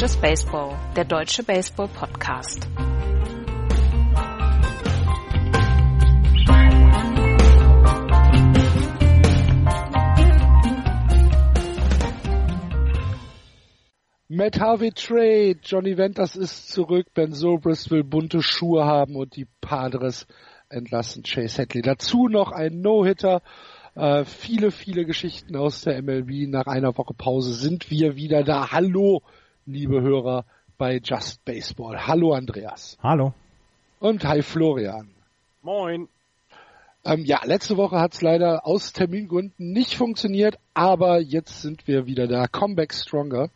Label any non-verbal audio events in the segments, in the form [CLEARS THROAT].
Just Baseball, der deutsche Baseball-Podcast. Matt Harvey Trade, Johnny Venters ist zurück, Ben Zobrist will bunte Schuhe haben und die Padres entlassen Chase Hadley. Dazu noch ein No-Hitter. Äh, viele, viele Geschichten aus der MLB. Nach einer Woche Pause sind wir wieder da. Hallo, liebe Hörer bei Just Baseball. Hallo Andreas. Hallo. Und hi Florian. Moin. Ähm, ja, letzte Woche hat es leider aus Termingründen nicht funktioniert, aber jetzt sind wir wieder da. Comeback stronger,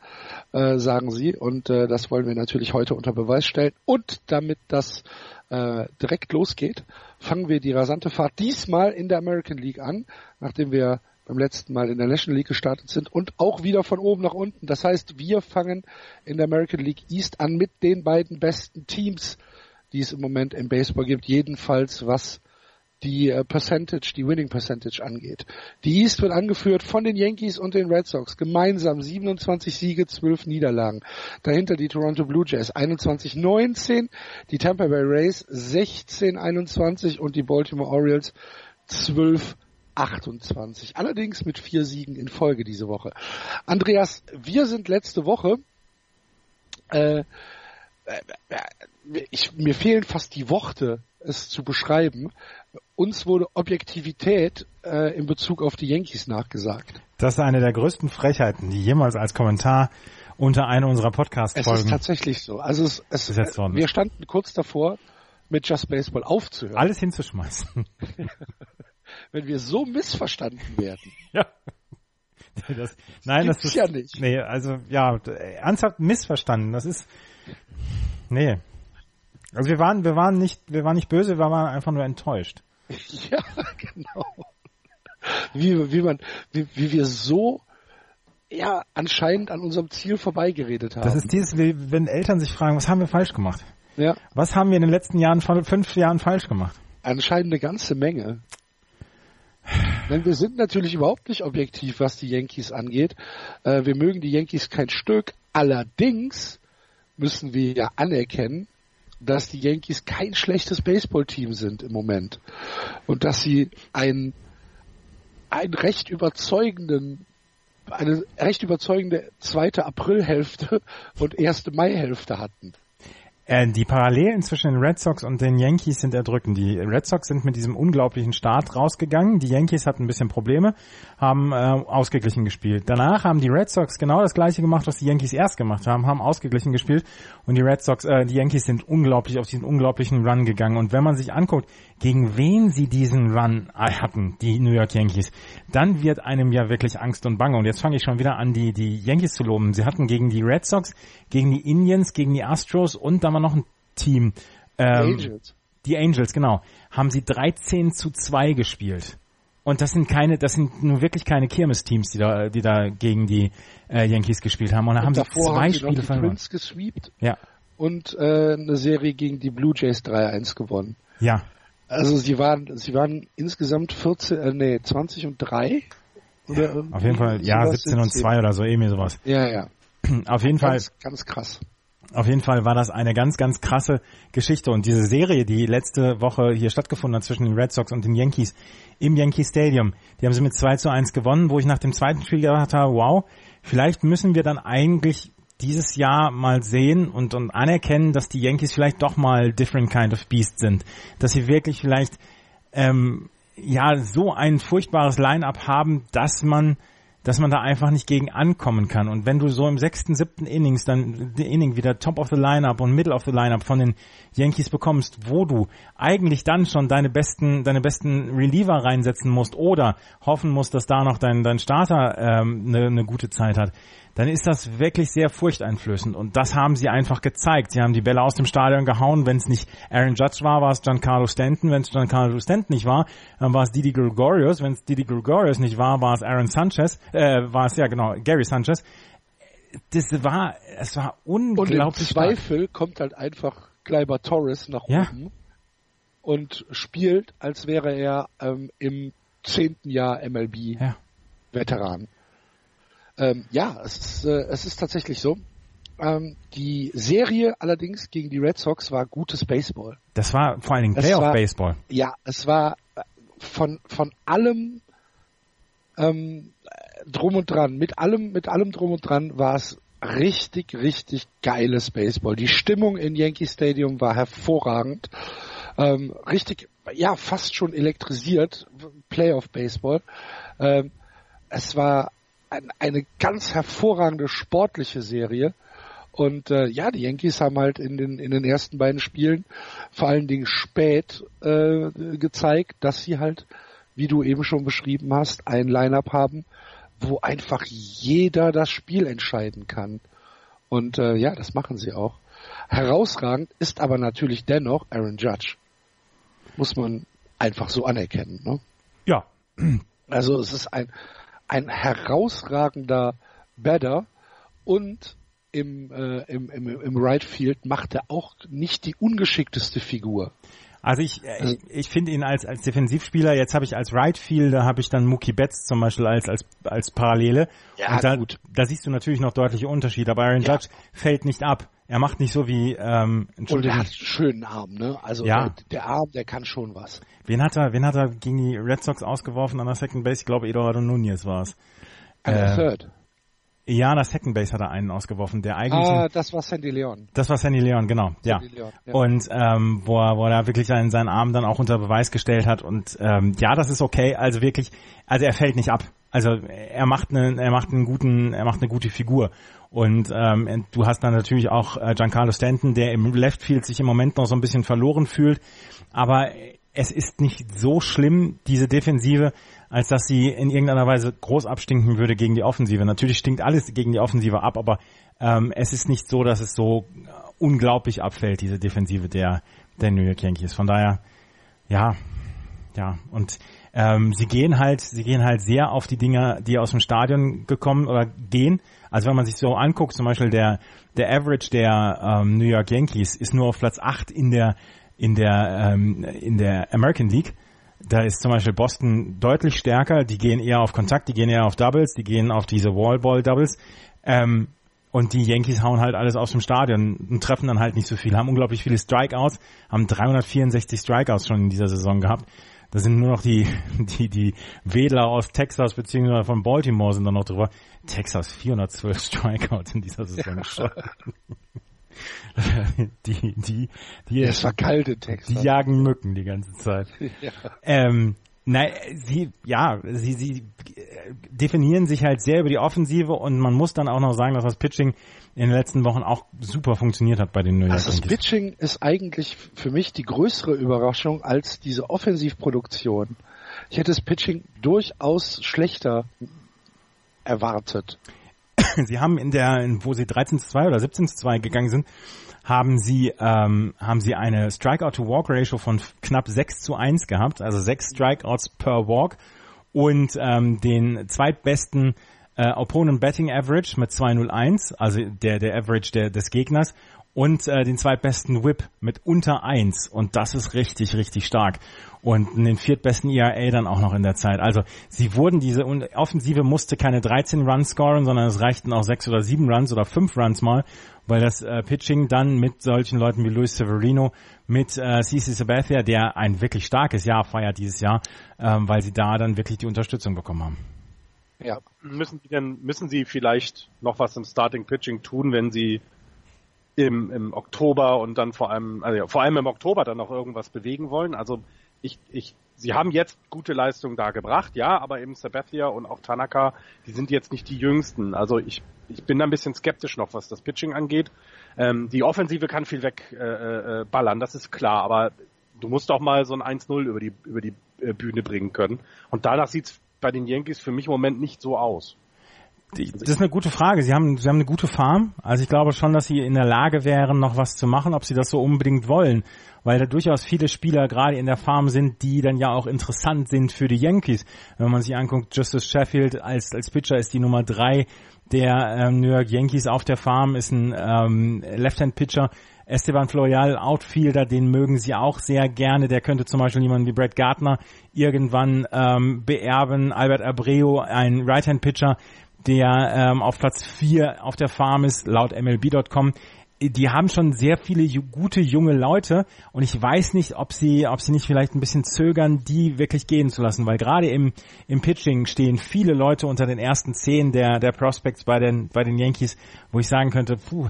äh, sagen sie. Und äh, das wollen wir natürlich heute unter Beweis stellen. Und damit das äh, direkt losgeht, fangen wir die rasante Fahrt diesmal in der American League an, nachdem wir beim letzten Mal in der National League gestartet sind und auch wieder von oben nach unten. Das heißt, wir fangen in der American League East an mit den beiden besten Teams, die es im Moment im Baseball gibt, jedenfalls was die äh, Percentage, die Winning Percentage angeht. Die East wird angeführt von den Yankees und den Red Sox. Gemeinsam 27 Siege, 12 Niederlagen. Dahinter die Toronto Blue Jays 21-19, die Tampa Bay Rays 16-21 und die Baltimore Orioles 12 28. Allerdings mit vier Siegen in Folge diese Woche. Andreas, wir sind letzte Woche äh, ich, mir fehlen fast die Worte, es zu beschreiben. Uns wurde Objektivität äh, in Bezug auf die Yankees nachgesagt. Das ist eine der größten Frechheiten, die jemals als Kommentar unter einer unserer Podcast-Folgen. Es ist tatsächlich so. Also es, es, äh, wir standen kurz davor, mit Just Baseball aufzuhören. Alles hinzuschmeißen. [LAUGHS] Wenn wir so missverstanden werden. [LAUGHS] Ja. Das, nein, das ist ja nicht. Nee, also ja, ernsthaft missverstanden. Das ist nee. Also wir waren, wir waren nicht, wir waren nicht böse, wir waren einfach nur enttäuscht. [LAUGHS] Ja, genau. Wie, wie man, wie, wie wir so ja anscheinend an unserem Ziel vorbeigeredet haben. Das ist dieses, wenn Eltern sich fragen, was haben wir falsch gemacht? Ja. Was haben wir in den letzten Jahren, fünf Jahren falsch gemacht? Anscheinend eine ganze Menge. Denn wir sind natürlich überhaupt nicht objektiv, was die Yankees angeht. Äh, wir mögen die Yankees kein Stück. Allerdings müssen wir ja anerkennen, dass die Yankees kein schlechtes Baseballteam sind im Moment. Und dass sie ein, ein recht überzeugenden eine recht überzeugende zweite Aprilhälfte [LAUGHS] und erste Maihälfte hatten. Äh, die Parallelen zwischen den Red Sox und den Yankees sind erdrückend. Die Red Sox sind mit diesem unglaublichen Start rausgegangen. Die Yankees hatten ein bisschen Probleme, haben äh, ausgeglichen gespielt. Danach haben die Red Sox genau das gleiche gemacht, was die Yankees erst gemacht haben, haben ausgeglichen gespielt und die Red Sox, äh, die Yankees sind unglaublich auf diesen unglaublichen Run gegangen. Und wenn man sich anguckt, gegen wen sie diesen Run hatten, die New York Yankees, dann wird einem ja wirklich Angst und Bange. Und jetzt fange ich schon wieder an, die, die Yankees zu loben. Sie hatten gegen die Red Sox, gegen die Indians, gegen die Astros und dann war noch ein Team. Ähm, die Angels. Die Angels, genau. Haben sie 13 zu 2 gespielt. Und das sind keine, das sind nun wirklich keine Kirmes-Teams, die da, die da gegen die äh, Yankees gespielt haben. Und da und haben sie zwei haben sie Spiele verloren. Twins gesweept ja. und äh, eine Serie gegen die Blue Jays 3-1 gewonnen. Ja. Also sie waren, sie waren insgesamt 14, äh, nee, 20 und 3. Oder ja, auf jeden Fall, ja, 17 und 2 oder so, irgendwie sowas. Ja, ja. [CLEARS THROAT] Auf jeden ganz, Fall. Ganz krass. Auf jeden Fall war das eine ganz, ganz krasse Geschichte. Und diese Serie, die letzte Woche hier stattgefunden hat zwischen den Red Sox und den Yankees im Yankee Stadium, die haben sie mit 2 zu 1 gewonnen, wo ich nach dem zweiten Spiel gedacht habe, wow, vielleicht müssen wir dann eigentlich dieses Jahr mal sehen und, und anerkennen, dass die Yankees vielleicht doch mal different kind of beast sind. Dass sie wirklich vielleicht ähm, ja so ein furchtbares Line-up haben, dass man dass man da einfach nicht gegen ankommen kann. Und wenn du so im sechsten, siebten Innings dann Inning wieder Top of the Lineup und Middle of the Lineup von den Yankees bekommst, wo du eigentlich dann schon deine besten, deine besten Reliever reinsetzen musst oder hoffen musst, dass da noch dein, dein Starter ähm, eine, eine gute Zeit hat, dann ist das wirklich sehr furchteinflößend. Und das haben sie einfach gezeigt. Sie haben die Bälle aus dem Stadion gehauen. Wenn es nicht Aaron Judge war, war es Giancarlo Stanton. Wenn es Giancarlo Stanton nicht war, dann war es Didi Gregorius. Wenn es Didi Gregorius nicht war, war es Aaron Sanchez. Äh, war es, ja genau, Gary Sanchez. Das war, es war unglaublich. Und im Zweifel stark. kommt halt einfach Kleiber Torres nach ja. oben und spielt, als wäre er ähm, im zehnten Jahr MLB ja. Veteran. Ähm, ja, es ist, äh, es ist tatsächlich so. Ähm, die Serie allerdings gegen die Red Sox war gutes Baseball. Das war vor allen Dingen Playoff-Baseball. Ja, es war äh, von, von allem ähm, drum und dran, mit allem, mit allem drum und dran war es richtig, richtig geiles Baseball. Die Stimmung in Yankee Stadium war hervorragend. Ähm, richtig, ja, fast schon elektrisiert, Playoff Baseball. Ähm, es war ein, eine ganz hervorragende sportliche Serie. Und äh, ja, die Yankees haben halt in den in den ersten beiden Spielen vor allen Dingen spät äh, gezeigt, dass sie halt, wie du eben schon beschrieben hast, ein Lineup haben, wo einfach jeder das Spiel entscheiden kann. Und äh, ja, das machen sie auch. Herausragend ist aber natürlich dennoch Aaron Judge. Muss man einfach so anerkennen. Ne? Ja. Also es ist ein, ein herausragender Batter und im, äh, im, im, im Right Field macht er auch nicht die ungeschickteste Figur. Also ich, äh, ich, ich finde ihn als, als Defensivspieler, jetzt habe ich als Right Fielder, habe ich dann Mookie Betts zum Beispiel als, als, als Parallele. Ja, und da, gut. da siehst du natürlich noch deutliche Unterschiede, aber Aaron Ja. Judge fällt nicht ab. Er macht nicht so wie, ähm, Und er Entschuldigung, hat einen schönen Arm, ne? Also Ja. der Arm, der kann schon was. wen hat er, wen hat er gegen die Red Sox ausgeworfen an der Second Base? Ich glaube Eduardo Nunez war es. An der Äh, Third. Ja, an der Second Base hat er einen ausgeworfen, der eigentlich, Ah, das war Sandy Leon. das war Sandy Leon, genau, ja. Leon, ja. Und ähm, wo, er, wo er wirklich seinen, seinen Arm dann auch unter Beweis gestellt hat. Und ähm, ja, das ist okay. Also wirklich, also er fällt nicht ab. Also er macht eine, er macht einen guten, er macht eine gute Figur. Und ähm, du hast dann natürlich auch äh, Giancarlo Stanton, der im Left Field sich im Moment noch so ein bisschen verloren fühlt. Aber es ist nicht so schlimm, diese Defensive, als dass sie in irgendeiner Weise groß abstinken würde gegen die Offensive. Natürlich stinkt alles gegen die Offensive ab, aber ähm, es ist nicht so, dass es so äh, unglaublich abfällt, diese Defensive der, der New York Yankees. Von daher, ja, ja, und ähm, sie gehen halt, sie gehen halt sehr auf die Dinger, die aus dem Stadion gekommen oder gehen. Also wenn man sich so anguckt, zum Beispiel der der Average der ähm, New York Yankees ist nur auf Platz 8 in der in der ähm, in der American League. Da ist zum Beispiel Boston deutlich stärker. Die gehen eher auf Kontakt, die gehen eher auf Doubles, die gehen auf diese Wallball-Doubles. Ähm, und die Yankees hauen halt alles aus dem Stadion und treffen dann halt nicht so viel, haben unglaublich viele Strikeouts, haben 364 Strikeouts schon in dieser Saison gehabt. Da sind nur noch die, [LAUGHS] die, die Wedler aus Texas beziehungsweise von Baltimore sind da noch drüber. Texas 412 Strikeouts in dieser Saison. schon. [LAUGHS] die, die, die, Das war kalt in Texas. die jagen Mücken die ganze Zeit. [LAUGHS] Ja. Ähm, nein, sie, ja, sie, sie äh, definieren sich halt sehr über die Offensive und man muss dann auch noch sagen, dass das Pitching in den letzten Wochen auch super funktioniert hat bei den New York Also das. Pitching ist eigentlich für mich die größere Überraschung als diese Offensivproduktion. Ich hätte das Pitching durchaus schlechter erwartet. [COUGHS] Sie haben in der, wo sie 13 zu 2 oder 17 zu 2 gegangen sind, haben sie, ähm, haben sie eine Strikeout-to-Walk-Ratio von knapp 6 zu 1 gehabt, also 6 Strikeouts per Walk und ähm, den zweitbesten äh, Opponent Betting Average mit 201, also der, der Average der, des Gegners und äh, den zweitbesten Whip mit unter 1 und das ist richtig, richtig stark und den viertbesten ERA dann auch noch in der Zeit. Also sie wurden diese Offensive musste keine 13 Runs scoren, sondern es reichten auch 6 oder 7 Runs oder 5 Runs mal, weil das äh, Pitching dann mit solchen Leuten wie Luis Severino, mit äh, CC Sabathia, der ein wirklich starkes Jahr feiert dieses Jahr, ähm, weil sie da dann wirklich die Unterstützung bekommen haben. Ja. Müssen Sie denn, müssen Sie vielleicht noch was im Starting Pitching tun, wenn Sie im, im Oktober und dann vor allem, also ja, vor allem im Oktober dann noch irgendwas bewegen wollen? Also ich, ich, Sie haben jetzt gute Leistungen da gebracht, ja, aber eben Sabathia und auch Tanaka, die sind jetzt nicht die jüngsten. Also ich, ich bin da ein bisschen skeptisch noch, was das Pitching angeht. Ähm, die Offensive kann viel weg äh, äh, ballern, das ist klar, aber du musst auch mal so ein 1-0 über die, über die äh, Bühne bringen können. Und danach sieht's bei den Yankees für mich im Moment nicht so aus. Das ist eine gute Frage. Sie haben, Sie haben eine gute Farm. Also ich glaube schon, dass Sie in der Lage wären, noch was zu machen, ob Sie das so unbedingt wollen. Weil da durchaus viele Spieler gerade in der Farm sind, die dann ja auch interessant sind für die Yankees. Wenn man sich anguckt, Justice Sheffield als, als Pitcher ist die Nummer drei der ähm, New York Yankees auf der Farm, ist ein ähm, Left-Hand-Pitcher. Esteban Florial, Outfielder, den mögen sie auch sehr gerne. Der könnte zum Beispiel jemanden wie Brett Gardner irgendwann ähm, beerben. Albert Abreu, ein Right-Hand-Pitcher, der ähm, auf Platz 4 auf der Farm ist, laut MLB.com die haben schon sehr viele gute junge Leute und ich weiß nicht, ob sie, ob sie nicht vielleicht ein bisschen zögern, die wirklich gehen zu lassen, weil gerade im, im Pitching stehen viele Leute unter den ersten zehn der, der Prospects bei den, bei den Yankees, wo ich sagen könnte, puh,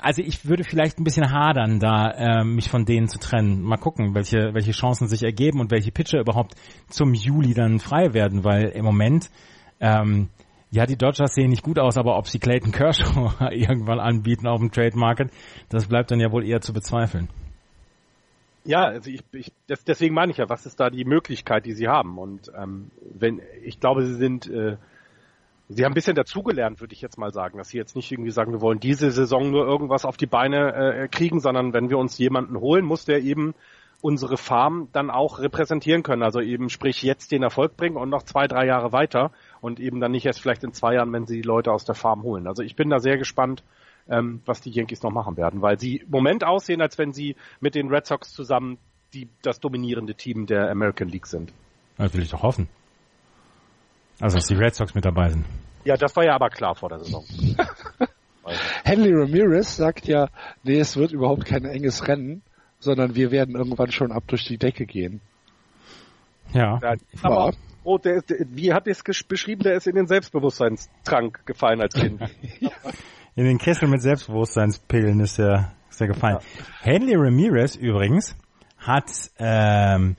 also ich würde vielleicht ein bisschen hadern, da äh, mich von denen zu trennen. Mal gucken, welche, welche Chancen sich ergeben und welche Pitcher überhaupt zum Juli dann frei werden, weil im Moment ähm, ja, die Dodgers sehen nicht gut aus, aber ob sie Clayton Kershaw [LAUGHS] irgendwann anbieten auf dem Trade Market, das bleibt dann ja wohl eher zu bezweifeln. Ja, also ich, ich das, deswegen meine ich ja, was ist da die Möglichkeit, die sie haben? Und ähm, wenn ich glaube, sie sind, äh, sie haben ein bisschen dazugelernt, würde ich jetzt mal sagen, dass sie jetzt nicht irgendwie sagen, wir wollen diese Saison nur irgendwas auf die Beine äh, kriegen, sondern wenn wir uns jemanden holen, muss der eben unsere Farm dann auch repräsentieren können. Also eben sprich jetzt den Erfolg bringen und noch zwei, drei Jahre weiter und eben dann nicht erst vielleicht in zwei Jahren, wenn sie die Leute aus der Farm holen. Also ich bin da sehr gespannt, ähm, was die Yankees noch machen werden, weil sie im Moment aussehen, als wenn sie mit den Red Sox zusammen die, das dominierende Team der American League sind. Das will ich doch hoffen. Also, dass die Red Sox mit dabei sind. Ja, das war ja aber klar vor der Saison. [LAUGHS] Henry Ramirez sagt ja, nee, es wird überhaupt kein enges Rennen sondern wir werden irgendwann schon ab durch die Decke gehen. Ja. ja aber oh, der ist, wie hat es beschrieben, der ist in den Selbstbewusstseinstrank gefallen als Kind. [LAUGHS] in den Kessel mit Selbstbewusstseinspillen ist er, ist er gefallen. Ja. Henley Ramirez übrigens hat ähm,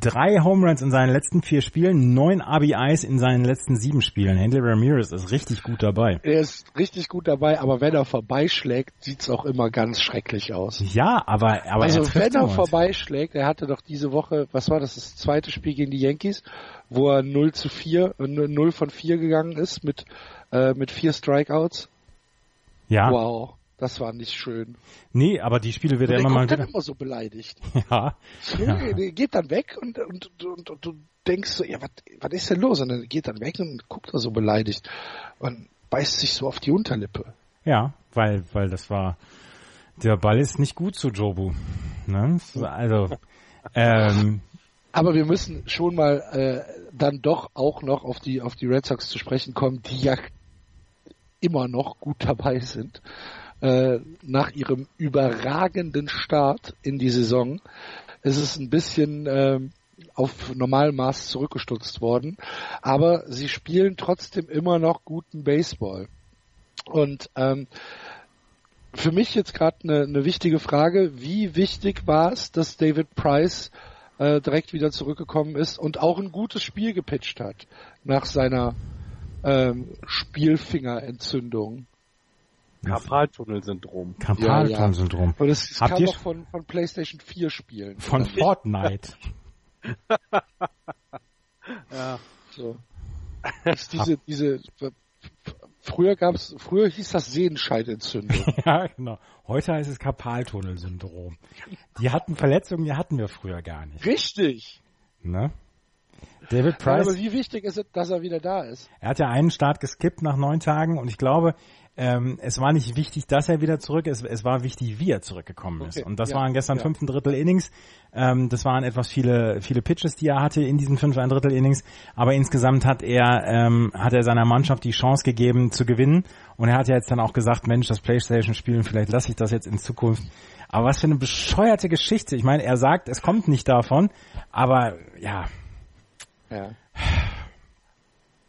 drei Home Runs in seinen letzten vier Spielen, neun RBIs in seinen letzten sieben Spielen. Handel Ramirez ist richtig gut dabei. Er ist richtig gut dabei, aber wenn er vorbeischlägt, sieht's auch immer ganz schrecklich aus. Ja, aber, aber also er wenn er vorbeischlägt, er hatte doch diese Woche, was war das, das zweite Spiel gegen die Yankees, wo er 0 zu 4, 0 von 4 gegangen ist mit, äh, mit vier Strikeouts. Ja. Wow. Das war nicht schön. Nee, aber die Spiele wird er immer mal wieder. dann immer so beleidigt. [LAUGHS] Ja. ja. Der geht dann weg und, und, und, und du denkst so, ja, was ist denn los? Und dann geht dann weg und guckt da so beleidigt und beißt sich so auf die Unterlippe. Ja, weil, weil das war, der Ball ist nicht gut zu Jobu. Ne? Also, [LAUGHS] ähm, aber wir müssen schon mal äh, dann doch auch noch auf die auf die Red Sox zu sprechen kommen, die ja immer noch gut dabei sind. Äh, nach ihrem überragenden Start in die Saison ist es ein bisschen äh, auf Normalmaß zurückgestutzt worden. Aber sie spielen trotzdem immer noch guten Baseball. Und ähm, für mich jetzt gerade eine, eine wichtige Frage, wie wichtig war es, dass David Price äh, direkt wieder zurückgekommen ist und auch ein gutes Spiel gepitcht hat nach seiner ähm, Spielfingerentzündung. Karpaltunnelsyndrom. Karpaltunnelsyndrom. Ja, ja. Und das, das kam doch von, von PlayStation 4 Spielen. Von Fortnite. [LAUGHS] ja. So. Das diese, diese, früher gab's, früher hieß das Sehenscheidentzündung. [LAUGHS] ja, genau. Heute heißt es Karpaltunnelsyndrom. Die hatten Verletzungen, die hatten wir früher gar nicht. Richtig. Ne? David Price. Ja, aber wie wichtig ist es, dass er wieder da ist? Er hat ja einen Start geskippt nach neun Tagen und ich glaube, ähm, es war nicht wichtig, dass er wieder zurück ist, es war wichtig, wie er zurückgekommen ist. Okay. Und das ja, waren gestern ja. fünften Drittel Innings. Ähm, das waren etwas viele, viele Pitches, die er hatte in diesen fünf ein Drittel Innings. Aber insgesamt hat er, ähm, hat er seiner Mannschaft die Chance gegeben zu gewinnen. Und er hat ja jetzt dann auch gesagt, Mensch, das Playstation spielen, vielleicht lasse ich das jetzt in Zukunft. Aber was für eine bescheuerte Geschichte. Ich meine, er sagt, es kommt nicht davon, aber ja. Ja.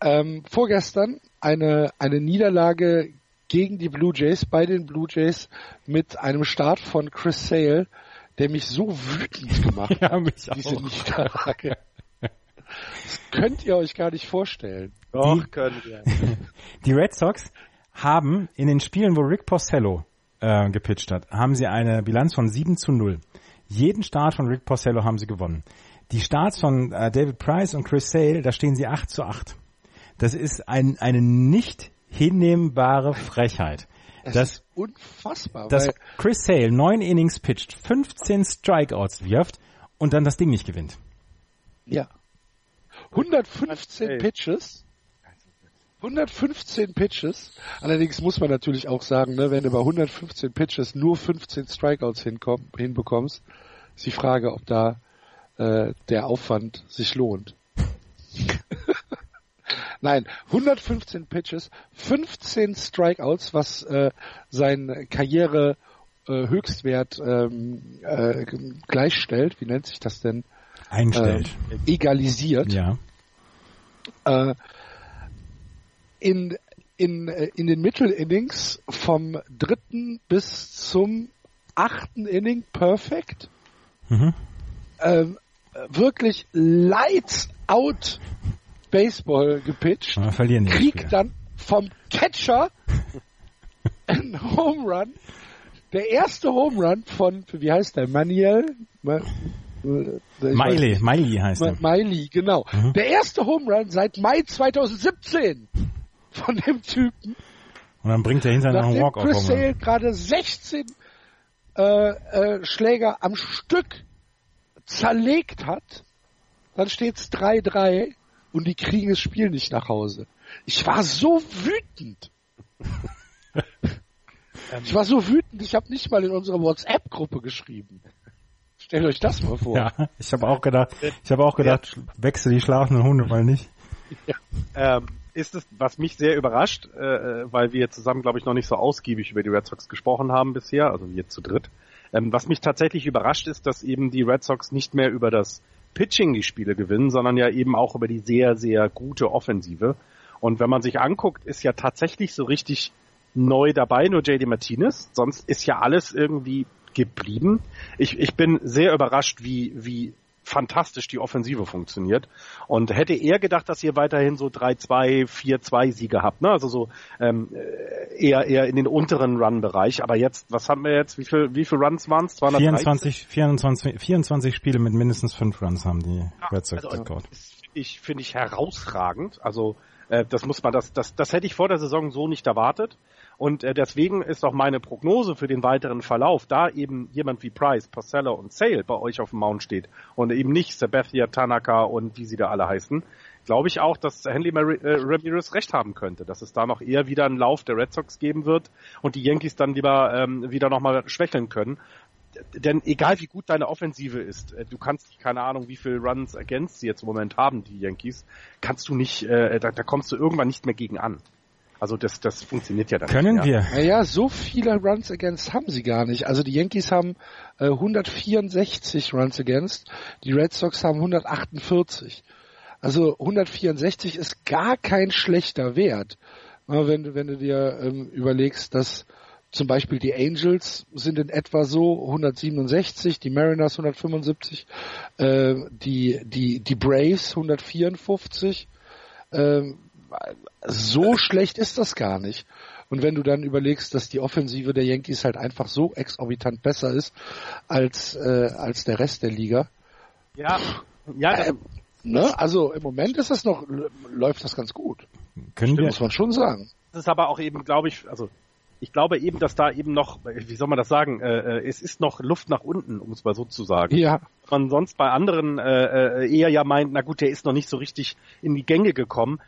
Ähm, vorgestern eine, eine Niederlage gegen die Blue Jays, bei den Blue Jays mit einem Start von Chris Sale, der mich so wütend gemacht [LAUGHS] ja, hat, diese Niederlage. Das könnt ihr euch gar nicht vorstellen. Doch, die, können wir. [LAUGHS] Die Red Sox haben in den Spielen, wo Rick Porcello äh, gepitcht hat, haben sie eine Bilanz von 7 zu 0. Jeden Start von Rick Porcello haben sie gewonnen. Die Starts von äh, David Price und Chris Sale, da stehen sie 8 zu 8. Das ist ein, eine nicht hinnehmbare Frechheit. Das, das ist unfassbar. Dass Chris Sale neun Innings pitcht, 15 Strikeouts wirft und dann das Ding nicht gewinnt. Ja. 115 Pitches. 115 Pitches. Allerdings muss man natürlich auch sagen, ne, wenn du bei 115 Pitches nur 15 Strikeouts hinkomm, hinbekommst, ist die Frage, ob da äh, der Aufwand sich lohnt. [LAUGHS] Nein, 115 Pitches, 15 Strikeouts, was äh, sein Karriere äh, Höchstwert ähm, äh, gleichstellt. Wie nennt sich das denn? Einstellt. Äh, egalisiert. Ja. Äh, in in, äh, in den Mittelinnings vom dritten bis zum achten Inning perfekt. Mhm. Ähm, wirklich lights out Baseball gepitcht. Ja, verlieren kriegt dann vom Catcher [LAUGHS] einen Home Run. Der erste Home Run von, wie heißt der, Manuel? Weiß Miley. Miley heißt er. Miley, genau. Mhm. Der erste Home Run seit Mai 2017 von dem Typen. Und dann bringt er hinterher noch einen Walk-Off. Chris. Sale gerade 16 äh, äh, Schläger am Stück zerlegt hat, dann steht's 3-3 und die kriegen das Spiel nicht nach Hause. Ich war so wütend. [LAUGHS] ich war so wütend, ich habe nicht mal in unsere WhatsApp-Gruppe geschrieben. Stellt euch das mal vor. Ja, ich habe auch gedacht, ich habe auch gedacht, wechsel die schlafenden Hunde mal nicht. ähm, ist es, was mich sehr überrascht, äh, weil wir zusammen, glaube ich, noch nicht so ausgiebig über die Red Sox gesprochen haben bisher, also wir zu dritt. Ähm, was mich tatsächlich überrascht ist, dass eben die Red Sox nicht mehr über das Pitching die Spiele gewinnen, sondern ja eben auch über die sehr, sehr gute Offensive. Und wenn man sich anguckt, ist ja tatsächlich so richtig neu dabei, nur JD Martinez. Sonst ist ja alles irgendwie geblieben. Ich, ich bin sehr überrascht, wie, wie fantastisch die Offensive funktioniert. Und hätte eher gedacht, dass ihr weiterhin so 3-2, 4-2 Siege habt, ne? Also so ähm, äh, eher eher in den unteren Run-Bereich. Aber jetzt, was haben wir jetzt? Wie viel, wie viel Runs waren es? 24, 24, 24 Spiele mit mindestens fünf Runs haben die Red Sox also, finde ich, finde ich herausragend. Also äh, das muss man, das, das, das hätte ich vor der Saison so nicht erwartet. Und äh, deswegen ist auch meine Prognose für den weiteren Verlauf, da eben jemand wie Price, Porcello und Sale bei euch auf dem Mount steht und eben nicht Sabathia, Tanaka und wie sie da alle heißen, glaube ich auch, dass Mar äh, Ramirez recht haben könnte, dass es da noch eher wieder einen Lauf der Red Sox geben wird und die Yankees dann lieber ähm, wieder nochmal schwächeln können. Denn egal wie gut deine Offensive ist, äh, du kannst, keine Ahnung, wie viel Runs against sie jetzt im Moment haben, die Yankees, kannst du nicht, äh, da, da kommst du irgendwann nicht mehr gegen an. Also das, das funktioniert ja dann Können nicht wir? Naja, so viele Runs against haben sie gar nicht. Also die Yankees haben äh, 164 Runs against, die Red Sox haben 148. Also 164 ist gar kein schlechter Wert. Wenn, du- wenn du dir ähm, überlegst, dass zum Beispiel die Angels sind in etwa so 167, die Mariners 175, äh, die, die, die Braves 154. Ähm, so schlecht ist das gar nicht. Und wenn du dann überlegst, dass die Offensive der Yankees halt einfach so exorbitant besser ist als, äh, als der Rest der Liga, Ja, ja, äh, ne? also im Moment ist das noch, läuft das ganz gut. Können wir? Muss man schon sagen. das ist aber auch eben, glaube ich, also ich glaube eben, dass da eben noch, wie soll man das sagen, äh, äh, es ist noch Luft nach unten, um es mal so zu sagen. Ja, man sonst bei anderen äh, äh, eher ja meint, na gut, der ist noch nicht so richtig in die Gänge gekommen,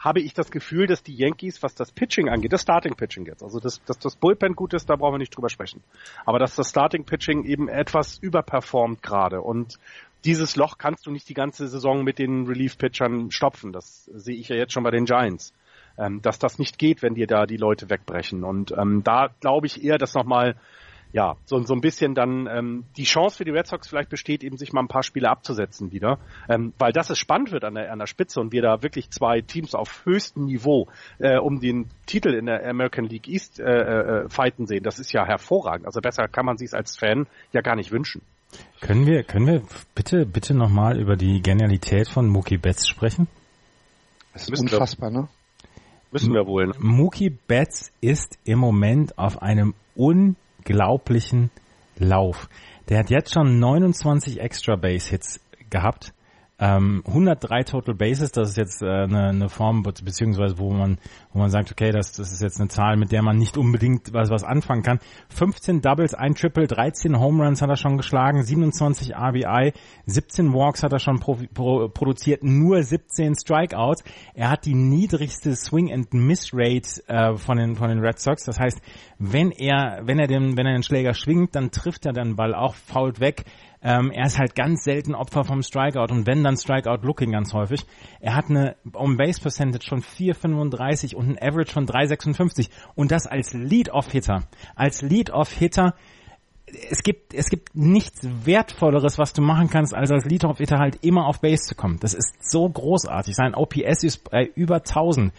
habe ich das Gefühl, dass die Yankees, was das Pitching angeht, das Starting Pitching jetzt, also dass, dass das Bullpen gut ist, da brauchen wir nicht drüber sprechen. Aber dass das Starting Pitching eben etwas überperformt gerade und dieses Loch kannst du nicht die ganze Saison mit den Relief-Pitchern stopfen. Das sehe ich ja jetzt schon bei den Giants. Ähm, dass das nicht geht, wenn dir da die Leute wegbrechen. Und ähm, da glaube ich eher, dass nochmal ja, so, so ein bisschen dann ähm, die Chance für die Red Sox vielleicht besteht, eben sich mal ein paar Spiele abzusetzen wieder, ähm, weil das es spannend wird an der, an der Spitze und wir da wirklich zwei Teams auf höchstem Niveau äh, um den Titel in der American League East äh, äh, fighten sehen. Das ist ja hervorragend. Also besser kann man sich als Fan ja gar nicht wünschen. Können wir, können wir bitte, bitte nochmal über die Genialität von Mookie Betts sprechen? das ist unfassbar, ne? Müssen wir wohl. Ne? Mookie Betts ist im Moment auf einem unglaublichen Lauf. Der hat jetzt schon 29 Extra Base Hits gehabt. Ähm, 103 Total Bases, das ist jetzt äh, eine, eine Form, be- beziehungsweise wo man, wo man sagt, okay, das, das ist jetzt eine Zahl, mit der man nicht unbedingt was, was anfangen kann. 15 Doubles, ein Triple, 13 Home Runs hat er schon geschlagen, 27 RBI, 17 Walks hat er schon pro, pro, produziert, nur 17 Strikeouts. Er hat die niedrigste Swing and Miss Rate äh, von den von den Red Sox. Das heißt, wenn er wenn er den wenn er den Schläger schwingt, dann trifft er den Ball auch fault weg. Ähm, er ist halt ganz selten Opfer vom Strikeout und wenn dann Strikeout-Looking ganz häufig. Er hat eine On-Base-Percentage von 4,35 und ein Average von 3,56 und das als Lead-Off-Hitter. Als Lead-Off-Hitter es gibt, es gibt nichts Wertvolleres, was du machen kannst, als als Lead-Off-Hitter halt immer auf Base zu kommen. Das ist so großartig. Sein OPS ist bei über 1000.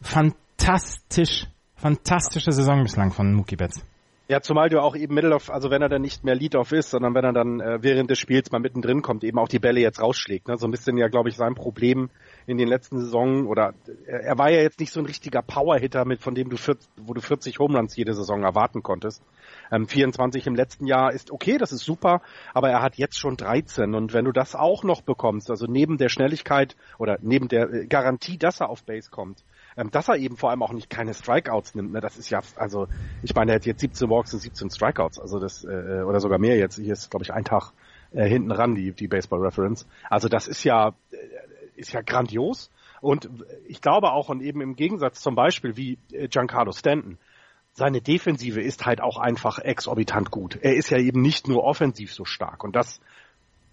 Fantastisch, fantastische Saison bislang von Mookie Betts. Ja, zumal du auch eben Middle of, also wenn er dann nicht mehr Lead-Off ist, sondern wenn er dann äh, während des Spiels mal mittendrin kommt, eben auch die Bälle jetzt rausschlägt. Ne? So ein bisschen ja, glaube ich, sein Problem in den letzten Saisonen oder er, er war ja jetzt nicht so ein richtiger Power-Hitter, mit von dem du 40, wo du 40 Homeruns jede Saison erwarten konntest. Ähm, 24 im letzten Jahr ist okay, das ist super, aber er hat jetzt schon 13 und wenn du das auch noch bekommst, also neben der Schnelligkeit oder neben der äh, Garantie, dass er auf Base kommt, ähm, dass er eben vor allem auch nicht keine Strikeouts nimmt. Ne? Das ist ja, also ich meine, er hat jetzt 17 Walks und 17 Strikeouts, also das äh, oder sogar mehr jetzt. Hier ist glaube ich ein Tag äh, hinten ran die die Baseball Reference. Also das ist ja äh, ist ja grandios. Und ich glaube auch, und eben im Gegensatz zum Beispiel wie äh, Giancarlo Stanton, seine Defensive ist halt auch einfach exorbitant gut. Er ist ja eben nicht nur offensiv so stark. Und das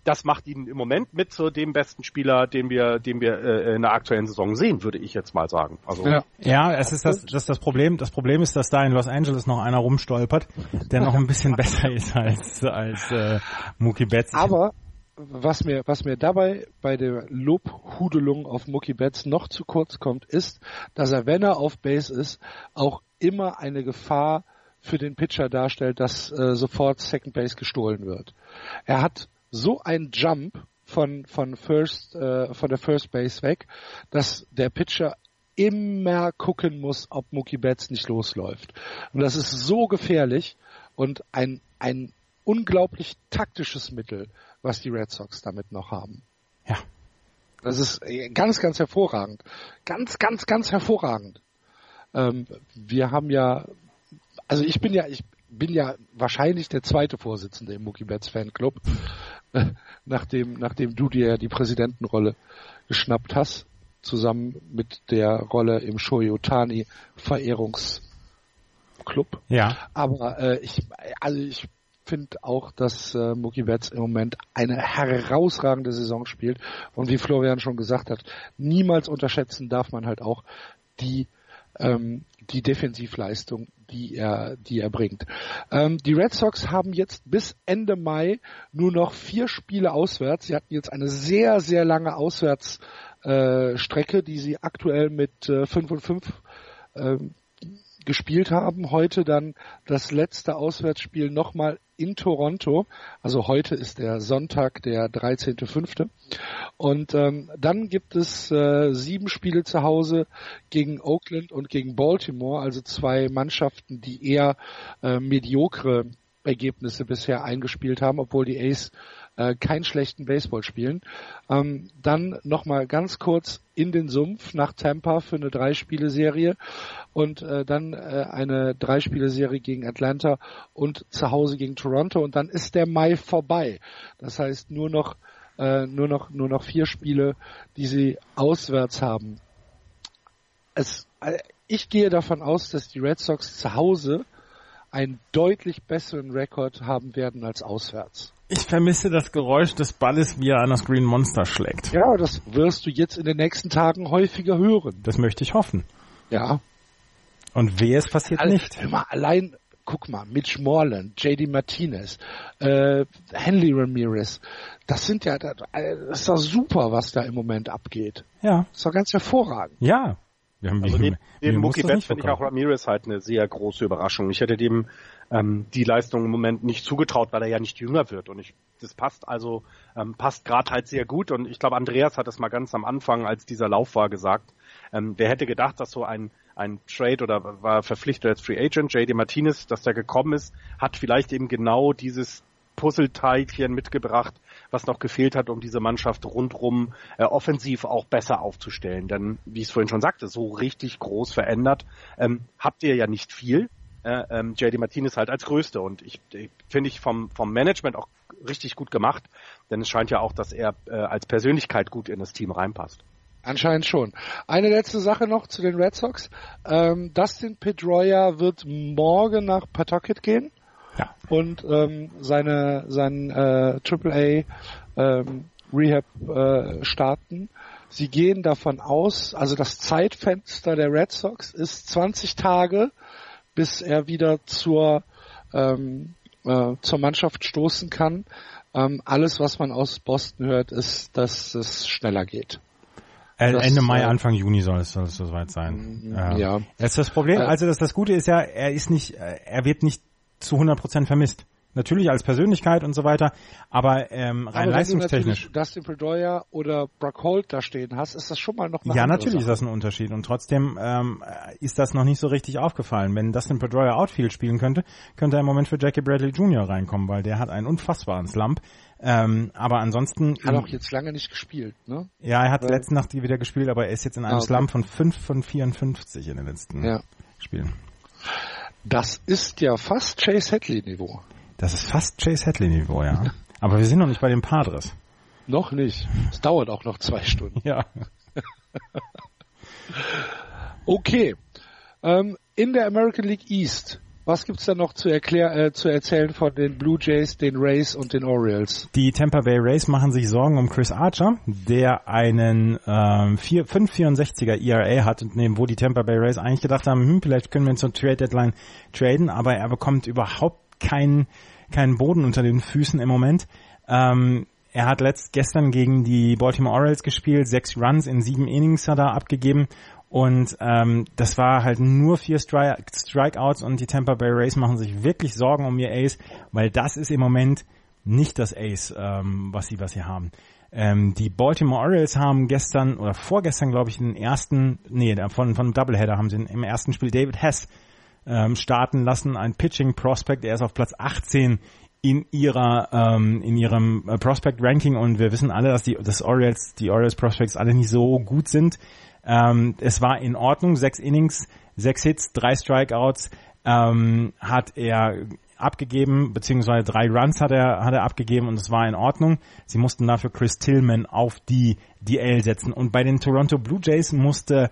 das macht ihn im Moment mit zu dem besten Spieler, den wir, den wir äh, in der aktuellen Saison sehen, würde ich jetzt mal sagen. Also ja, ja es ist das, das, das Problem. Das Problem ist, dass da in Los Angeles noch einer rumstolpert, der noch ein bisschen [LAUGHS] besser ist als als äh, Mookie Betts. Aber was mir was mir dabei bei der Lobhudelung auf Mookie Betts noch zu kurz kommt, ist, dass er, wenn er auf Base ist, auch immer eine Gefahr für den Pitcher darstellt, dass äh, sofort Second Base gestohlen wird. Er hat so ein Jump von von First äh, von der First Base weg, dass der Pitcher immer gucken muss, ob Mookie Betts nicht losläuft. Und das ist so gefährlich und ein ein unglaublich taktisches Mittel, was die Red Sox damit noch haben. Ja. Das ist äh, ganz, ganz hervorragend. Ganz, ganz, ganz hervorragend. Ähm, wir haben ja, also ich bin ja, ich bin ja wahrscheinlich der zweite Vorsitzende im Mookie Betts Fanclub. [LAUGHS] nachdem, nachdem du dir die Präsidentenrolle geschnappt hast, zusammen mit der Rolle im Shoyotani Verehrungsclub. Ja. Aber äh, ich, also ich finde auch, dass äh, Mookie Betts im Moment eine herausragende Saison spielt und wie Florian schon gesagt hat, niemals unterschätzen darf man halt auch die ähm, die Defensivleistung, die er, die er bringt. Ähm, die Red Sox haben jetzt bis Ende Mai nur noch vier Spiele auswärts. Sie hatten jetzt eine sehr, sehr lange Auswärtsstrecke, äh, die sie aktuell mit äh, 5 und 5 äh, gespielt haben. Heute dann das letzte Auswärtsspiel nochmal in Toronto. Also heute ist der Sonntag, der 13.05. Und ähm, dann gibt es äh, sieben Spiele zu Hause gegen Oakland und gegen Baltimore, also zwei Mannschaften, die eher äh, mediokre Ergebnisse bisher eingespielt haben, obwohl die Ace äh, keinen schlechten Baseball spielen. Ähm, dann nochmal ganz kurz in den Sumpf nach Tampa für eine Drei-Spiele-Serie und äh, dann äh, eine Drei-Spiele-Serie gegen Atlanta und zu Hause gegen Toronto und dann ist der Mai vorbei. Das heißt nur noch äh, nur noch nur noch vier Spiele, die sie auswärts haben. Es, äh, ich gehe davon aus, dass die Red Sox zu Hause einen deutlich besseren Rekord haben werden als auswärts. Ich vermisse das Geräusch des Balles, wie er an das Green Monster schlägt. Ja, das wirst du jetzt in den nächsten Tagen häufiger hören. Das möchte ich hoffen. Ja. Und wer es passiert All, nicht. Immer allein, guck mal, Mitch Moreland, JD Martinez, äh, Henley Ramirez, das sind ja, das ist doch super, was da im Moment abgeht. Ja. Das ist doch ganz hervorragend. Ja. Also neben, [LAUGHS] neben Mookie Betts finde ich auch Ramirez halt eine sehr große Überraschung. Ich hätte dem ähm, die Leistung im Moment nicht zugetraut, weil er ja nicht jünger wird. Und ich, das passt also, ähm, passt gerade halt sehr gut. Und ich glaube, Andreas hat es mal ganz am Anfang, als dieser Lauf war, gesagt. Ähm, wer hätte gedacht, dass so ein, ein Trade oder war verpflichtet als Free Agent, JD Martinez, dass der gekommen ist, hat vielleicht eben genau dieses Puzzleteilchen mitgebracht, was noch gefehlt hat, um diese Mannschaft rundrum äh, offensiv auch besser aufzustellen. Denn, wie ich es vorhin schon sagte, so richtig groß verändert ähm, habt ihr ja nicht viel äh, ähm, JD Martinez halt als Größte. Und ich, ich finde ich vom, vom Management auch richtig gut gemacht, denn es scheint ja auch, dass er äh, als Persönlichkeit gut in das Team reinpasst. Anscheinend schon. Eine letzte Sache noch zu den Red Sox. Ähm, Dustin Pedroia wird morgen nach Pawtucket gehen ja. und ähm, seine sein äh, AAA ähm, Rehab äh, starten. Sie gehen davon aus, also das Zeitfenster der Red Sox ist 20 Tage, bis er wieder zur ähm, äh, zur Mannschaft stoßen kann. Ähm, alles, was man aus Boston hört, ist, dass es schneller geht. Äh, das, Ende Mai, äh, Anfang Juni soll es, soll es soweit sein. Mhm, ja. Das ist das Problem. Äh, also das, das Gute ist ja, er ist nicht, er wird nicht zu 100 Prozent vermisst. Natürlich als Persönlichkeit und so weiter, aber ähm, rein aber leistungstechnisch. Wenn du Dustin Pedroia oder Brock Holt da stehen hast, ist das schon mal noch eine Ja, natürlich Sache. ist das ein Unterschied und trotzdem ähm, ist das noch nicht so richtig aufgefallen. Wenn Dustin Pedroia Outfield spielen könnte, könnte er im Moment für Jackie Bradley Jr. reinkommen, weil der hat einen unfassbaren Slump. Ähm, aber ansonsten. Hat auch jetzt lange nicht gespielt, ne? Ja, er hat weil, letzte Nacht wieder gespielt, aber er ist jetzt in einem ah, okay. Slump von 5 von 54 in den letzten ja. Spielen. Das ist ja fast Chase Hadley Niveau. Das ist fast Chase Hadley Niveau, ja. [LAUGHS] Aber wir sind noch nicht bei den Padres. Noch nicht. Es dauert auch noch zwei Stunden. [LAUGHS] Ja. [LAUGHS] okay. Ähm, in der American League East was gibt's da noch zu, erklär, äh, zu erzählen von den Blue Jays, den Rays und den Orioles? Die Tampa Bay Rays machen sich Sorgen um Chris Archer, der einen ähm, 5,64er ERA hat, wo die Tampa Bay Rays eigentlich gedacht haben, hm, vielleicht können wir zur Trade Deadline traden, aber er bekommt überhaupt keinen keinen Boden unter den Füßen im Moment. Ähm, er hat letzt gestern gegen die Baltimore Orioles gespielt, sechs Runs in sieben Innings hat er abgegeben und ähm, das war halt nur vier Stri Strikeouts und die Tampa Bay Rays machen sich wirklich Sorgen um ihr Ace, weil das ist im Moment nicht das Ace, ähm, was sie was sie haben. Ähm, die Baltimore Orioles haben gestern oder vorgestern, glaube ich, den ersten, nee, von von Doubleheader haben sie im ersten Spiel David Hess ähm, starten lassen, ein Pitching Prospect. Er ist auf Platz 18 in ihrer ähm, in ihrem äh, Prospect Ranking und wir wissen alle, dass die das Orioles die Orioles Prospects alle nicht so gut sind. Ähm, es war in Ordnung, sechs Innings, sechs Hits, drei Strikeouts ähm, hat er abgegeben, beziehungsweise drei Runs hat er, hat er abgegeben und es war in Ordnung. Sie mussten dafür Chris Tillman auf die DL setzen. Und bei den Toronto Blue Jays musste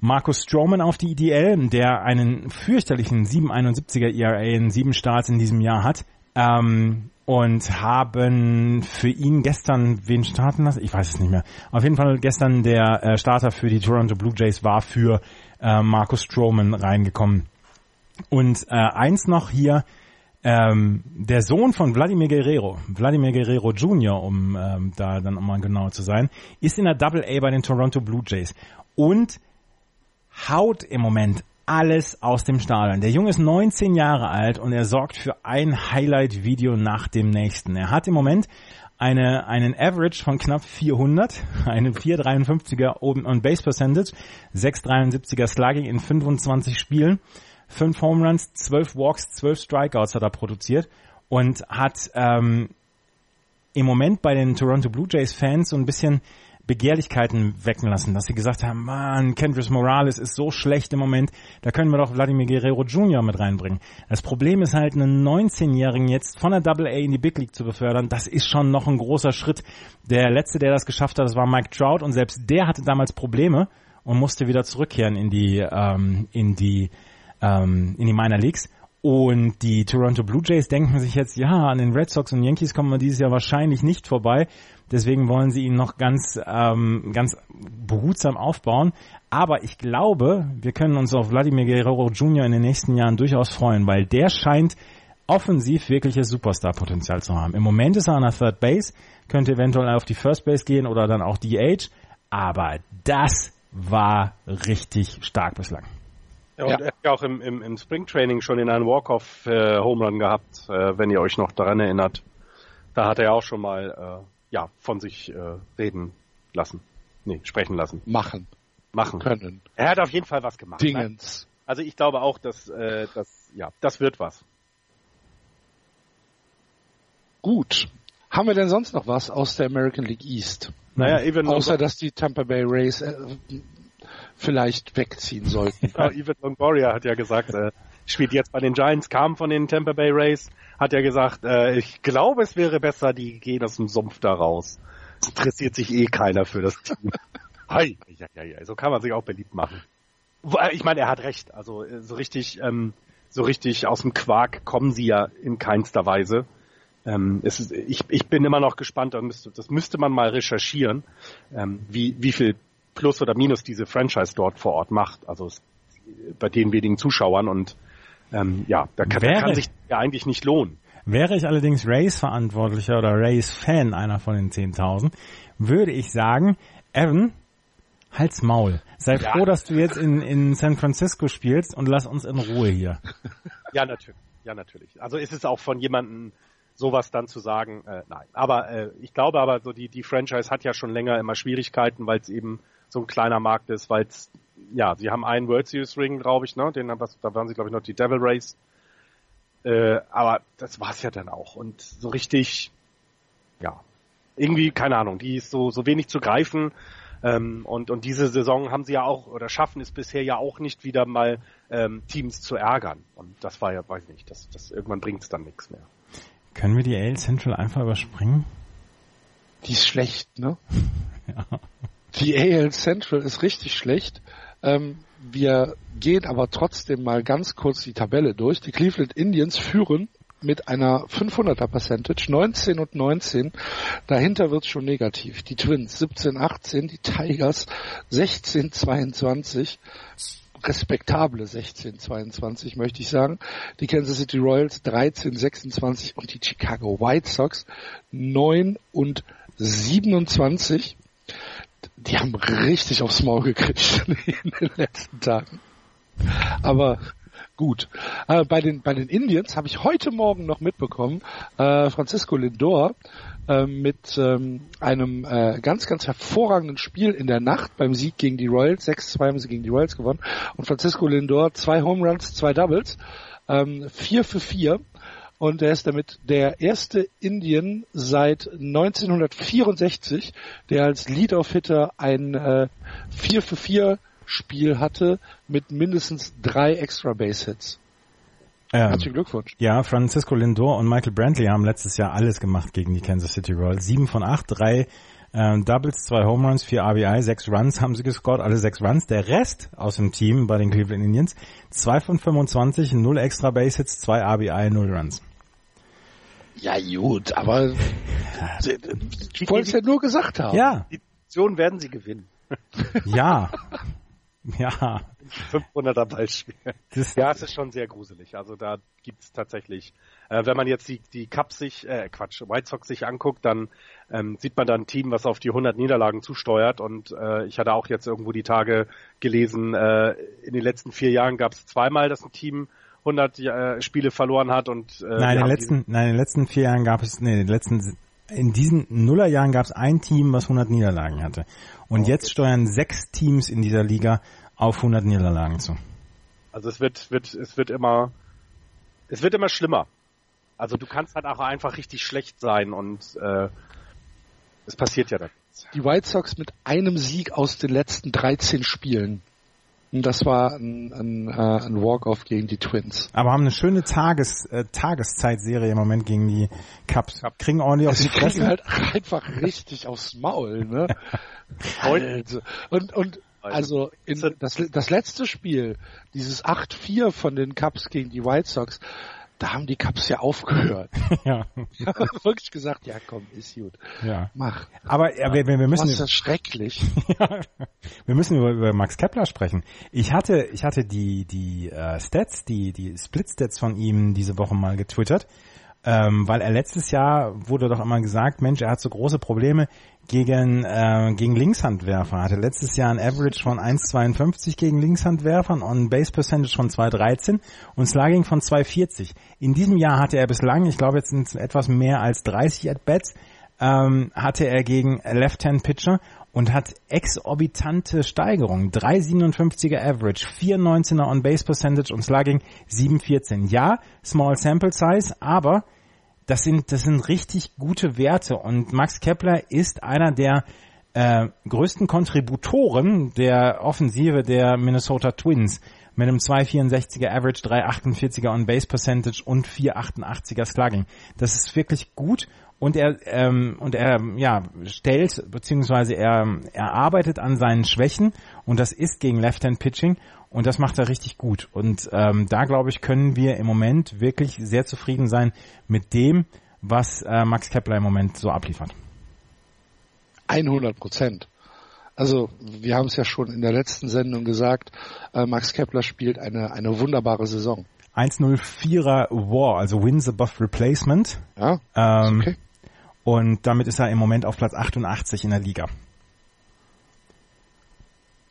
Markus Stroman auf die DL, der einen fürchterlichen 771er ERA in sieben Starts in diesem Jahr hat. Ähm, und haben für ihn gestern wen starten lassen? Ich weiß es nicht mehr. Auf jeden Fall gestern der äh, Starter für die Toronto Blue Jays war für äh, Marcus Stroman reingekommen. Und äh, eins noch hier, ähm, der Sohn von Vladimir Guerrero, Vladimir Guerrero Jr., um ähm, da dann mal genauer zu sein, ist in der Double A bei den Toronto Blue Jays und haut im Moment alles aus dem Stadion. Der Junge ist 19 Jahre alt und er sorgt für ein Highlight-Video nach dem nächsten. Er hat im Moment eine, einen Average von knapp 400, einen 453er oben on Base Percentage, 673er Slugging in 25 Spielen, 5 Home Runs, 12 Walks, 12 Strikeouts hat er produziert und hat ähm, im Moment bei den Toronto Blue Jays Fans so ein bisschen Begehrlichkeiten wecken lassen, dass sie gesagt haben, man, Kendrick Morales ist so schlecht im Moment, da können wir doch Vladimir Guerrero Jr. mit reinbringen. Das Problem ist halt, einen 19-Jährigen jetzt von der Double A in die Big League zu befördern, das ist schon noch ein großer Schritt. Der letzte, der das geschafft hat, das war Mike Trout und selbst der hatte damals Probleme und musste wieder zurückkehren in die, ähm, in die, ähm, in die Minor Leagues. Und die Toronto Blue Jays denken sich jetzt, ja, an den Red Sox und Yankees kommen wir dieses Jahr wahrscheinlich nicht vorbei. Deswegen wollen sie ihn noch ganz, ähm, ganz behutsam aufbauen. Aber ich glaube, wir können uns auf Vladimir Guerrero Jr. in den nächsten Jahren durchaus freuen, weil der scheint offensiv wirkliches Superstar-Potenzial zu haben. Im Moment ist er an der Third Base, könnte eventuell auf die First Base gehen oder dann auch DH. Aber das war richtig stark bislang. Ja, und ja. er hat ja auch im, im, im Springtraining schon in einem Walk-Off-Home Run gehabt, äh, wenn ihr euch noch daran erinnert. Da hat er auch schon mal äh, ja, von sich äh, reden lassen. Nee, sprechen lassen. Machen. Machen. Können. Er hat auf jeden Fall was gemacht. Ne? Dingens. Ne? Also ich glaube auch, dass äh, das, ja, das wird was. Gut. Haben wir denn sonst noch was aus der American League East? Naja, even Außer, dass die Tampa Bay Rays äh, vielleicht wegziehen sollten. [LAUGHS] ja, Ivan Longoria hat ja gesagt, äh, spielt jetzt bei den Giants, kam von den Tampa Bay Rays, hat ja gesagt, äh, ich glaube, es wäre besser, die gehen aus dem Sumpf da raus. Es interessiert sich eh keiner für das Team. Hi, ja, ja, ja, so kann man sich auch beliebt machen. Ich meine, er hat recht. Also so richtig, ähm, so richtig aus dem Quark kommen sie ja in keinster Weise. Ähm, ist, ich, ich bin immer noch gespannt, das müsste, das müsste man mal recherchieren, ähm, wie, wie viel Plus oder Minus diese Franchise dort vor Ort macht. Also bei den wenigen Zuschauern und ähm, ja, da kann, da kann sich ja eigentlich nicht lohnen. Wäre ich allerdings Race-Verantwortlicher oder Race-Fan, einer von den 10.000, würde ich sagen, Evan, halt's Maul. Sei ja. froh, dass du jetzt in, in San Francisco spielst und lass uns in Ruhe hier. [LAUGHS] Ja, natürlich. Ja, natürlich. Also ist es auch von jemandem sowas dann zu sagen, äh, nein. Aber äh, ich glaube aber, so die, die Franchise hat ja schon länger immer Schwierigkeiten, weil es eben so ein kleiner Markt ist, weil es, ja, sie haben einen World Series Ring, glaube ich, ne? Den, was, da waren sie, glaube ich, noch die Devil Race. Äh, aber das war's ja dann auch. Und so richtig, ja, irgendwie, keine Ahnung, die ist so, so wenig zu greifen. Ähm, und, und diese Saison haben sie ja auch, oder schaffen es bisher ja auch nicht wieder mal ähm, Teams zu ärgern. Und das war ja, weiß ich nicht, das, das irgendwann bringt es dann nichts mehr. Können wir die AL Central einfach überspringen? Die ist schlecht, ne? ja. [LAUGHS] Die AL Central ist richtig schlecht. Ähm, wir gehen aber trotzdem mal ganz kurz die Tabelle durch. Die Cleveland Indians führen mit einer 500er Percentage, 19 und 19. Dahinter wird schon negativ. Die Twins 17, 18, die Tigers 16, 22. Respektable 16, 22 möchte ich sagen. Die Kansas City Royals 13, 26 und die Chicago White Sox 9 und 27 die haben richtig aufs Maul gekriegt [LAUGHS] in den letzten Tagen. Aber gut. Äh, bei den bei den Indians habe ich heute Morgen noch mitbekommen, äh, Francisco Lindor äh, mit ähm, einem äh, ganz ganz hervorragenden Spiel in der Nacht beim Sieg gegen die Royals. 6-2 haben sie gegen die Royals gewonnen und Francisco Lindor zwei Home Runs, zwei Doubles, ähm, 4 für 4 und er ist damit der erste Indian seit 1964, der als Lead-Off-Hitter ein äh, 4 für 4 Spiel hatte mit mindestens drei Extra Base Hits. Ähm, Herzlichen Glückwunsch. Ja, Francisco Lindor und Michael Brantley haben letztes Jahr alles gemacht gegen die Kansas City Royals. Sieben von acht, drei ähm, Doubles, zwei Home Runs, vier RBI, sechs Runs haben sie gescored, alle sechs Runs. Der Rest aus dem Team bei den Cleveland Indians, zwei von 25, null extra Base Hits, zwei RBI, null Runs. Ja gut, aber ich wollte es ja nur gesagt haben. Ja. Die Position werden sie gewinnen. [LAUGHS] Ja. Ja. 500er Ballspiel. Das ja, es ist schon sehr gruselig. Also da gibt's tatsächlich, äh, wenn man jetzt die, die Cups sich, äh, Quatsch, White Sox sich anguckt, dann ähm, sieht man da ein Team, was auf die 100 Niederlagen zusteuert. Und äh, ich hatte auch jetzt irgendwo die Tage gelesen, äh, in den letzten vier Jahren gab es zweimal, dass ein Team 100 äh, Spiele verloren hat und äh, nein, in den letzten, nein, in den letzten vier Jahren gab es, nee, in den letzten, in diesen Nullerjahren gab es ein Team, was 100 Niederlagen hatte. Und oh, jetzt steuern sechs Teams in dieser Liga auf 100 Niederlagen zu. Also es wird, wird, es wird immer, es wird immer schlimmer. Also du kannst halt auch einfach richtig schlecht sein und äh, es passiert ja dann. Die White Sox mit einem Sieg aus den letzten 13 Spielen. Das war ein, ein, äh, ein Walk-Off gegen die Twins. Aber haben eine schöne Tages, äh, Tageszeitserie im Moment gegen die Cups. Kriegen ordentlich auf die [LAUGHS] Fresse. kriegen halt einfach richtig aufs Maul, ne? [LAUGHS] also, und, und also in das, das letzte Spiel, dieses 8-4 von den Cups gegen die White Sox, da haben die Cups ja aufgehört. [LAUGHS] ja. wirklich gesagt, ja komm, ist gut. Ja. Mach. Aber ja, wir, wir müssen. Das ist das schrecklich. [LAUGHS] ja. Wir müssen über, über Max Kepler sprechen. Ich hatte, ich hatte die, die äh, Stats, die, die Split-Stats von ihm diese Woche mal getwittert. Ähm, weil er letztes Jahr wurde doch immer gesagt, Mensch, er hat so große Probleme gegen, äh, gegen Linkshandwerfer. Er hatte letztes Jahr ein Average von 1,52 gegen Linkshandwerfern und ein Base Percentage von 2,13 und Slugging von 2,40. In diesem Jahr hatte er bislang, ich glaube jetzt sind es etwas mehr als 30 At-Bats, ähm, hatte er gegen Left-Hand-Pitcher und hat exorbitante Steigerungen. 3,57er Average, 4,19er On-Base Percentage und Slugging 7,14. Ja, Small Sample Size, aber das sind, das sind richtig gute Werte und Max Kepler ist einer der äh, größten Kontributoren der Offensive der Minnesota Twins mit einem 2,64er Average, 3,48er On-Base Percentage und 4,88er Slugging. Das ist wirklich gut und er ähm, und er ja stellt beziehungsweise er er arbeitet an seinen Schwächen und das ist gegen Left-Hand Pitching Und das macht er richtig gut. Und ähm, da, glaube ich, können wir im Moment wirklich sehr zufrieden sein mit dem, was äh, Max Kepler im Moment so abliefert. 100 Prozent. Also wir haben es ja schon in der letzten Sendung gesagt, äh, Max Kepler spielt eine, eine wunderbare Saison. 104er War, also Wins above Replacement. Ja, ähm, okay. Und damit ist er im Moment auf Platz 88 in der Liga.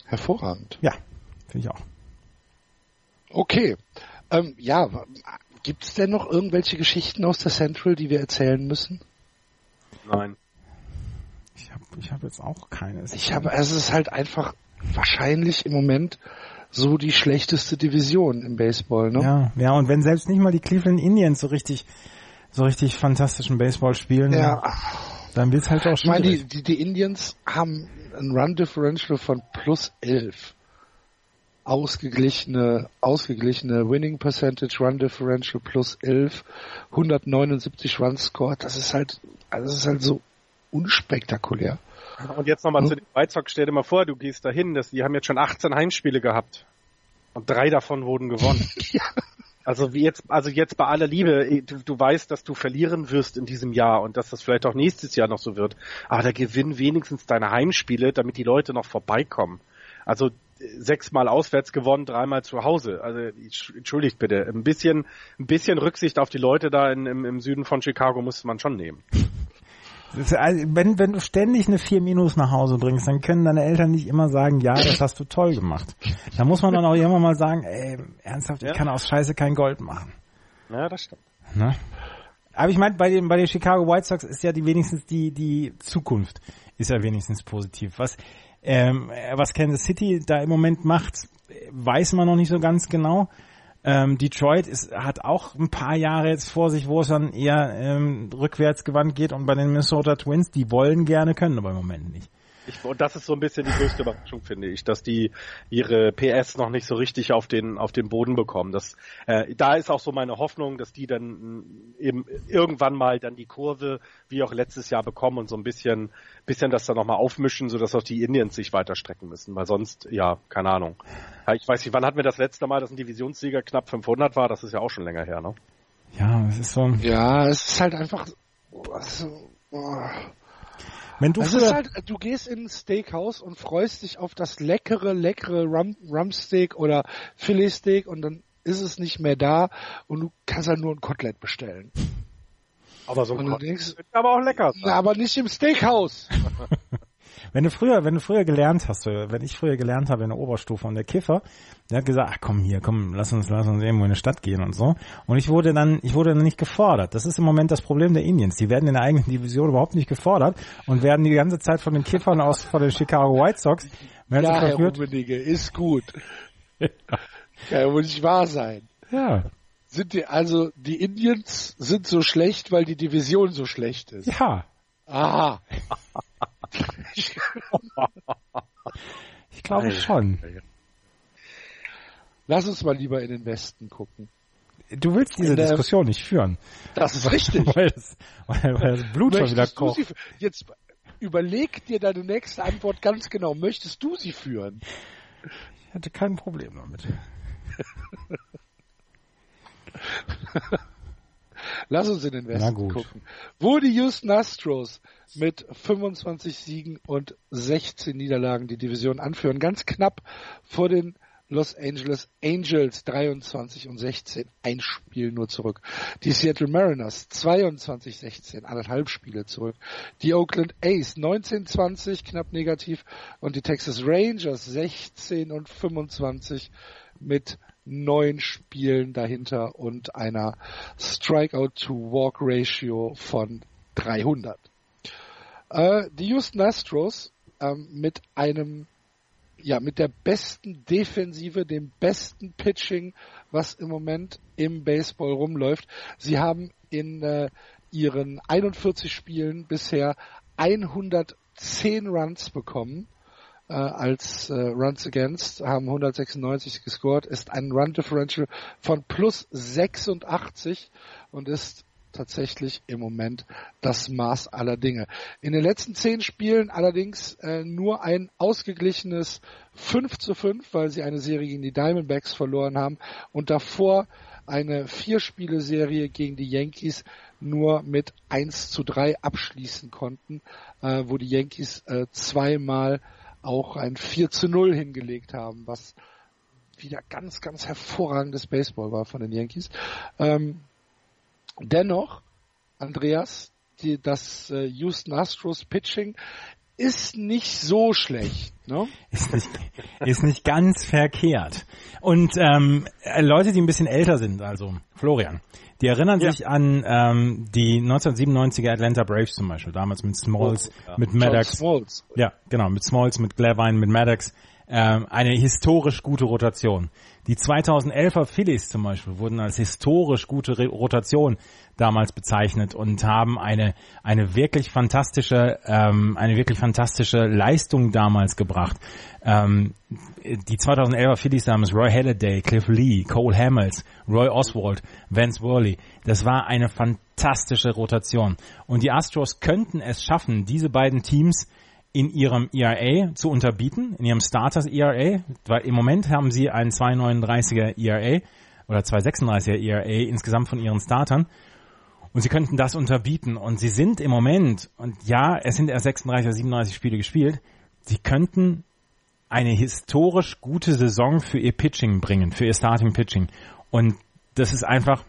Hervorragend. Ja, finde ich auch. Okay. Ähm, ja, gibt es denn noch irgendwelche Geschichten aus der Central, die wir erzählen müssen? Nein. Ich habe ich hab jetzt auch keine. Ich habe, es ist halt einfach wahrscheinlich im Moment so die schlechteste Division im Baseball, ne? Ja, ja, und wenn selbst nicht mal die Cleveland Indians so richtig, so richtig fantastischen Baseball spielen, ja. dann wird's halt auch schwierig. Ich meine, die, die, die Indians haben ein Run Differential von plus 11. Ausgeglichene, ausgeglichene Winning Percentage, Run Differential plus 11, 179 Run Score, das ist halt, also das ist halt so unspektakulär. Und jetzt nochmal hm? zu den White Sox, stell dir mal vor, du gehst dahin, das, die haben jetzt schon 18 Heimspiele gehabt. Und drei davon wurden gewonnen. [LAUGHS] ja. Also wie jetzt, also jetzt bei aller Liebe, eh, du, du weißt, dass du verlieren wirst in diesem Jahr und dass das vielleicht auch nächstes Jahr noch so wird. Aber da gewinn wenigstens deine Heimspiele, damit die Leute noch vorbeikommen. Also sechsmal auswärts gewonnen, dreimal zu Hause. Also entschuldigt bitte, ein bisschen, ein bisschen Rücksicht auf die Leute da in, im, im Süden von Chicago muss man schon nehmen. Also, wenn, wenn du ständig eine 4 Minus nach Hause bringst, dann können deine Eltern nicht immer sagen, ja, das hast du toll gemacht. Da muss man dann auch immer mal sagen, ey, ernsthaft, ich kann aus Scheiße kein Gold machen. Ja, das stimmt. Ne? Aber ich meine, bei den, bei den Chicago White Sox ist ja die wenigstens die, die Zukunft ist ja wenigstens positiv. Was, ähm, was Kansas City da im Moment macht, weiß man noch nicht so ganz genau. Ähm, Detroit ist, hat auch ein paar Jahre jetzt vor sich, wo es dann eher ähm, rückwärts gewandt geht und bei den Minnesota Twins, die wollen gerne, können aber im Moment nicht. Ich, und das ist so ein bisschen die größte Überraschung, finde ich, dass die ihre PS noch nicht so richtig auf den auf den Boden bekommen. Das, äh, da ist auch so meine Hoffnung, dass die dann eben irgendwann mal dann die Kurve, wie auch letztes Jahr bekommen und so ein bisschen bisschen das dann nochmal aufmischen, sodass auch die Indians sich weiter strecken müssen, weil sonst, ja, keine Ahnung. Ich weiß nicht, wann hatten wir das letzte Mal, dass ein Divisionssieger knapp 500 war? Das ist ja auch schon länger her, ne? Ja, es ist so. Ja, es ist halt einfach. Also, oh. Wenn du, es ist halt, du gehst in ein Steakhouse und freust dich auf das leckere, leckere Rum, Rumsteak oder Filetsteak und dann ist es nicht mehr da und du kannst halt nur ein Kotelett bestellen. Aber so ein Kotelett denkst, aber auch lecker. Na, aber nicht im Steakhouse. [LAUGHS] Wenn du früher, wenn du früher gelernt hast, wenn ich früher gelernt habe in der Oberstufe und der Kiffer, der hat gesagt, ach komm hier, komm, lass uns, lass uns irgendwo in eine Stadt gehen und so. Und ich wurde dann, ich wurde dann nicht gefordert. Das ist im Moment das Problem der Indians. Die werden in der eigenen Division überhaupt nicht gefordert und werden die ganze Zeit von den Kiffern aus, von den Chicago White Sox, werden ja, Herr Rummenigge, ist gut. [LAUGHS] ja. Kann ja wohl nicht wahr sein. Ja. Sind die, also, die Indians sind so schlecht, weil die Division so schlecht ist. Ja. Aha. [LAUGHS] [LAUGHS] ich glaube schon. Lass uns mal lieber in den Westen gucken. Du willst diese der, Diskussion nicht führen. Das ist richtig. [LAUGHS] Weil das, weil, weil das Blut schon wieder kocht. Sie, jetzt überleg dir deine nächste Antwort ganz genau. Möchtest du sie führen? Ich hätte kein Problem damit. [LAUGHS] Lass uns in den Westen gucken. Wo die Houston Astros mit 25 Siegen und 16 Niederlagen die Division anführen, ganz knapp vor den Los Angeles Angels 23 und 16, ein Spiel nur zurück. Die Seattle Mariners 22 16, anderthalb Spiele zurück. Die Oakland A's 19 20, knapp negativ und die Texas Rangers 16 und 25 mit neun Spielen dahinter und einer Strikeout-to-Walk-Ratio von 300. Äh, die Houston Astros ähm, mit einem ja, mit der besten Defensive, dem besten Pitching, was im Moment im Baseball rumläuft. Sie haben in äh, ihren 41 Spielen bisher 110 Runs bekommen äh, als äh, Runs Against, haben 196 gescored, ist ein Run Differential von plus 86 und ist tatsächlich im Moment das Maß aller Dinge. In den letzten zehn Spielen allerdings äh, nur ein ausgeglichenes 5 zu 5, weil sie eine Serie gegen die Diamondbacks verloren haben und davor eine Vier-Spiele-Serie gegen die Yankees nur mit 1 zu 3 abschließen konnten, äh, wo die Yankees äh, zweimal auch ein 4 zu 0 hingelegt haben, was wieder ganz, ganz hervorragendes Baseball war von den Yankees. Ähm, dennoch, Andreas, die, das äh, Houston Astros Pitching ist nicht so schlecht. Ne? Ist, nicht, ist nicht ganz verkehrt. Und ähm, Leute, die ein bisschen älter sind, also Florian, die erinnern ja. sich an ähm, die 1997er Atlanta Braves zum Beispiel, damals mit Smalls, oh, ja. mit Maddox. Smalls. Ja, genau, mit Smalls, mit Glavine, mit Maddox. Ähm, eine historisch gute Rotation. Die 2011er Phillies zum Beispiel wurden als historisch gute Rotation damals bezeichnet und haben eine eine wirklich fantastische ähm, eine wirklich fantastische Leistung damals gebracht. Ähm, die 2011er Phillies damals Roy Halladay, Cliff Lee, Cole Hamels, Roy Oswald, Vance Worley. Das war eine fantastische Rotation und die Astros könnten es schaffen, diese beiden Teams in ihrem ERA zu unterbieten, in ihrem Starters ERA, weil im Moment haben sie einen 2,39er ERA oder 2,36er ERA insgesamt von ihren Startern. Und sie könnten das unterbieten. Und sie sind im Moment, und ja, es sind erst 36 oder 37 Spiele gespielt, sie könnten eine historisch gute Saison für ihr Pitching bringen, für ihr Starting Pitching. Und das ist einfach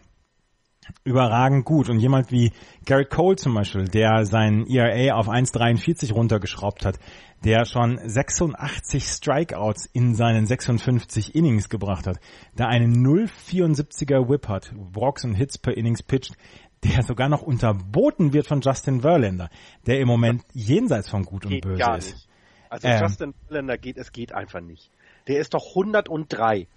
überragend gut. Und jemand wie Garrett Cole zum Beispiel, der sein ERA auf 1,43 runtergeschraubt hat, der schon 86 Strikeouts in seinen 56 Innings gebracht hat, der einen 0,74er Whip hat, Walks und Hits per Innings pitcht, der sogar noch unterboten wird von Justin Verlander, der im Moment jenseits von Gut und Böse ist. Also ähm, Justin Verlander geht, es geht einfach nicht. Der ist doch 103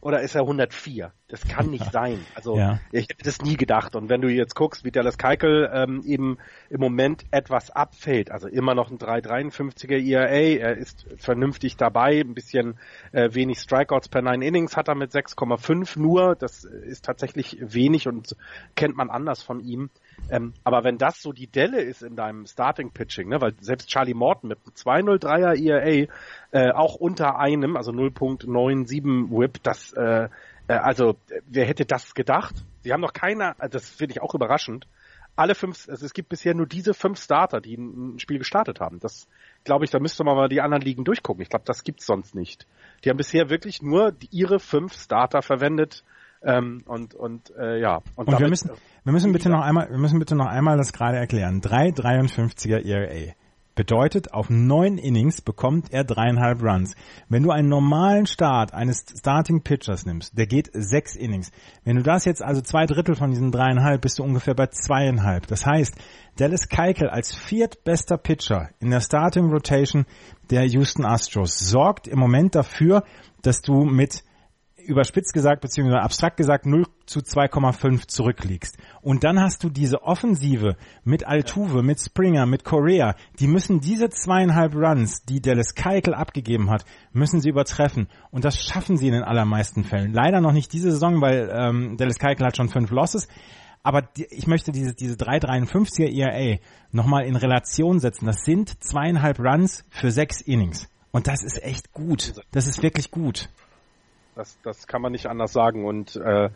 oder ist er 104? Das kann nicht sein. Also ja. ich hätte das nie gedacht. Und wenn du jetzt guckst, wie Dallas Keikel ähm, eben im Moment etwas abfällt, also immer noch ein 3,53er ERA, er ist vernünftig dabei, ein bisschen äh, wenig Strikeouts per 9 Innings hat er mit 6,5 nur. Das ist tatsächlich wenig und kennt man anders von ihm. Ähm, aber wenn das so die Delle ist in deinem Starting Pitching, ne, weil selbst Charlie Morton mit 203er ERA äh, auch unter einem, also 0.97 Whip, das äh, äh, also wer hätte das gedacht? Sie haben noch keiner, also das finde ich auch überraschend. Alle fünf, also es gibt bisher nur diese fünf Starter, die ein Spiel gestartet haben. Das glaube ich, da müsste man mal die anderen Ligen durchgucken. Ich glaube, das gibt's sonst nicht. Die haben bisher wirklich nur ihre fünf Starter verwendet ähm, und und äh, ja. Und, und damit, wir müssen wir müssen bitte noch einmal wir müssen bitte noch einmal das gerade erklären. 3,53er ERA bedeutet auf neun Innings bekommt er dreieinhalb Runs. Wenn du einen normalen Start eines Starting Pitchers nimmst, der geht sechs Innings. Wenn du das jetzt also zwei Drittel von diesen dreieinhalb bist du ungefähr bei zweieinhalb. Das heißt, Dallas Keuchel als viertbester Pitcher in der Starting Rotation der Houston Astros sorgt im Moment dafür, dass du mit überspitzt gesagt, beziehungsweise abstrakt gesagt 0 zu 2,5 zurückliegst. Und dann hast du diese Offensive mit Altuve, mit Springer, mit Correa, die müssen diese zweieinhalb Runs, die Dallas Keuchel abgegeben hat, müssen sie übertreffen. Und das schaffen sie in den allermeisten Fällen. Leider noch nicht diese Saison, weil ähm, Dallas Keuchel hat schon fünf Losses. Aber die, ich möchte diese, diese 3,53er ERA nochmal in Relation setzen. Das sind zweieinhalb Runs für sechs Innings. Und das ist echt gut. Das ist wirklich gut. Das, das kann man nicht anders sagen. Und äh,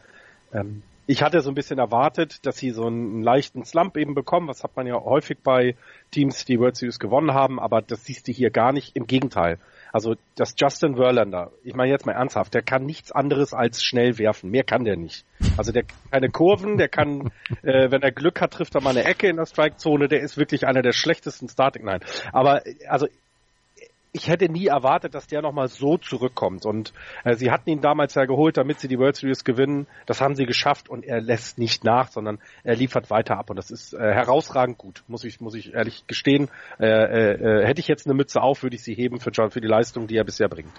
ähm, ich hatte so ein bisschen erwartet, dass sie so einen leichten Slump eben bekommen. Das hat man ja häufig bei Teams, die World Series gewonnen haben, aber das siehst du hier gar nicht. Im Gegenteil. Also das Justin Verlander, ich meine jetzt mal ernsthaft, der kann nichts anderes als schnell werfen. Mehr kann der nicht. Also der kann keine Kurven, der kann, äh, wenn er Glück hat, trifft er mal eine Ecke in der Strikezone. Der ist wirklich einer der schlechtesten Starting. Nein, aber also ich hätte nie erwartet, dass der nochmal so zurückkommt. Und äh, sie hatten ihn damals ja geholt, damit sie die World Series gewinnen. Das haben sie geschafft und er lässt nicht nach, sondern er liefert weiter ab. Und das ist äh, herausragend gut, muss ich, muss ich ehrlich gestehen. Äh, äh, äh hätte ich jetzt eine Mütze auf, würde ich sie heben für, für die Leistung, die er bisher bringt.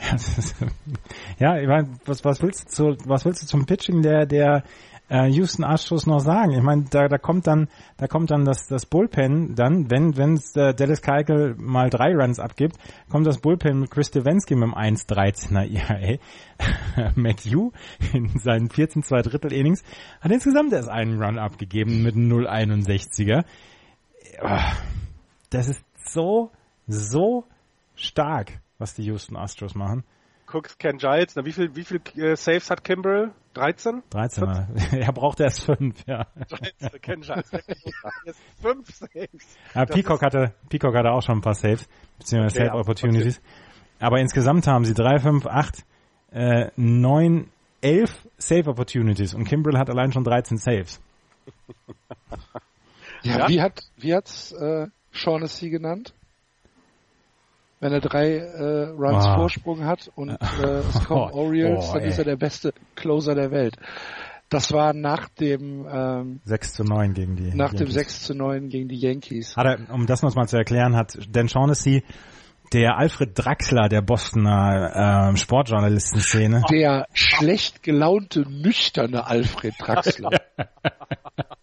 [LAUGHS] ja, ich meine, was, was willst du was willst du zum Pitching der der äh, Houston Astros noch sagen? Ich meine, da, da kommt dann, da kommt dann das, das Bullpen dann, wenn, wenn äh, Dallas Keuchel mal drei Runs abgibt, kommt das Bullpen mit Chris Stevenski mit dem 1-13er ERA. [LAUGHS] Matthew in seinen 14 2 Drittel Innings hat insgesamt erst einen Run abgegeben mit 0-61er. Das ist so, so stark, was die Houston Astros machen. Cooks, Ken Giles, na, wie viel, wie viel äh, Saves hat Kimbrell? 13? 13. er braucht erst fünf, ja. 13, Ken Giles, fünf Saves. Ja, Peacock hatte, Peacock hatte auch schon ein paar Saves, beziehungsweise okay, Save ja, Opportunities. Okay. Aber insgesamt haben sie drei, fünf, acht, äh, neun, elf Save Opportunities und Kimbrell hat allein schon 13 Saves. ja, ja, wie hat, wie hat's, äh, Shaughnessy genannt? Wenn er drei äh, Runs oh. Vorsprung hat und äh, es [LAUGHS] kommen oh, Orioles, oh, dann ist er der beste Closer der Welt. Das war nach dem ähm, 6 zu 9 gegen die nach Yankees. dem 6 zu 9 gegen die Yankees. Hat er, um das noch mal zu erklären, hat Dan Shaughnessy der Alfred Draxler der Bostoner äh, Sportjournalistenszene. Der schlecht gelaunte, nüchterne Alfred Draxler. [LAUGHS] [LAUGHS]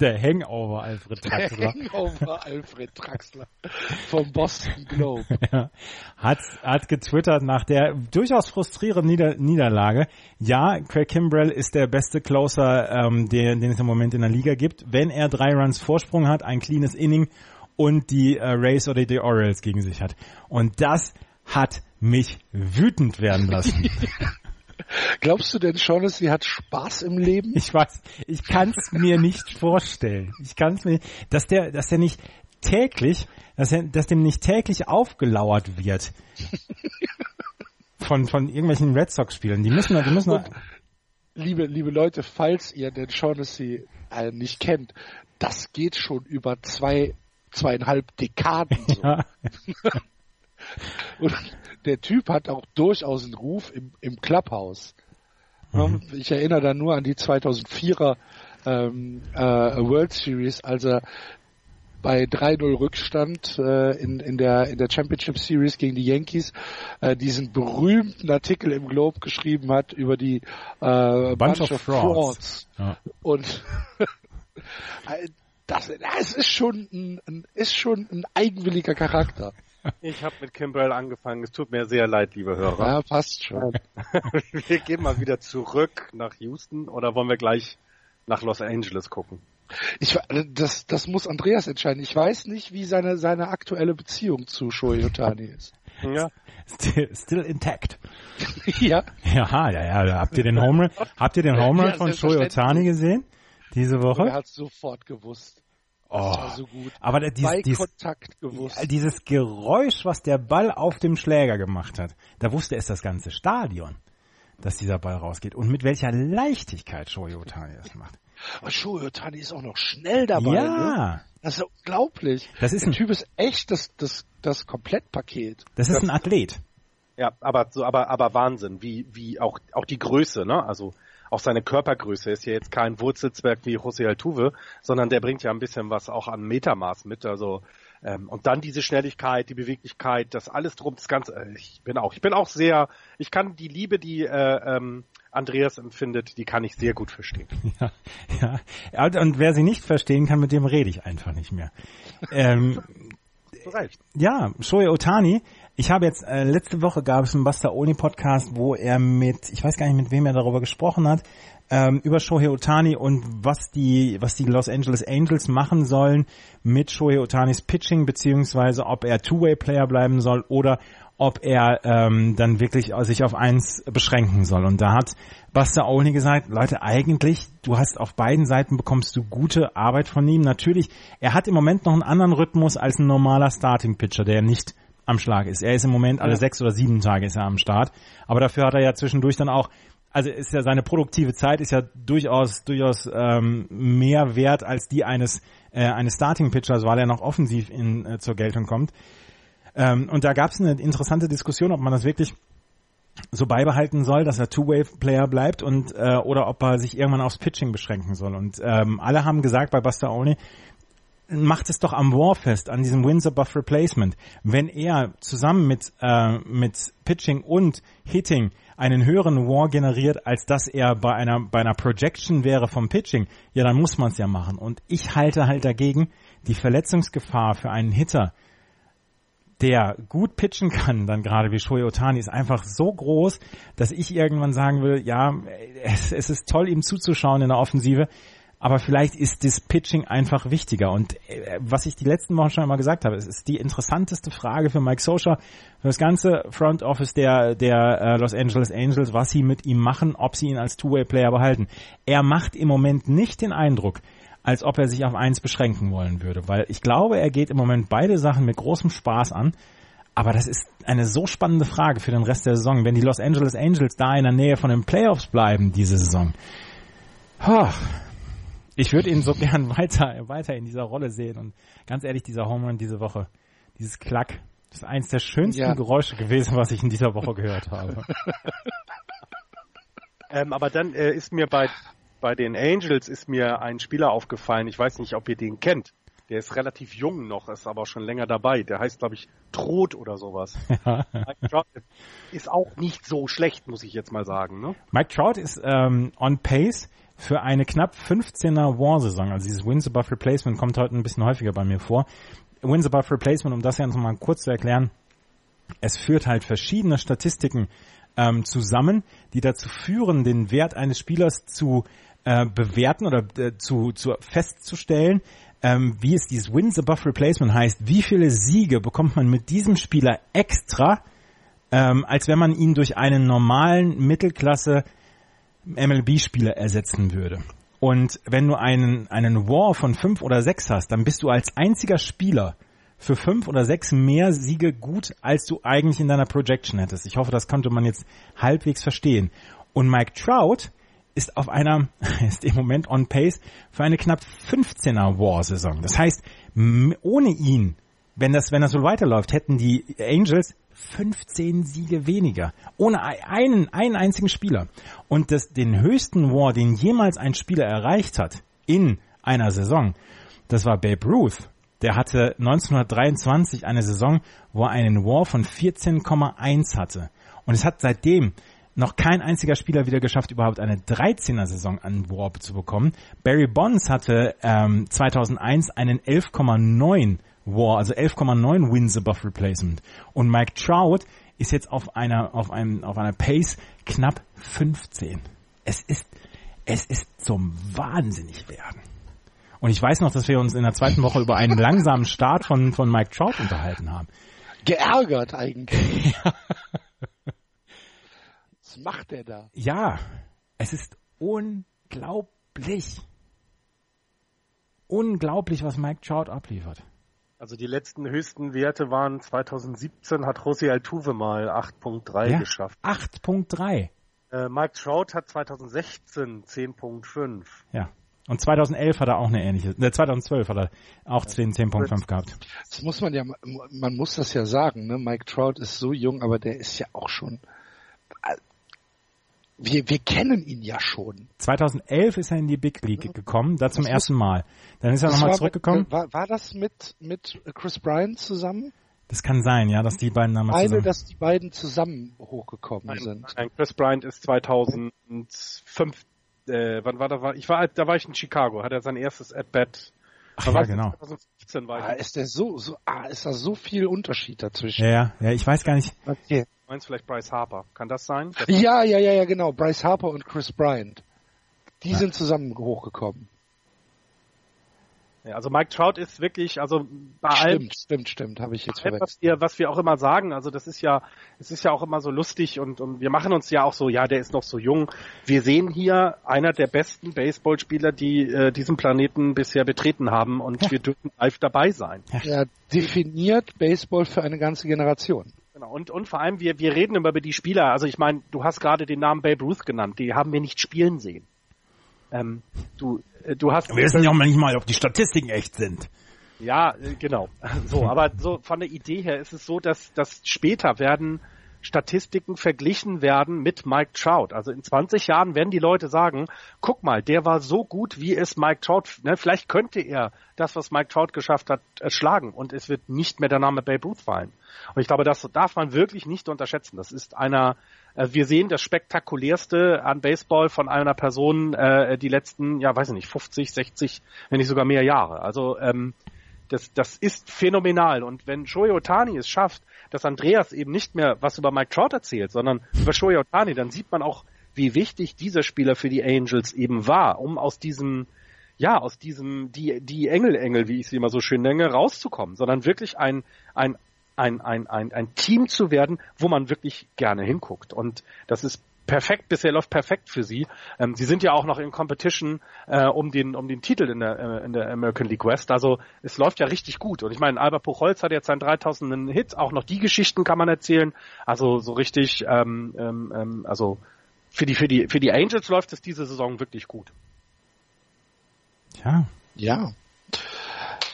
Der Hangover Alfred Traxler. Der Hangover Alfred Traxler vom Boston Globe. [LAUGHS] Ja. Hat, hat getwittert nach der durchaus frustrierenden Nieder Niederlage. Ja, Craig Kimbrell ist der beste Closer, ähm, den, den es im Moment in der Liga gibt. Wenn er drei Runs Vorsprung hat, ein cleanes Inning und die äh, Rays oder die Orioles gegen sich hat. Und das hat mich wütend werden lassen. [LAUGHS] [LAUGHS] [LAUGHS] Glaubst du denn schon, sie hat Spaß im Leben? Ich weiß, ich kann es mir nicht vorstellen. Ich kann es mir, dass der, dass der nicht täglich, dass, er, dass dem nicht täglich aufgelauert wird von von irgendwelchen Red Sox Spielen. Die müssen, die müssen. Und, liebe liebe Leute, falls ihr den Shaughnessy äh, nicht kennt, das geht schon über zwei zweieinhalb Dekaden. So. Ja. [LAUGHS] Und der Typ hat auch durchaus einen Ruf im, im Clubhouse. Mhm. Ich erinnere da nur an die 2004er ähm, äh, World Series, als er bei 3-0 Rückstand äh, in, in, der, in der Championship Series gegen die Yankees äh, diesen berühmten Artikel im Globe geschrieben hat über die äh, Bunch, Bunch of, of Frauds. Ja. Und [LAUGHS] das, das ist schon ein, ein, ist schon ein eigenwilliger Charakter. Ich habe mit Kimbrell angefangen. Es tut mir sehr leid, liebe Hörer. Ja, passt schon. [LAUGHS] wir gehen mal wieder zurück nach Houston oder wollen wir gleich nach Los Angeles gucken? Ich, das, das muss Andreas entscheiden. Ich weiß nicht, wie seine, seine aktuelle Beziehung zu Shohei Otani ist. Ja. Still, still intact. [LAUGHS] ja. Ja, ja, ja. Habt ihr den Home habt ihr den Home Run ja, von Shohei Otani gesehen? Diese Woche? Er hat sofort gewusst. Oh, so aber dieses, dieses, dieses Geräusch, was der Ball auf dem Schläger gemacht hat, da wusste es das ganze Stadion, dass dieser Ball rausgeht. Und mit welcher Leichtigkeit Shohei Otani das macht. Aber Shohei Otani ist auch noch schnell dabei. Ja. Ne? Das ist unglaublich. Das ist der ein Typ ist echt das, das, das Komplettpaket. Das ist ein Athlet. Ja, aber so, aber, aber Wahnsinn, wie, wie auch, auch die Größe, ne? Also, auch seine Körpergröße ist ja jetzt kein Wurzelzwerg wie José Altuve, sondern der bringt ja ein bisschen was auch an Metermaß mit. Also ähm, und dann diese Schnelligkeit, die Beweglichkeit, das alles drum, das Ganze. Äh, ich bin auch, ich bin auch sehr, ich kann die Liebe, die äh, ähm, Andreas empfindet, die kann ich sehr gut verstehen. [LAUGHS] Ja, ja. Und wer sie nicht verstehen kann, mit dem rede ich einfach nicht mehr. [LAUGHS] ähm, Recht. Ja, Shoei Otani ich habe jetzt, äh, letzte Woche gab es einen Buster Oni Podcast, wo er mit, ich weiß gar nicht mit wem er darüber gesprochen hat, ähm, über Shohei Otani und was die, was die Los Angeles Angels machen sollen mit Shohei Otanis Pitching, beziehungsweise ob er Two-Way-Player bleiben soll oder ob er ähm, dann wirklich sich auf eins beschränken soll. Und da hat Buster Olney gesagt, Leute, eigentlich, du hast auf beiden Seiten bekommst du gute Arbeit von ihm. Natürlich, er hat im Moment noch einen anderen Rhythmus als ein normaler Starting Pitcher, der nicht am Schlag ist. Er ist im Moment alle ja. sechs oder sieben Tage ist er am Start. Aber dafür hat er ja zwischendurch dann auch, also ist ja seine produktive Zeit ist ja durchaus durchaus ähm, mehr wert als die eines äh, eines Starting Pitchers, weil er noch offensiv in, äh, zur Geltung kommt. Ähm, und da gab es eine interessante Diskussion, ob man das wirklich so beibehalten soll, dass er Two-Way-Player bleibt und äh, oder ob er sich irgendwann aufs Pitching beschränken soll. Und ähm, alle haben gesagt bei Buster Olney, macht es doch am War fest, an diesem Wins above Replacement. Wenn er zusammen mit, äh, mit Pitching und Hitting einen höheren War generiert, als dass er bei einer, bei einer Projection wäre vom Pitching, ja, dann muss man es ja machen. Und ich halte halt dagegen, die Verletzungsgefahr für einen Hitter, der gut pitchen kann, dann gerade wie Shohei Otani, ist einfach so groß, dass ich irgendwann sagen will, ja, es, es ist toll, ihm zuzuschauen in der Offensive, aber vielleicht ist das Pitching einfach wichtiger. Und äh, was ich die letzten Wochen schon einmal gesagt habe, es ist die interessanteste Frage für Mike Socha, für das ganze Front Office der, der äh, Los Angeles Angels, was sie mit ihm machen, ob sie ihn als Two-Way-Player behalten. Er macht im Moment nicht den Eindruck, als ob er sich auf eins beschränken wollen würde, weil ich glaube, er geht im Moment beide Sachen mit großem Spaß an. Aber das ist eine so spannende Frage für den Rest der Saison. Wenn die Los Angeles Angels da in der Nähe von den Playoffs bleiben diese Saison, ich würde ihn so [LAUGHS] gern weiter, weiter in dieser Rolle sehen. Und ganz ehrlich, dieser Home Run diese Woche, dieses Klack, das ist eins der schönsten ja. Geräusche gewesen, was ich in dieser Woche gehört habe. [LAUGHS] ähm, aber dann äh, ist mir bei bei den Angels ist mir ein Spieler aufgefallen, ich weiß nicht, ob ihr den kennt. Der ist relativ jung noch, ist aber schon länger dabei. Der heißt, glaube ich, Trot oder sowas. [LAUGHS] Mike Trout ist auch nicht so schlecht, muss ich jetzt mal sagen. Ne? Mike Trout ist ähm, on pace für eine knapp 15er War-Saison. Also dieses Wins above Replacement kommt heute ein bisschen häufiger bei mir vor. Wins above Replacement, um das ja noch mal kurz zu erklären, es führt halt verschiedene Statistiken ähm, zusammen, die dazu führen, den Wert eines Spielers zu äh, bewerten oder äh, zu, zu festzustellen, ähm, wie es dieses Wins above Replacement heißt, wie viele Siege bekommt man mit diesem Spieler extra, ähm, als wenn man ihn durch einen normalen Mittelklasse MLB-Spieler ersetzen würde. Und wenn du einen, einen War von fünf oder sechs hast, dann bist du als einziger Spieler für fünf oder sechs mehr Siege gut, als du eigentlich in deiner Projection hättest. Ich hoffe, das konnte man jetzt halbwegs verstehen. Und Mike Trout ist auf einer, [LAUGHS] ist im Moment on pace für eine knapp 15er War-Saison. Das heißt, ohne ihn, wenn das, wenn das so weiterläuft, hätten die Angels 15 Siege weniger. Ohne einen, einen einzigen Spieler. Und das, den höchsten War, den jemals ein Spieler erreicht hat in einer Saison, das war Babe Ruth. Der hatte 1923 eine Saison, wo er einen War von 14,1 hatte. Und es hat seitdem noch kein einziger Spieler wieder geschafft, überhaupt eine 13er Saison an Warp zu bekommen. Barry Bonds hatte ähm, 2001 einen 11,9 War, also 11,9 Wins above Replacement. Und Mike Trout ist jetzt auf einer, auf einem, auf einer Pace knapp 15. Es ist, es ist zum wahnsinnig werden. Und ich weiß noch, dass wir uns in der zweiten Woche über einen langsamen Start von, von Mike Trout unterhalten haben. Geärgert eigentlich. [LAUGHS] macht er da? Ja, es ist unglaublich. Unglaublich, was Mike Trout abliefert. Also die letzten höchsten Werte waren 2017 hat José Altuve mal 8.3 ja, geschafft. 8.3. Äh, Mike Trout hat 2016 10.5. Ja. Und 2011 hat er auch eine ähnliche, ne, 2012 hat er auch 10, 10.5 gehabt. Das muss man ja, man muss das ja sagen, ne? Mike Trout ist so jung, aber der ist ja auch schon, wir, wir kennen ihn ja schon. 2011 ist er in die Big League gekommen, da zum das ersten Mal. Dann ist er nochmal zurückgekommen. War, war das mit, mit Chris Bryant zusammen? Das kann sein, ja, dass die beiden damals Eine, zusammen... dass die beiden zusammen hochgekommen nein, sind. Nein, Chris Bryant ist 2005, äh, wann war da, ich war, da war ich in Chicago, hat er sein erstes At-Bat Ach, ja, genau. 2015 war ich. Ah, ist der so, so, ah, ist da so viel Unterschied dazwischen? Ja, ja, ja, ich weiß gar nicht. Okay. Du meinst vielleicht Bryce Harper? Kann das sein? Das ja, ja, ja, ja, genau. Bryce Harper und Chris Bryant. Die ja. sind zusammen hochgekommen. Ja, also Mike Trout ist wirklich, also bei stimmt, allem. Stimmt, stimmt, habe ich jetzt verwechselt. Was wir, was wir auch immer sagen, also das ist ja, es ist ja auch immer so lustig und, und wir machen uns ja auch so, ja, der ist noch so jung. Wir sehen hier einer der besten Baseballspieler, die äh, diesen Planeten bisher betreten haben und ja. wir dürfen live dabei sein. Er definiert Baseball für eine ganze Generation. Genau, und, und vor allem, wir, wir reden immer über die Spieler. Also ich meine, du hast gerade den Namen Babe Ruth genannt, die haben wir nicht spielen sehen. Ähm, du, äh, du hast. Wir wissen ja auch nicht mal, ob die Statistiken echt sind. Ja, äh, genau. So, aber so von der Idee her ist es so, dass, dass später werden Statistiken verglichen werden mit Mike Trout. Also in 20 Jahren werden die Leute sagen, guck mal, der war so gut, wie es Mike Trout, ne, vielleicht könnte er das, was Mike Trout geschafft hat, erschlagen und es wird nicht mehr der Name Babe Ruth fallen. Und ich glaube, das darf man wirklich nicht unterschätzen. Das ist einer, äh, wir sehen das spektakulärste an Baseball von einer Person äh, die letzten, ja, weiß ich nicht, 50, 60, wenn nicht sogar mehr Jahre. Also ähm, das, das ist phänomenal. Und wenn Shohei Otani es schafft, dass Andreas eben nicht mehr was über Mike Trout erzählt, sondern über Shohei Otani, dann sieht man auch, wie wichtig dieser Spieler für die Angels eben war, um aus diesem, ja, aus diesem, die, die Engel-Engel, wie ich sie immer so schön nenne, rauszukommen, sondern wirklich ein, ein, ein, ein, ein, ein Team zu werden, wo man wirklich gerne hinguckt. Und das ist perfekt, bisher läuft perfekt für sie. Ähm, sie sind ja auch noch in Competition äh, um den um den Titel in der äh, in der American League West. Also es läuft ja richtig gut. Und ich meine, Albert Puchholz hat jetzt seinen 3000. Hit. Auch noch die Geschichten kann man erzählen. Also so richtig, ähm, ähm, ähm, also für die für die für die Angels läuft es diese Saison wirklich gut. Ja. Ja.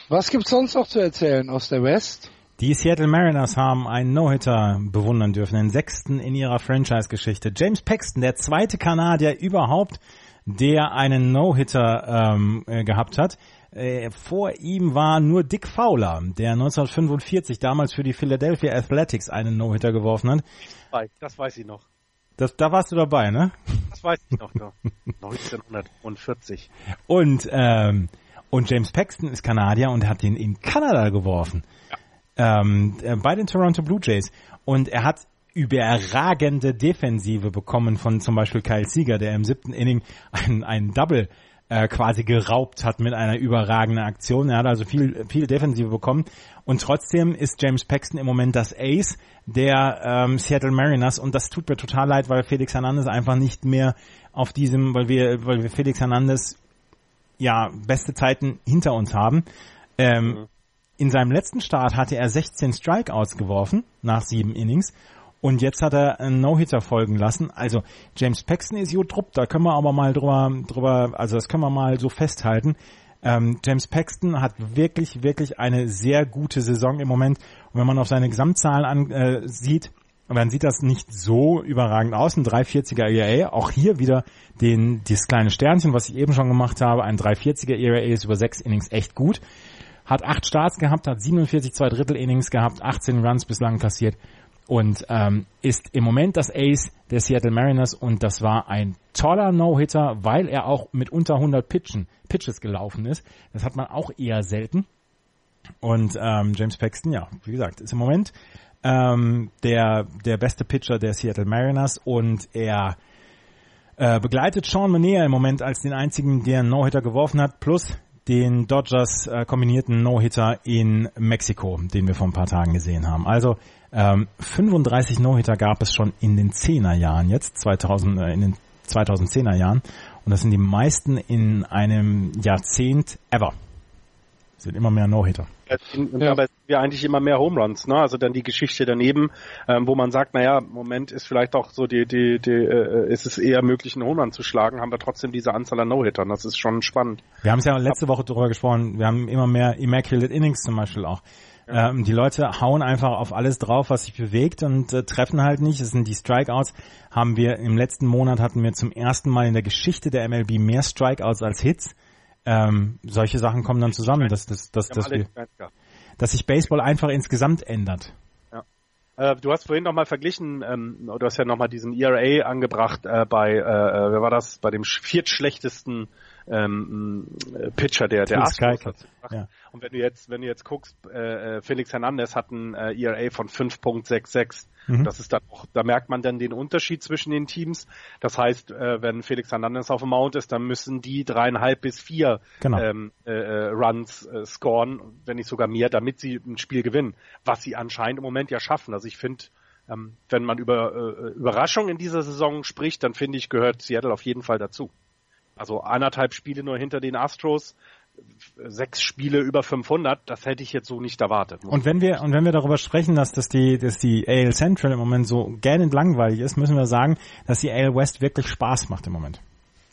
Was gibt's sonst noch zu erzählen aus der West? Die Seattle Mariners haben einen No-Hitter bewundern dürfen, den sechsten in ihrer Franchise-Geschichte. James Paxton, der zweite Kanadier überhaupt, der einen No-Hitter ähm, äh, gehabt hat. Äh, vor ihm war nur Dick Fowler, der 1945 damals für die Philadelphia Athletics einen No-Hitter geworfen hat. Das weiß ich noch. Das, da warst du dabei, ne? Das weiß ich noch. Da. 1940. Und ähm, und James Paxton ist Kanadier und hat den in Kanada geworfen. Ja ähm, äh, bei den Toronto Blue Jays. Und er hat überragende Defensive bekommen von zum Beispiel Kyle Sieger, der im siebten Inning einen, einen Double äh, quasi geraubt hat mit einer überragenden Aktion. Er hat also viel, viel Defensive bekommen. Und trotzdem ist James Paxton im Moment das Ace der ähm, Seattle Mariners. Und das tut mir total leid, weil Felix Hernandez einfach nicht mehr auf diesem, weil wir, weil wir Felix Hernandez ja beste Zeiten hinter uns haben. Ähm, mhm. In seinem letzten Start hatte er 16 Strikeouts geworfen nach sieben Innings und jetzt hat er einen No-Hitter folgen lassen. Also James Paxton ist Jodrup, da können wir aber mal drüber, drüber, also das können wir mal so festhalten. Ähm, James Paxton hat wirklich, wirklich eine sehr gute Saison im Moment. Und wenn man auf seine Gesamtzahlen an, äh, sieht, dann sieht das nicht so überragend aus. Ein 340er ERA, auch hier wieder den, dieses kleine Sternchen, was ich eben schon gemacht habe. Ein 340er ERA ist über sechs Innings echt gut hat acht Starts gehabt, hat 47 zwei Drittel Innings gehabt, 18 Runs bislang kassiert und ähm, ist im Moment das Ace der Seattle Mariners und das war ein toller No-Hitter, weil er auch mit unter 100 Pitchen, Pitches gelaufen ist. Das hat man auch eher selten. Und ähm, James Paxton, ja, wie gesagt, ist im Moment ähm, der der beste Pitcher der Seattle Mariners und er äh, begleitet Sean Mania im Moment als den einzigen, der einen No-Hitter geworfen hat, plus den Dodgers äh, kombinierten No-Hitter in Mexiko, den wir vor ein paar Tagen gesehen haben. Also ähm, 35 No-Hitter gab es schon in den 10er Jahren jetzt, 2000, äh, in den 2010er Jahren. Und das sind die meisten in einem Jahrzehnt ever. Sind immer mehr No-Hitter. Ja. Aber es sind ja eigentlich immer mehr Home Runs, ne? Also dann die Geschichte daneben, ähm, wo man sagt, naja, im Moment ist vielleicht auch so die, die, die äh, ist es eher möglich, einen Home Run zu schlagen, haben wir trotzdem diese Anzahl an No-Hittern. Das ist schon spannend. Wir haben es ja letzte Woche darüber gesprochen, wir haben immer mehr Immaculate Innings zum Beispiel auch. Ja. Ähm, die Leute hauen einfach auf alles drauf, was sich bewegt und äh, treffen halt nicht. Das sind die Strikeouts. Haben wir im letzten Monat hatten wir zum ersten Mal in der Geschichte der MLB mehr Strikeouts als Hits. Ähm, solche Sachen kommen dann zusammen, dass, dass, dass, dass, wir, dass sich Baseball einfach insgesamt ändert. Ja. Äh, du hast vorhin nochmal verglichen, ähm, du hast ja nochmal diesen ERA angebracht äh, bei, äh, äh, wer war das, bei dem viertschlechtesten ähm, Pitcher der, der Astros. Ja. Und wenn du jetzt, wenn du jetzt guckst, äh, äh Felix Hernandez hat ein äh, ERA von 5.66. Mhm. Das ist dann auch, da merkt man dann den Unterschied zwischen den Teams. Das heißt, äh, wenn Felix Hernandez auf dem Mount ist, dann müssen die dreieinhalb bis vier genau. ähm, äh, äh, Runs äh, scoren, wenn nicht sogar mehr, damit sie ein Spiel gewinnen. Was sie anscheinend im Moment ja schaffen. Also ich finde, ähm, wenn man über äh, Überraschung in dieser Saison spricht, dann finde ich, gehört Seattle auf jeden Fall dazu. Also anderthalb Spiele nur hinter den Astros, sechs Spiele über 500, das hätte ich jetzt so nicht erwartet. Und wenn wir und wenn wir darüber sprechen, dass das die dass die AL Central im Moment so gähnend langweilig ist, müssen wir sagen, dass die AL West wirklich Spaß macht im Moment.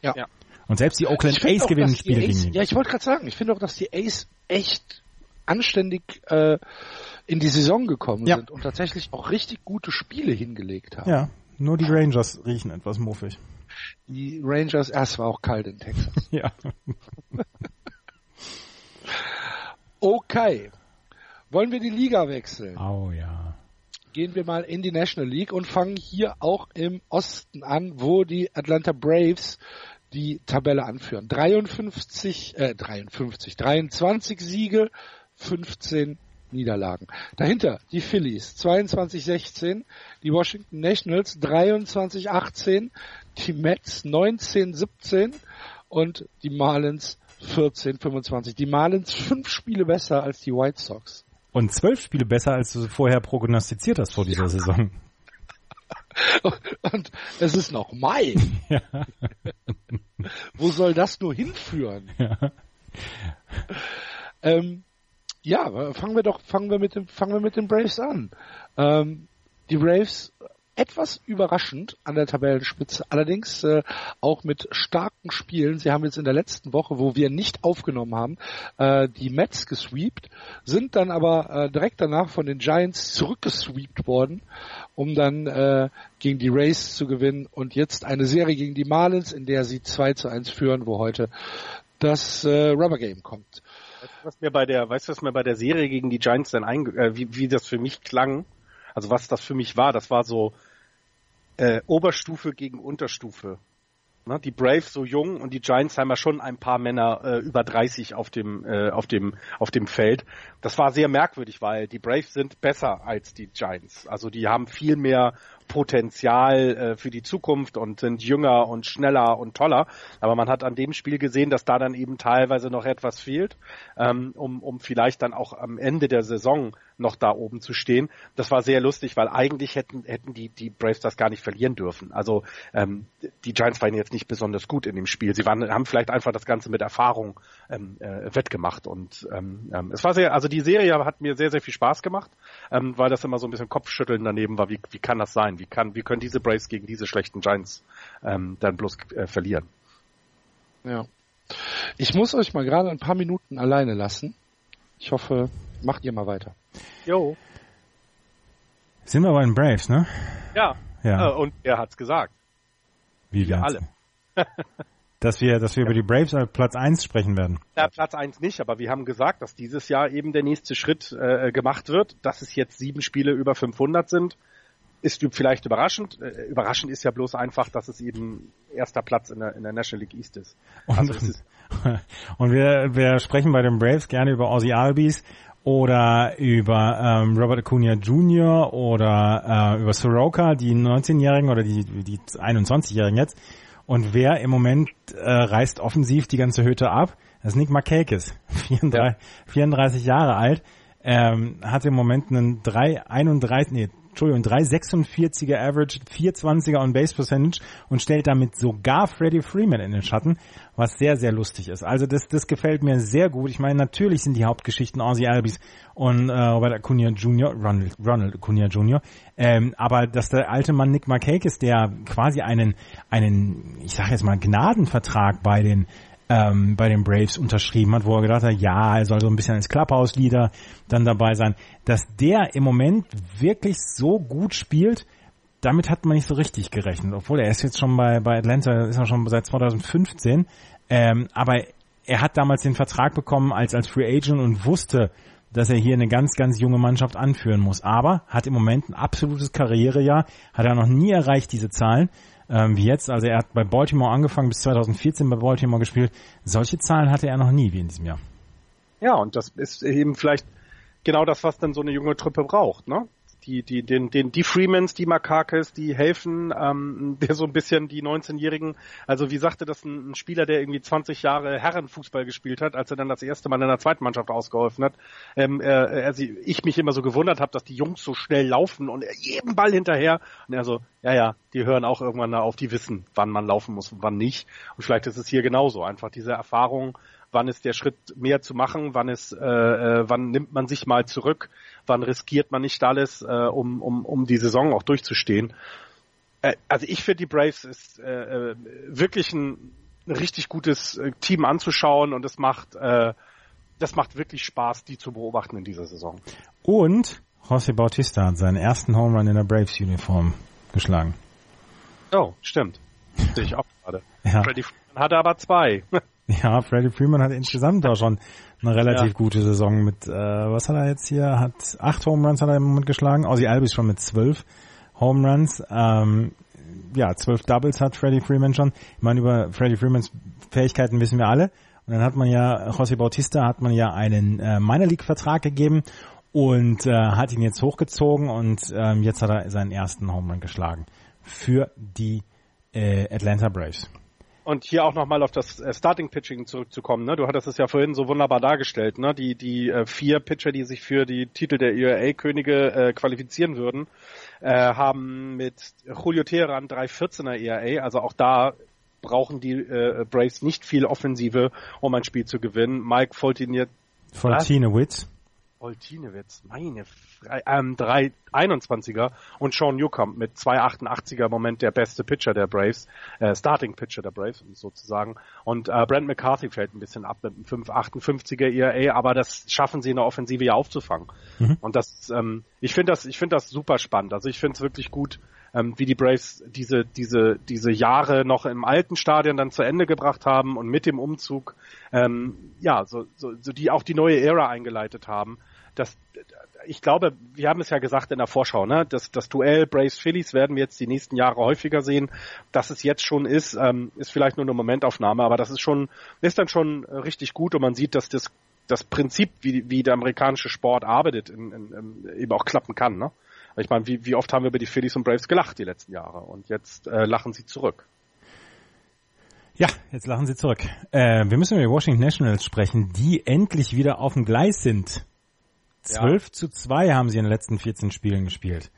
Ja. ja. Und selbst die Oakland A's gewinnen Spiele Ace, gegen ihn. Ja, ich wollte gerade sagen, ich finde auch, dass die Ace echt anständig äh, in die Saison gekommen Ja. sind und tatsächlich auch richtig gute Spiele hingelegt haben. Ja, nur die Rangers riechen etwas muffig. Die Rangers, erst war auch kalt in Texas. [LAUGHS] Ja. Okay. Wollen wir die Liga wechseln? Oh ja. Gehen wir mal in die National League und fangen hier auch im Osten an, wo die Atlanta Braves die Tabelle anführen. 53, äh, 53, 23 Siege, 15 Niederlagen. Dahinter die Phillies 22-16, die Washington Nationals 23-18, die Mets 19-17 und die Marlins 14-25. Die Marlins fünf Spiele besser als die White Sox. Und zwölf Spiele besser, als du vorher prognostiziert hast vor dieser Saison. Und es ist noch Mai. [LAUGHS] Ja. Wo soll das nur hinführen? Ja. Ähm, ja, fangen wir doch, fangen wir mit dem, fangen wir mit den Braves an. Ähm, die Braves etwas überraschend an der Tabellenspitze, allerdings äh, auch mit starken Spielen. Sie haben jetzt in der letzten Woche, wo wir nicht aufgenommen haben, äh, die Mets gesweept, sind dann aber äh, direkt danach von den Giants zurückgesweept worden, um dann äh, gegen die Rays zu gewinnen und jetzt eine Serie gegen die Marlins, in der sie 2 zu 1 führen, wo heute das äh, Rubber Game kommt. Weißt du, was mir bei der, weißt du, was mir bei der Serie gegen die Giants dann einge, äh, wie, wie das für mich klang? Also was das für mich war, das war so äh, Oberstufe gegen Unterstufe. Ne, die Braves so jung und die Giants haben ja schon ein paar Männer äh, über 30 auf dem äh, auf dem auf dem Feld. Das war sehr merkwürdig, weil die Braves sind besser als die Giants. Also die haben viel mehr Potenzial äh, für die Zukunft und sind jünger und schneller und toller. Aber man hat an dem Spiel gesehen, dass da dann eben teilweise noch etwas fehlt, ähm, um, um vielleicht dann auch am Ende der Saison noch da oben zu stehen. Das war sehr lustig, weil eigentlich hätten, hätten die, die Braves das gar nicht verlieren dürfen. Also ähm, die Giants waren jetzt nicht besonders gut in dem Spiel. Sie waren, haben vielleicht einfach das Ganze mit Erfahrung ähm, äh, wettgemacht. Und ähm, ähm, es war sehr, also die Serie hat mir sehr, sehr viel Spaß gemacht, ähm, weil das immer so ein bisschen Kopfschütteln daneben war. Wie, wie kann das sein? Wie kann, wie können diese Braves gegen diese schlechten Giants ähm, dann bloß äh, verlieren? Ja. Ich muss euch mal gerade ein paar Minuten alleine lassen. Ich hoffe, macht ihr mal weiter. Jo. Sind wir bei den Braves, ne? Ja. Ja. Äh, und er hat's gesagt. Wie wir alle. [LAUGHS] Dass wir, dass wir über die Braves auf Platz 1 sprechen werden. Ja, Platz eins nicht, aber wir haben gesagt, dass dieses Jahr eben der nächste Schritt äh, gemacht wird, dass es jetzt sieben Spiele über 500 sind. Ist vielleicht überraschend. Äh, überraschend ist ja bloß einfach, dass es eben erster Platz in der, in der National League East ist. Und, Also es [LAUGHS] ist und wir, wir sprechen bei den Braves gerne über Ozzy Albies oder über ähm, Robert Acuna Jr. oder äh, über Soroka, die 19-Jährigen oder die, die 21-Jährigen jetzt. Und wer im Moment äh, reißt offensiv die ganze Hütte ab, das ist Nick Markakis, [LAUGHS] 34, 34 Jahre alt, ähm, hat im Moment einen 3,31, nee, Entschuldigung, 3,46er Average, 420er on Base Percentage und stellt damit sogar Freddie Freeman in den Schatten, was sehr, sehr lustig ist. Also das, das gefällt mir sehr gut. Ich meine, natürlich sind die Hauptgeschichten Ozzy Albies und äh, Robert Acuna Jr., Ronald, Ronald Acuna Jr., ähm, aber dass der alte Mann Nick Markakis, der quasi einen, einen, ich sage jetzt mal, Gnadenvertrag bei den ähm, bei den Braves unterschrieben hat, wo er gedacht hat, ja, er soll so ein bisschen als Clubhouse-Leader dann dabei sein, dass der im Moment wirklich so gut spielt, damit hat man nicht so richtig gerechnet, obwohl er ist jetzt schon bei, bei Atlanta, ist er schon seit 2015, ähm, aber er hat damals den Vertrag bekommen als, als Free Agent und wusste, dass er hier eine ganz, ganz junge Mannschaft anführen muss. Aber hat im Moment ein absolutes Karrierejahr, hat er noch nie erreicht, diese Zahlen ähm, wie jetzt. Also er hat bei Baltimore angefangen, bis 2014 bei Baltimore gespielt. Solche Zahlen hatte er noch nie wie in diesem Jahr. Ja, und das ist eben vielleicht genau das, was dann so eine junge Truppe braucht, ne? Die, die, den, den, die Freemans, die Makakis, die helfen, ähm, der so ein bisschen die 19-Jährigen, also wie sagte das ein, ein Spieler, der irgendwie 20 Jahre Herrenfußball gespielt hat, als er dann das erste Mal in der zweiten Mannschaft ausgeholfen hat, ähm, er, er, ich mich immer so gewundert habe, dass die Jungs so schnell laufen und jedem Ball hinterher. Und er so, ja, ja, die hören auch irgendwann auf, die wissen, wann man laufen muss und wann nicht. Und vielleicht ist es hier genauso, einfach diese Erfahrung, wann ist der Schritt mehr zu machen, wann ist, äh, äh, wann nimmt man sich mal zurück, wann riskiert man nicht alles, äh, um, um, um die Saison auch durchzustehen. Äh, also ich finde die Braves ist äh, äh, wirklich ein richtig gutes äh, Team anzuschauen und es macht äh, das macht wirklich Spaß, die zu beobachten in dieser Saison. Und José Bautista hat seinen ersten Home Run in der Braves-Uniform geschlagen. Oh, stimmt. Sehe ich auch gerade. Ja. Freeman hatte aber zwei. [LAUGHS] [LAUGHS] Ja, Freddie Freeman hat insgesamt auch schon eine relativ Ja. gute Saison mit, äh, was hat er jetzt hier? Hat acht Home Runs hat er im Moment geschlagen. Ozzy Albies schon mit zwölf Home Runs. Ähm, ja, zwölf Doubles hat Freddie Freeman schon. Ich meine, über Freddie Freemans Fähigkeiten wissen wir alle. Und dann hat man ja, José Bautista hat man ja einen äh, Minor League Vertrag gegeben und äh, hat ihn jetzt hochgezogen und ähm, jetzt hat er seinen ersten Home Run geschlagen für die äh, Atlanta Braves. Und hier auch nochmal auf das äh, Starting Pitching zurückzukommen. Ne? Du hattest es ja vorhin so wunderbar dargestellt. Ne? Die, die äh, vier Pitcher, die sich für die Titel der ERA-Könige äh, qualifizieren würden, äh, haben mit Julio Teheran 314er ERA. Also auch da brauchen die äh, Braves nicht viel Offensive, um ein Spiel zu gewinnen. Mike Foltinewitz. Oltinewitz, meine Fre ähm, 321er und Sean Newcomb mit 288er im Moment der beste Pitcher der Braves, äh, Starting Pitcher der Braves sozusagen. Und äh, Brent McCarthy fällt ein bisschen ab mit einem 558er ERA, aber das schaffen sie in der Offensive ja aufzufangen. Mhm. Und das, ähm, ich finde das, ich finde das super spannend. Also ich finde es wirklich gut, ähm, wie die Braves diese, diese, diese Jahre noch im alten Stadion dann zu Ende gebracht haben und mit dem Umzug, ähm, ja, so, so, so die auch die neue Ära eingeleitet haben. Das, ich glaube, wir haben es ja gesagt in der Vorschau, ne? Das, das Duell Braves Phillies werden wir jetzt die nächsten Jahre häufiger sehen. Dass es jetzt schon ist, ähm, ist vielleicht nur eine Momentaufnahme, aber das ist schon, ist dann schon richtig gut und man sieht, dass das das Prinzip, wie, wie der amerikanische Sport arbeitet, in, in, in, eben auch klappen kann. Ne? Ich meine, wie, wie oft haben wir über die Phillies und Braves gelacht die letzten Jahre und jetzt äh, lachen sie zurück. Ja, jetzt lachen sie zurück. Äh, wir müssen über die Washington Nationals sprechen, die endlich wieder auf dem Gleis sind. 12 zu 2 haben sie in den letzten 14 Spielen gespielt.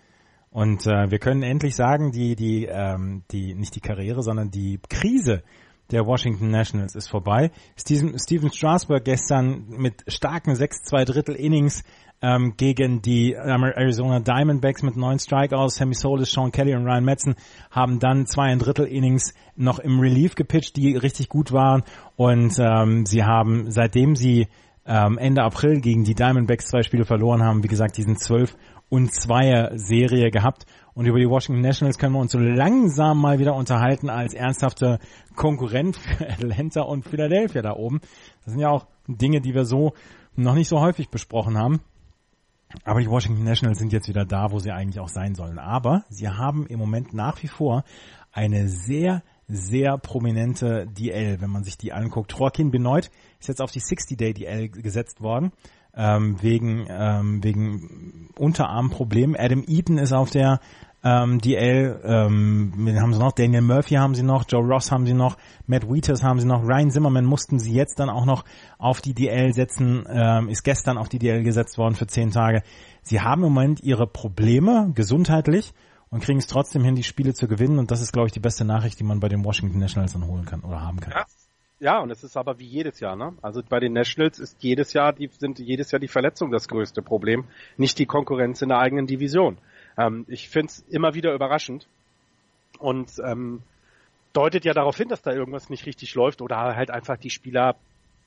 Und äh, wir können endlich sagen, die, die, ähm, die, nicht die Karriere, sondern die Krise der Washington Nationals ist vorbei. Steven, Steven Strasburg gestern mit starken 6-2 Drittel Innings ähm, gegen die Arizona Diamondbacks mit neun Strikeouts. Sammy Solis, Sean Kelly und Ryan Metzen haben dann zwei ein Drittel Innings noch im Relief gepitcht, die richtig gut waren. Und ähm, sie haben, seitdem sie ähm, Ende April gegen die Diamondbacks zwei Spiele verloren haben, wie gesagt, diesen 12 und 2er Serie gehabt. Und über die Washington Nationals können wir uns so langsam mal wieder unterhalten als ernsthafte Konkurrent für Atlanta und Philadelphia da oben. Das sind ja auch Dinge, die wir so noch nicht so häufig besprochen haben. Aber die Washington Nationals sind jetzt wieder da, wo sie eigentlich auch sein sollen. Aber sie haben im Moment nach wie vor eine sehr, sehr prominente DL, wenn man sich die anguckt. Joaquin Benoit ist jetzt auf die 60-Day DL gesetzt worden, ähm, wegen, ähm, wegen Unterarmproblemen. Adam Eaton ist auf der ähm, DL, ähm, wen haben sie noch? Daniel Murphy haben sie noch, Joe Ross haben sie noch, Matt Wieters haben sie noch, Ryan Zimmerman mussten sie jetzt dann auch noch auf die DL setzen, ähm, ist gestern auf die DL gesetzt worden für zehn Tage. Sie haben im Moment ihre Probleme gesundheitlich und kriegen es trotzdem hin, die Spiele zu gewinnen und das ist, glaube ich, die beste Nachricht, die man bei den Washington Nationals dann holen kann oder haben kann. Ja. Ja, und es ist aber wie jedes Jahr, ne? Also bei den Nationals ist jedes Jahr die sind jedes Jahr die Verletzung das größte Problem, nicht die Konkurrenz in der eigenen Division. Ähm, ich find's immer wieder überraschend und ähm, deutet ja darauf hin, dass da irgendwas nicht richtig läuft oder halt einfach die Spieler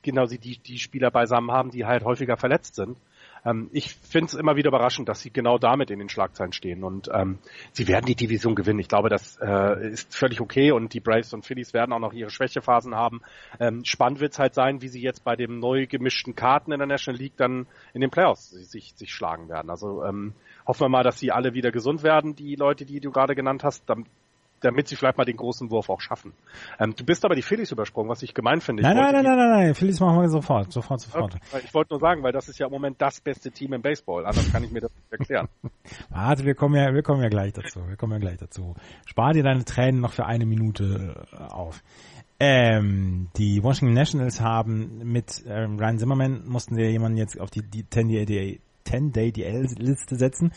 genau die die Spieler beisammen haben, die halt häufiger verletzt sind. Ähm, ich find's immer wieder überraschend, dass sie genau damit in den Schlagzeilen stehen und ähm, sie werden die Division gewinnen. Ich glaube, das äh, ist völlig okay und die Braves und Phillies werden auch noch ihre Schwächephasen haben. Ähm, spannend wird's halt sein, wie sie jetzt bei dem neu gemischten Karten in der National League dann in den Playoffs sich, sich schlagen werden. Also ähm, hoffen wir mal, dass sie alle wieder gesund werden, die Leute, die du gerade genannt hast, damit, damit sie vielleicht mal den großen Wurf auch schaffen. Ähm, du bist aber die Phillies übersprungen, was ich gemein finde. Ich Nein, nein, nein, nein, nein, nein, Phillies machen wir sofort, sofort, sofort. Okay, Ich wollte nur sagen, weil das ist ja im Moment das beste Team im Baseball. Anders kann ich mir das nicht erklären. [LAUGHS] Warte, wir kommen ja, wir kommen ja gleich dazu. Wir kommen ja gleich dazu. Spar dir deine Tränen noch für eine Minute äh, auf. Ähm, die Washington Nationals haben mit ähm, Ryan Zimmerman mussten wir jemanden jetzt auf die, die 10-Day 10-Day DL-Liste setzen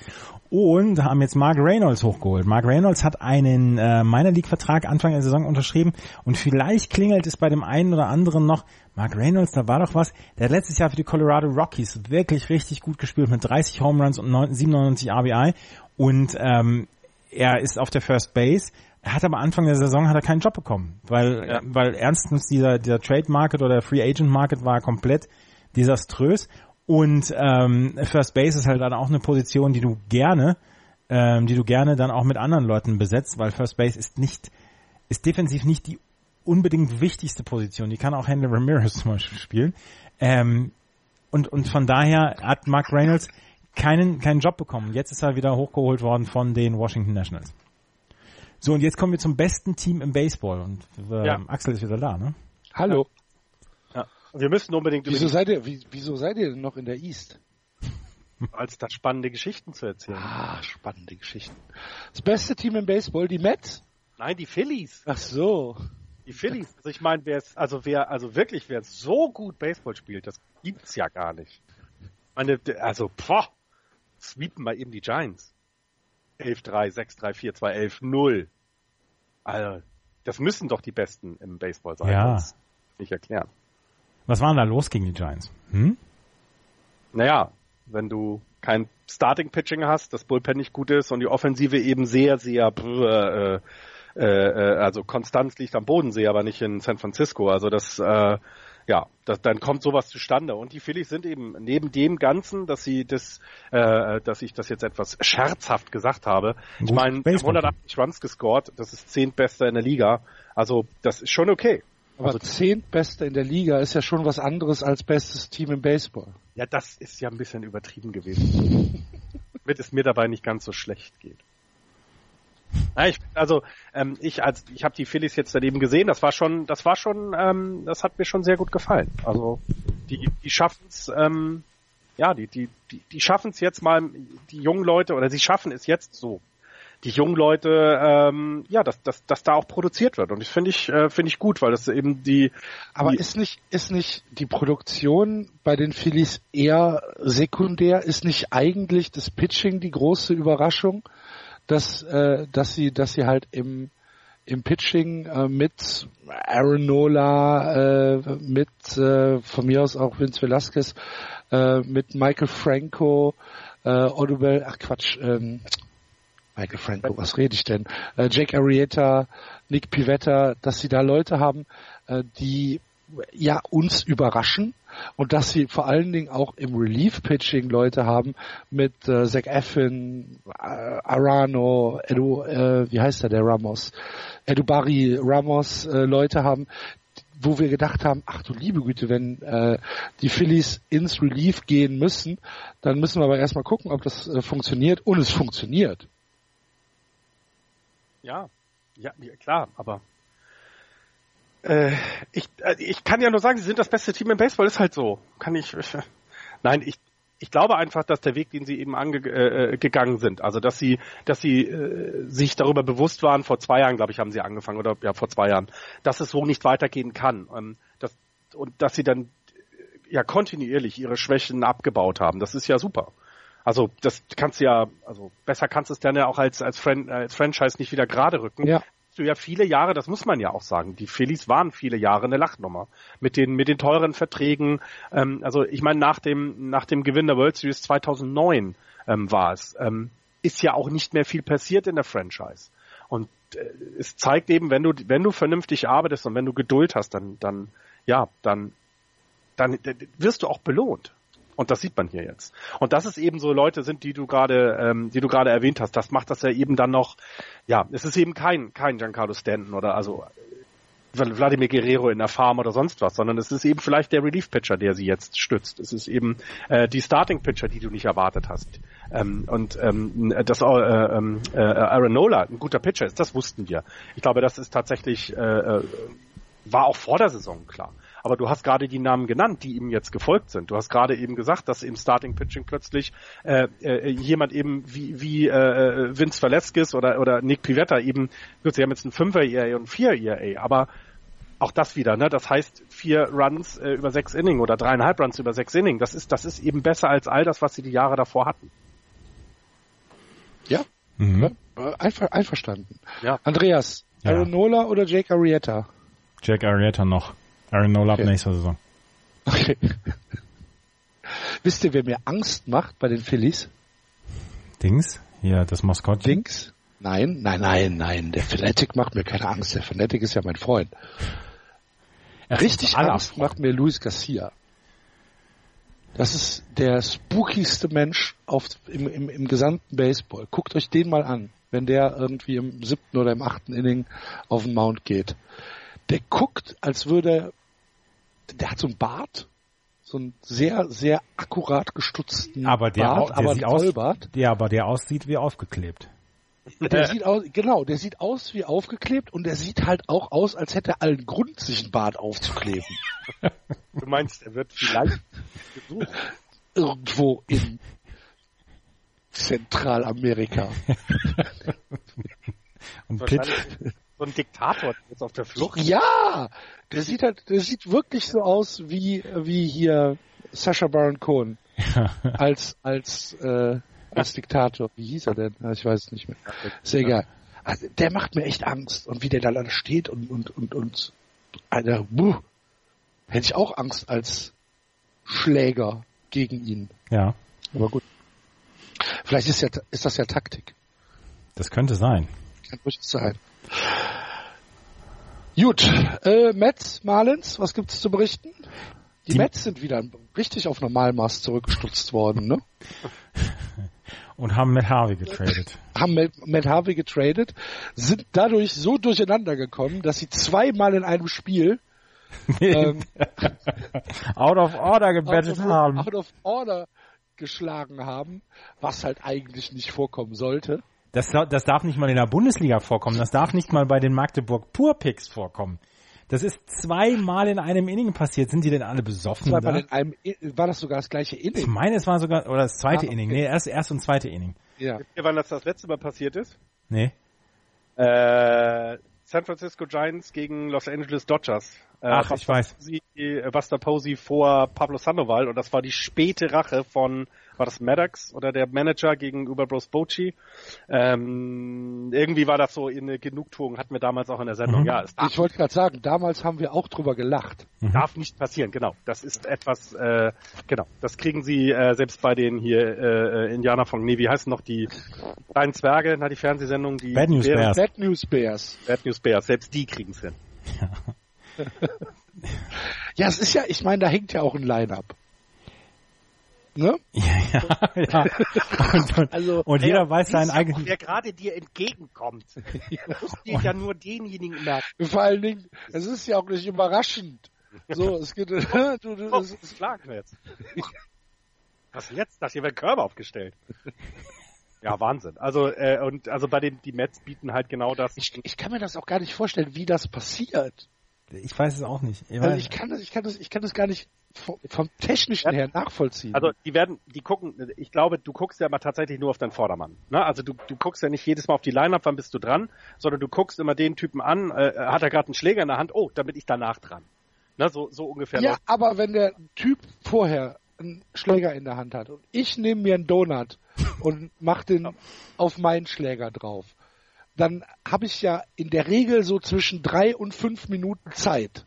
und haben jetzt Mark Reynolds hochgeholt. Mark Reynolds hat einen äh, Minor League-Vertrag Anfang der Saison unterschrieben und vielleicht klingelt es bei dem einen oder anderen noch, Mark Reynolds, da war doch was, der hat letztes Jahr für die Colorado Rockies wirklich richtig gut gespielt mit 30 Home Runs und 9, 97 RBI und ähm, er ist auf der First Base, er hat aber Anfang der Saison hat er keinen Job bekommen, weil Ja. weil ernstens dieser dieser Trade Market oder Free Agent Market war komplett desaströs. Und ähm, First Base ist halt dann auch eine Position, die du gerne, ähm, die du gerne dann auch mit anderen Leuten besetzt, weil First Base ist nicht, ist defensiv nicht die unbedingt wichtigste Position. Die kann auch Henry Ramirez [LAUGHS] zum Beispiel spielen. Ähm, und, und von daher hat Mark Reynolds keinen, keinen Job bekommen. Jetzt ist er wieder hochgeholt worden von den Washington Nationals. So, und jetzt kommen wir zum besten Team im Baseball. Und äh, ja. Axel ist wieder da, ne? Hallo. Wir müssen unbedingt. Wieso seid ihr, wie, wieso seid ihr denn noch in der East? Als da spannende Geschichten zu erzählen. Ah, spannende Geschichten. Das beste Team im Baseball, die Mets? Nein, die Phillies. Ach so. Die Phillies. Also ich meine, wer es, also wer, also wirklich, wer so gut Baseball spielt, das gibt's ja gar nicht. Meine, also, boah, sweepen mal eben die Giants. 11-3, 6-3, 4-2, 11-0. Also, das müssen doch die Besten im Baseball sein. Ja. Das nicht erklären. Was war denn da los gegen die Giants? Hm? Naja, wenn du kein Starting Pitching hast, das Bullpen nicht gut ist und die Offensive eben sehr, sehr äh, äh, äh, also Konstanz liegt am Bodensee, aber nicht in San Francisco. Also das äh, ja, das, dann kommt sowas zustande. Und die Phillies sind eben neben dem Ganzen, dass sie das, äh, dass ich das jetzt etwas scherzhaft gesagt habe. Ich meine, 180 Runs gescored, das ist zehntbester in der Liga. Also das ist schon okay. Aber also, zehntbester in der Liga ist ja schon was anderes als bestes Team im Baseball. Ja, das ist ja ein bisschen übertrieben gewesen. [LAUGHS] Damit es mir dabei nicht ganz so schlecht geht. Ja, ich, also ähm, ich als ich habe die Phillies jetzt daneben gesehen, das war schon, das war schon, ähm, das hat mir schon sehr gut gefallen. Also die die schaffen es, ähm, ja, die die die, die schaffen es jetzt mal, die jungen Leute oder sie schaffen es jetzt so, die jungen Leute, ähm, ja, dass, dass, dass da auch produziert wird und ich finde ich äh, finde ich gut, weil das eben die. Aber die, ist nicht ist nicht die Produktion bei den Phillies eher sekundär? Ist nicht eigentlich das Pitching die große Überraschung? dass, äh, dass sie, dass sie halt im, im Pitching äh, mit Aaron Nola, äh, mit äh, von mir aus auch Vince Velasquez, äh, mit Michael Franco, äh, Odubel, ach Quatsch, ähm, Michael Franco, was rede ich denn? Äh, Jake Arrieta, Nick Pivetta, dass sie da Leute haben, äh, die ja uns überraschen und dass sie vor allen Dingen auch im Relief-Pitching Leute haben mit äh, Zach Effin, äh, Arano, Edu, äh, wie heißt der, der Ramos, Edubari Ramos äh, Leute haben, wo wir gedacht haben, ach du liebe Güte, wenn äh, die Phillies ins Relief gehen müssen, dann müssen wir aber erstmal gucken, ob das äh, funktioniert und es funktioniert. Ja, ja, klar, aber äh, ich, äh, ich kann ja nur sagen, sie sind das beste Team im Baseball, ist halt so. Kann ich. Äh, [LAUGHS] nein, ich, ich glaube einfach, dass der Weg, den sie eben angegangen äh, sind, also dass sie, dass sie äh, sich darüber bewusst waren, vor zwei Jahren, glaube ich, haben sie angefangen, oder ja, vor zwei Jahren, dass es so nicht weitergehen kann. Ähm, dass, und dass sie dann ja kontinuierlich ihre Schwächen abgebaut haben. Das ist ja super. Also das kannst du ja, also besser kannst du es dann ja auch als als, Fran als Franchise nicht wieder gerade rücken. Ja du ja viele Jahre, das muss man ja auch sagen, die Phillies waren viele Jahre eine Lachnummer mit den mit den teuren Verträgen. Ähm, also ich meine nach dem nach dem Gewinn der World Series 2009 ähm, war es, ähm, ist ja auch nicht mehr viel passiert in der Franchise. Und äh, es zeigt eben, wenn du wenn du vernünftig arbeitest und wenn du Geduld hast, dann dann ja dann dann wirst du auch belohnt. Und das sieht man hier jetzt. Und dass es eben so Leute sind, die du gerade, ähm, die du gerade erwähnt hast, das macht das ja eben dann noch, ja, es ist eben kein, kein Giancarlo Stanton oder also Vladimir Guerrero in der Farm oder sonst was, sondern es ist eben vielleicht der Relief-Pitcher, der sie jetzt stützt. Es ist eben äh, die Starting-Pitcher, die du nicht erwartet hast. Ähm, und ähm, dass äh, ähm, äh, Aaron Nola ein guter Pitcher ist, das wussten wir. Ich glaube, das ist tatsächlich, äh, äh war auch vor der Saison klar. Aber du hast gerade die Namen genannt, die ihm jetzt gefolgt sind. Du hast gerade eben gesagt, dass im Starting Pitching plötzlich äh, äh, jemand eben wie, wie äh, Vince Velasquez oder, oder Nick Pivetta eben, gut, sie haben jetzt ein 5er ERA und 4 ERA, aber auch das wieder, ne? Das heißt vier Runs äh, über sechs Inning oder dreieinhalb Runs über sechs Inning. Das ist, das ist eben besser als all das, was sie die Jahre davor hatten. Ja. Mhm. Einver einverstanden. Ja. Andreas, ja. Aaron Nola oder Jake Arrieta? Jake Arrieta noch. Aaron Nola ab nächster Saison. Okay. [LAUGHS] Wisst ihr, wer mir Angst macht bei den Phillies? Dings? Ja, das Maskottchen. Dings? Nein, nein, nein, nein. Der Fanatic macht mir keine Angst. Der Fanatic ist ja mein Freund. Er Richtig Angst macht mir Luis Garcia. Das ist der spookigste Mensch auf, im, im, im gesamten Baseball. Guckt euch den mal an, wenn der irgendwie im siebten oder im achten Inning auf den Mount geht. Der guckt, als würde, der hat so einen Bart, so einen sehr, sehr akkurat gestutzten Aber der, Bart, der aber sieht aus, Vollbart. der, aber der aussieht wie aufgeklebt. Der sieht aus, genau, der sieht aus wie aufgeklebt und der sieht halt auch aus, als hätte er allen Grund, sich einen Bart aufzukleben. Du meinst, er wird vielleicht gesucht. Irgendwo in Zentralamerika. [LAUGHS] Und Pitt, so ein Diktator der ist auf der Flucht. Ja, der sieht halt, der sieht wirklich so aus wie wie hier Sacha Baron Cohen als als äh, als Diktator. Wie hieß er denn? Ich weiß es nicht mehr. Ist ja egal. Also, der macht mir echt Angst und wie der da steht und und und und Alter, buh, hätte ich auch Angst als Schläger gegen ihn. ja, Aber gut. Vielleicht ist ja ist das ja Taktik. das könnte sein. Kann durchaus sein. Gut, äh, Mets, Marlins, was gibt's zu berichten? Die, Die- Mets sind wieder richtig auf Normalmaß zurückgestutzt worden, ne? [LAUGHS] Und haben Matt Harvey getradet. Haben Matt Harvey getradet, sind dadurch so durcheinander gekommen, dass sie zweimal in einem Spiel [LAUGHS] ähm, [LAUGHS] Out of order out, of, haben. out of order geschlagen haben, was halt eigentlich nicht vorkommen sollte. Das, das darf nicht mal in der Bundesliga vorkommen. Das darf nicht mal bei den Magdeburg Pur-Picks vorkommen. Das ist zweimal in einem Inning passiert. Sind die denn alle besoffen? Zweimal Da? in einem, war das sogar das gleiche Ich Inning? meine, es war sogar, oder das zweite Ah, okay. Inning. Nee, erst, erst und zweite Inning. Ja. Wisst ihr, wann das das letzte Mal passiert ist? Nee. Äh, San Francisco Giants gegen Los Angeles Dodgers. Äh, Ach, ich weiß. Äh, Buster Posey vor Pablo Sandoval und das war die späte Rache von, war das Maddox oder der Manager gegenüber Bruce Bochy? Ähm, irgendwie war das so in eine Genugtuung, hatten wir damals auch in der Sendung. Mhm. Ja, es darf, Ich wollte gerade sagen, damals haben wir auch drüber gelacht. darf nicht passieren, genau. Das ist etwas, äh, genau. Das kriegen sie äh, selbst bei den hier äh, Indianer von, nee, wie heißen noch die kleinen Zwerge, na die Fernsehsendung, die Bad News Bears. Bad News Bears. Bad News Bears, selbst die kriegen es hin. [LAUGHS] Ja, es ist ja, ich meine, da hängt ja auch ein Line-Up. Ne? [LAUGHS] ja, ja. Und, und, Also, und jeder weiß seinen eigenen. Wer gerade dir entgegenkommt. [LAUGHS] Du musst dir ja nur denjenigen merken. Vor allen Dingen, es ist ja auch nicht überraschend. So, es geht, [LAUGHS] du, du, Oh, es, das schlagen wir jetzt. Was jetzt? Da hier werden Körbe aufgestellt. Ja, Wahnsinn. Also, äh, und also bei den die Mets bieten halt genau das. ich, ich kann mir das auch gar nicht vorstellen, wie das passiert. Ich weiß es auch nicht. Ich Also ich kann das, ich kann das, ich kann das gar nicht vom, vom technischen her nachvollziehen. Also die werden, die gucken, ich glaube, du guckst ja aber tatsächlich nur auf deinen Vordermann. Ne? Also du, du guckst ja nicht jedes Mal auf die Line-Up, wann bist du dran, sondern du guckst immer den Typen an, äh, hat er gerade einen Schläger in der Hand, oh, dann bin ich danach dran. Ne? So, so ungefähr. ja, läuft- aber wenn der Typ vorher einen Schläger in der Hand hat und ich nehme mir einen Donut [LAUGHS] und mach den auf meinen Schläger drauf, dann habe ich ja in der Regel so zwischen drei und fünf Minuten Zeit.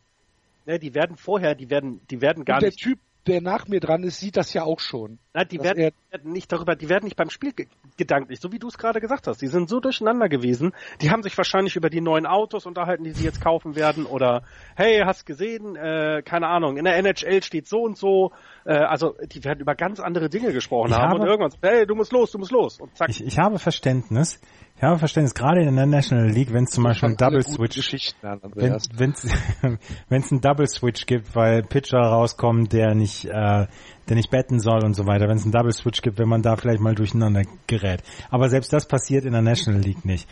Ne, die werden vorher, die werden, die werden gar und der nicht Typ, der nach mir dran ist, sieht das ja auch schon. Nein, die werden, er- werden nicht darüber, die werden nicht beim Spiel ge gedanklich, so wie du es gerade gesagt hast. Die sind so durcheinander gewesen. Die haben sich wahrscheinlich über die neuen Autos unterhalten, die sie jetzt kaufen werden. Oder hey, hast gesehen? Äh, keine Ahnung. In der NHL steht so und so. Äh, also die werden über ganz andere Dinge gesprochen Ich haben habe- und irgendwann, hey, du musst los, du musst los und zack. ich, ich habe Verständnis. Ich habe Verständnis, gerade in der National League, wenn es zum Beispiel alle Double Switch wenn wenn's einen Double Switch gibt, weil Pitcher rauskommt, der nicht äh, der nicht betten soll und so weiter, wenn es einen Double Switch gibt, wenn man da vielleicht mal durcheinander gerät. Aber selbst das passiert in der National League nicht.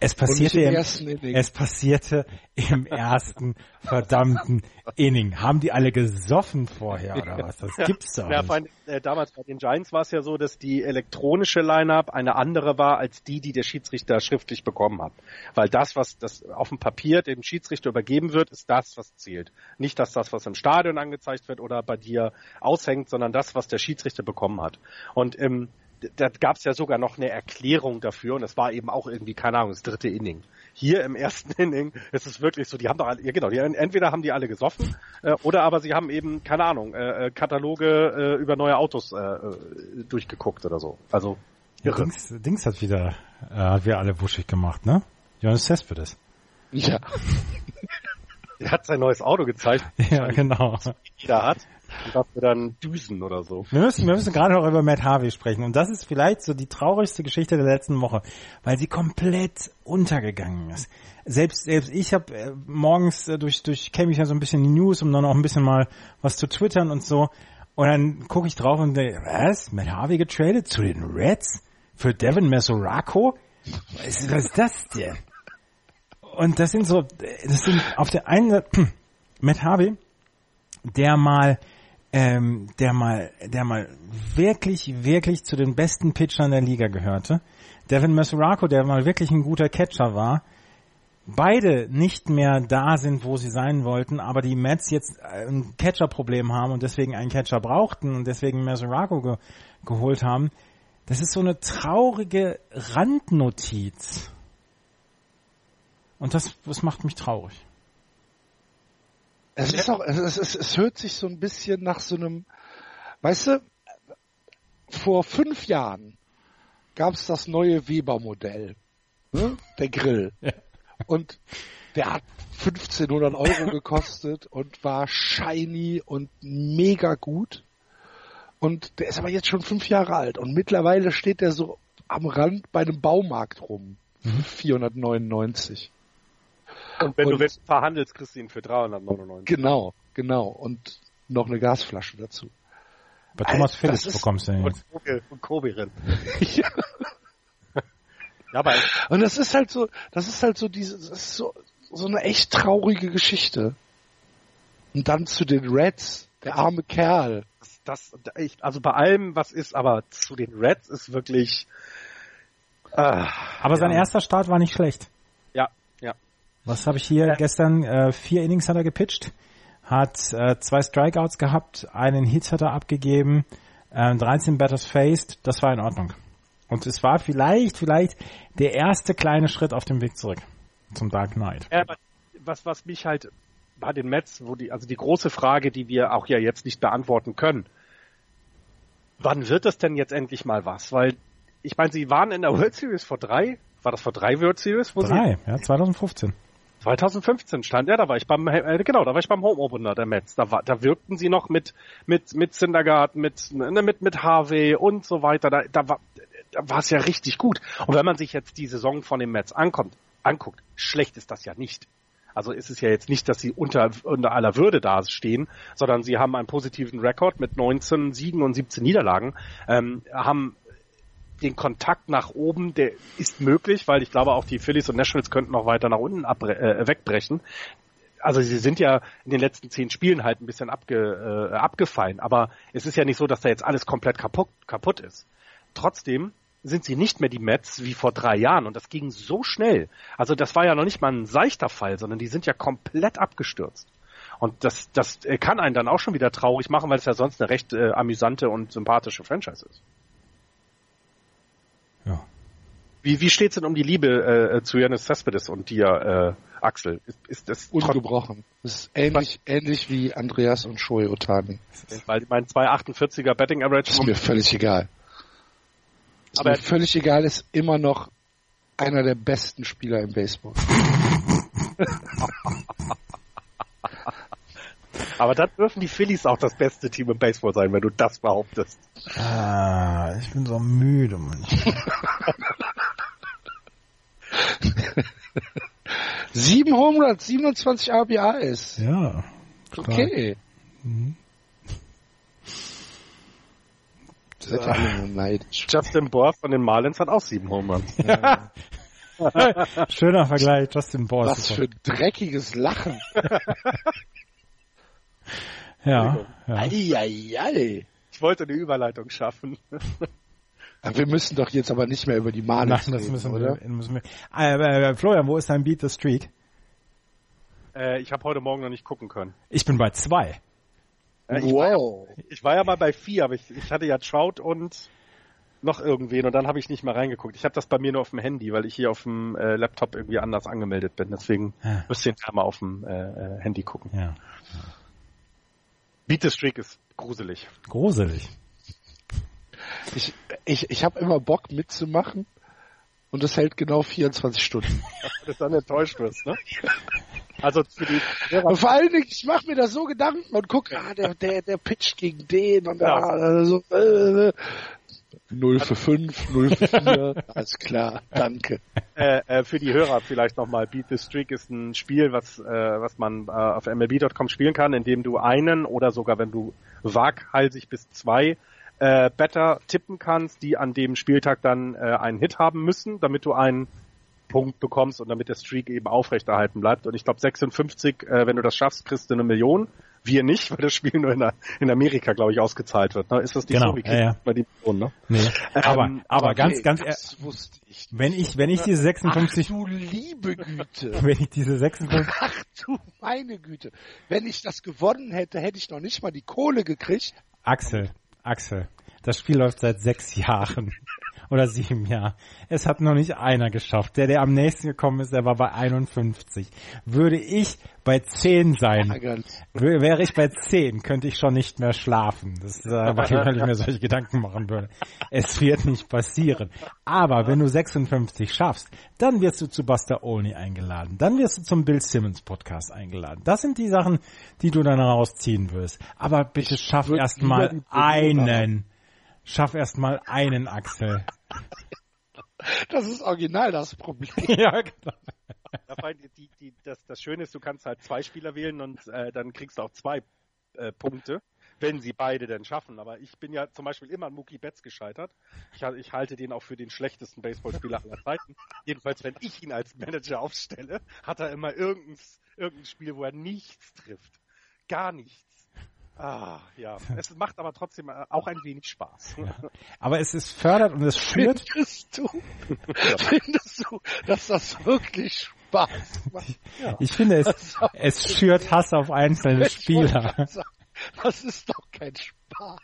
Es passierte im im, es passierte im ersten verdammten Inning. Haben die alle gesoffen vorher oder was? Das gibt's doch Ja, allem, äh, damals bei den Giants war es ja so, dass die elektronische Line-Up eine andere war als die, die der Schiedsrichter schriftlich bekommen hat. Weil das, was das auf dem Papier dem Schiedsrichter übergeben wird, ist das, was zählt. Nicht dass das, was im Stadion angezeigt wird oder bei dir aushängt, sondern das, was der Schiedsrichter bekommen hat. Und ähm, d- da gab es ja sogar noch eine Erklärung dafür und das war eben auch irgendwie, keine Ahnung, das dritte Inning. Hier im ersten [LAUGHS] Inning ist es wirklich so, die haben doch alle, ja genau, die, entweder haben die alle gesoffen äh, oder aber sie haben eben, keine Ahnung, äh, äh, Kataloge äh, über neue Autos äh, äh, durchgeguckt oder so. Also Ja, irre. Dings, Dings hat wieder äh, hat wir alle wuschig gemacht, ne? Johannes Cespedes. Ja. [LAUGHS] Er hat sein neues Auto gezeigt, Ja, genau. jeder hat. Und dafür dann düsen oder so. Wir müssen, wir müssen gerade noch über Matt Harvey sprechen. Und das ist vielleicht so die traurigste Geschichte der letzten Woche, weil sie komplett untergegangen ist. Selbst, selbst ich habe äh, morgens äh, durch, durch käme ich ja so ein bisschen die News, um dann auch ein bisschen mal was zu twittern und so. Und dann gucke ich drauf und denke, was? Matt Harvey getradet zu den Reds? Für Devin Mesoraco? Was ist, was ist das denn? Und das sind so, das sind auf der einen Seite, [CLEARS THROAT] Matt Harvey, der mal ähm, der mal, der mal wirklich, wirklich zu den besten Pitchern der Liga gehörte. Devin Mesoraco, der mal wirklich ein guter Catcher war. Beide nicht mehr da sind, wo sie sein wollten, aber die Mets jetzt ein Catcher-Problem haben und deswegen einen Catcher brauchten und deswegen Mesoraco ge geholt haben. Das ist so eine traurige Randnotiz. Und das, das macht mich traurig. Es ist auch, es, es, es hört sich so ein bisschen nach so einem, weißt du, vor fünf Jahren gab es das neue Weber-Modell, ne? der Grill. [LAUGHS] Ja. Und der hat 1500 Euro gekostet und war shiny und mega gut. Und der ist aber jetzt schon fünf Jahre alt und mittlerweile steht der so am Rand bei einem Baumarkt rum. Mhm. 499. Und wenn und, du willst, verhandelst, kriegst du ihn für 399. Genau, genau. Und noch eine Gasflasche dazu. Bei Thomas Alter, Phillips bekommst du den jetzt. Und Kobe drin. [LAUGHS] ja. ja, aber und das ist halt so, das ist halt so diese, das ist so, so eine echt traurige Geschichte. Und dann zu den Reds, der arme Kerl. Das, das ich, also bei allem, was ist, aber zu den Reds ist wirklich. Äh, aber ja. sein erster Start war nicht schlecht. Was habe ich hier gestern? Äh, vier Innings hat er gepitcht, hat äh, zwei Strikeouts gehabt, einen Hit hat er abgegeben, äh, 13 Batters faced, das war in Ordnung. Und es war vielleicht, vielleicht der erste kleine Schritt auf dem Weg zurück zum Dark Knight. Ja, was, was mich halt bei den Mets, wo die, also die große Frage, die wir auch ja jetzt nicht beantworten können, wann wird das denn jetzt endlich mal was? Weil ich meine, sie waren in der World Series vor drei, war das vor drei World Series? Wo drei, sie, ja, 2015. 2015 stand, ja, da war ich beim, äh, genau, da war ich beim Home Opener der Mets. Da war, da wirkten sie noch mit, mit, mit Syndergaard, mit, ne, mit, mit Harvey und so weiter. Da, da war, da war es ja richtig gut. Und wenn man sich jetzt die Saison von den Mets ankommt, anguckt, schlecht ist das ja nicht. Also ist es ja jetzt nicht, dass sie unter, unter aller Würde da stehen, sondern sie haben einen positiven Rekord mit 19 Siegen und 17 Niederlagen, ähm, haben den Kontakt nach oben, der ist möglich, weil ich glaube auch die Phillies und Nashvilles könnten noch weiter nach unten äh, wegbrechen. Also sie sind ja in den letzten zehn Spielen halt ein bisschen abge, äh, abgefallen, aber es ist ja nicht so, dass da jetzt alles komplett kaputt, kaputt ist. Trotzdem sind sie nicht mehr die Mets wie vor drei Jahren und das ging so schnell. Also das war ja noch nicht mal ein seichter Fall, sondern die sind ja komplett abgestürzt. Und das, das kann einen dann auch schon wieder traurig machen, weil es ja sonst eine recht äh, amüsante und sympathische Franchise ist. Wie, wie steht's denn um die Liebe äh, zu Janis Cespedes und dir, äh, Axel? Ist, ist das ungebrochen? Das ist ähnlich, ähnlich wie Andreas und Shoei Otani. Weil mein 248er Betting Average ist mir völlig egal. Ist Aber mir völlig egal, ist immer noch einer der besten Spieler im Baseball. [LAUGHS] Aber dann dürfen die Phillies auch das beste Team im Baseball sein, wenn du das behauptest. Ah, ich bin so müde manchmal. [LAUGHS] Sieben Homeruns, 27 RBIs. Ja. Okay. Mhm. Justin Bohr von den Marlins hat auch sieben Homeruns. Ja. [LAUGHS] Schöner Vergleich, Justin Bohr. Was für dreckiges Lachen. Ja. ja. Ei, ei, ei. Ich wollte eine Überleitung schaffen. Wir müssen doch jetzt aber nicht mehr über die Marlins Nein, das müssen oder? Wir, müssen wir. Äh, äh, Florian, wo ist dein Beat the Streak? Äh, ich habe heute Morgen noch nicht gucken können. Ich bin bei zwei. Äh, ich wow. War ja, ich war ja mal bei vier, aber ich, ich hatte ja Trout und noch irgendwen und dann habe ich nicht mal reingeguckt. Ich habe das bei mir nur auf dem Handy, weil ich hier auf dem äh, Laptop irgendwie anders angemeldet bin. Deswegen ja. müsst ihr mal auf dem äh, äh, Handy gucken. Ja. Beat the Streak ist gruselig. Gruselig. Ich, ich, ich habe immer Bock mitzumachen und das hält genau 24 Stunden. Dass du dann enttäuscht wirst, ne? [LAUGHS] Also für die und vor allen Dingen, ich mache mir da so Gedanken und gucke, ah, der, der, der pitcht gegen den und ja. ah, so, äh, 0 für 5, 0 für 4, [LAUGHS] alles klar, danke. Äh, äh, für die Hörer vielleicht nochmal, Beat the Streak ist ein Spiel, was, äh, was man äh, auf MLB.com spielen kann, in dem du einen oder sogar wenn du waghalsig bis zwei äh, Better tippen kannst, die an dem Spieltag dann äh, einen Hit haben müssen, damit du einen Punkt bekommst und damit der Streak eben aufrechterhalten bleibt. Und ich glaube 56, äh, wenn du das schaffst, kriegst du eine Million. Wir nicht, weil das Spiel nur in, in Amerika, glaube ich, ausgezahlt wird. Ne? Ist das nicht genau, so? Wie ja, ja. Bei die Million, ne? Nee. aber, ähm, aber okay, ganz, ganz, das wusste ich wenn ich, wenn ich diese 56, Ach, du liebe Güte. [LAUGHS] wenn ich diese 56, Ach du meine Güte. Wenn ich das gewonnen hätte, hätte ich noch nicht mal die Kohle gekriegt. Axel, Axel, das Spiel läuft seit sechs Jahren oder sieben Jahren. Es hat noch nicht einer geschafft. Der, der am nächsten gekommen ist, der war bei 51. Würde ich bei 10 sein, wäre ich bei 10, könnte ich schon nicht mehr schlafen. Das ist, äh, [LAUGHS] weil ich mir solche Gedanken machen würde. Es wird nicht passieren. Aber wenn du 56 schaffst, dann wirst du zu Buster Olney eingeladen. Dann wirst du zum Bill Simmons Podcast eingeladen. Das sind die Sachen, die du dann rausziehen wirst. Aber bitte schaff erst mal einen. Schaff erst mal einen Axel. Das ist original das Problem. [LAUGHS] ja, genau. Die, die, das, das Schöne ist, du kannst halt zwei Spieler wählen und äh, dann kriegst du auch zwei äh, Punkte, wenn sie beide denn schaffen. Aber ich bin ja zum Beispiel immer an Mookie Betts gescheitert. Ich, ich halte den auch für den schlechtesten Baseballspieler aller Zeiten. Jedenfalls, wenn ich ihn als Manager aufstelle, hat er immer irgendein, irgendein Spiel, wo er nichts trifft. Gar nichts. Ah, ja. [LAUGHS] Es macht aber trotzdem äh, auch ein wenig Spaß. Ja. Aber es ist fördert und es [LAUGHS] führt. Findest du, findest du, dass das wirklich Spaß macht? Ja. Ich finde, es, es schürt Hass auf einzelne Spieler. Das ist doch kein Spaß.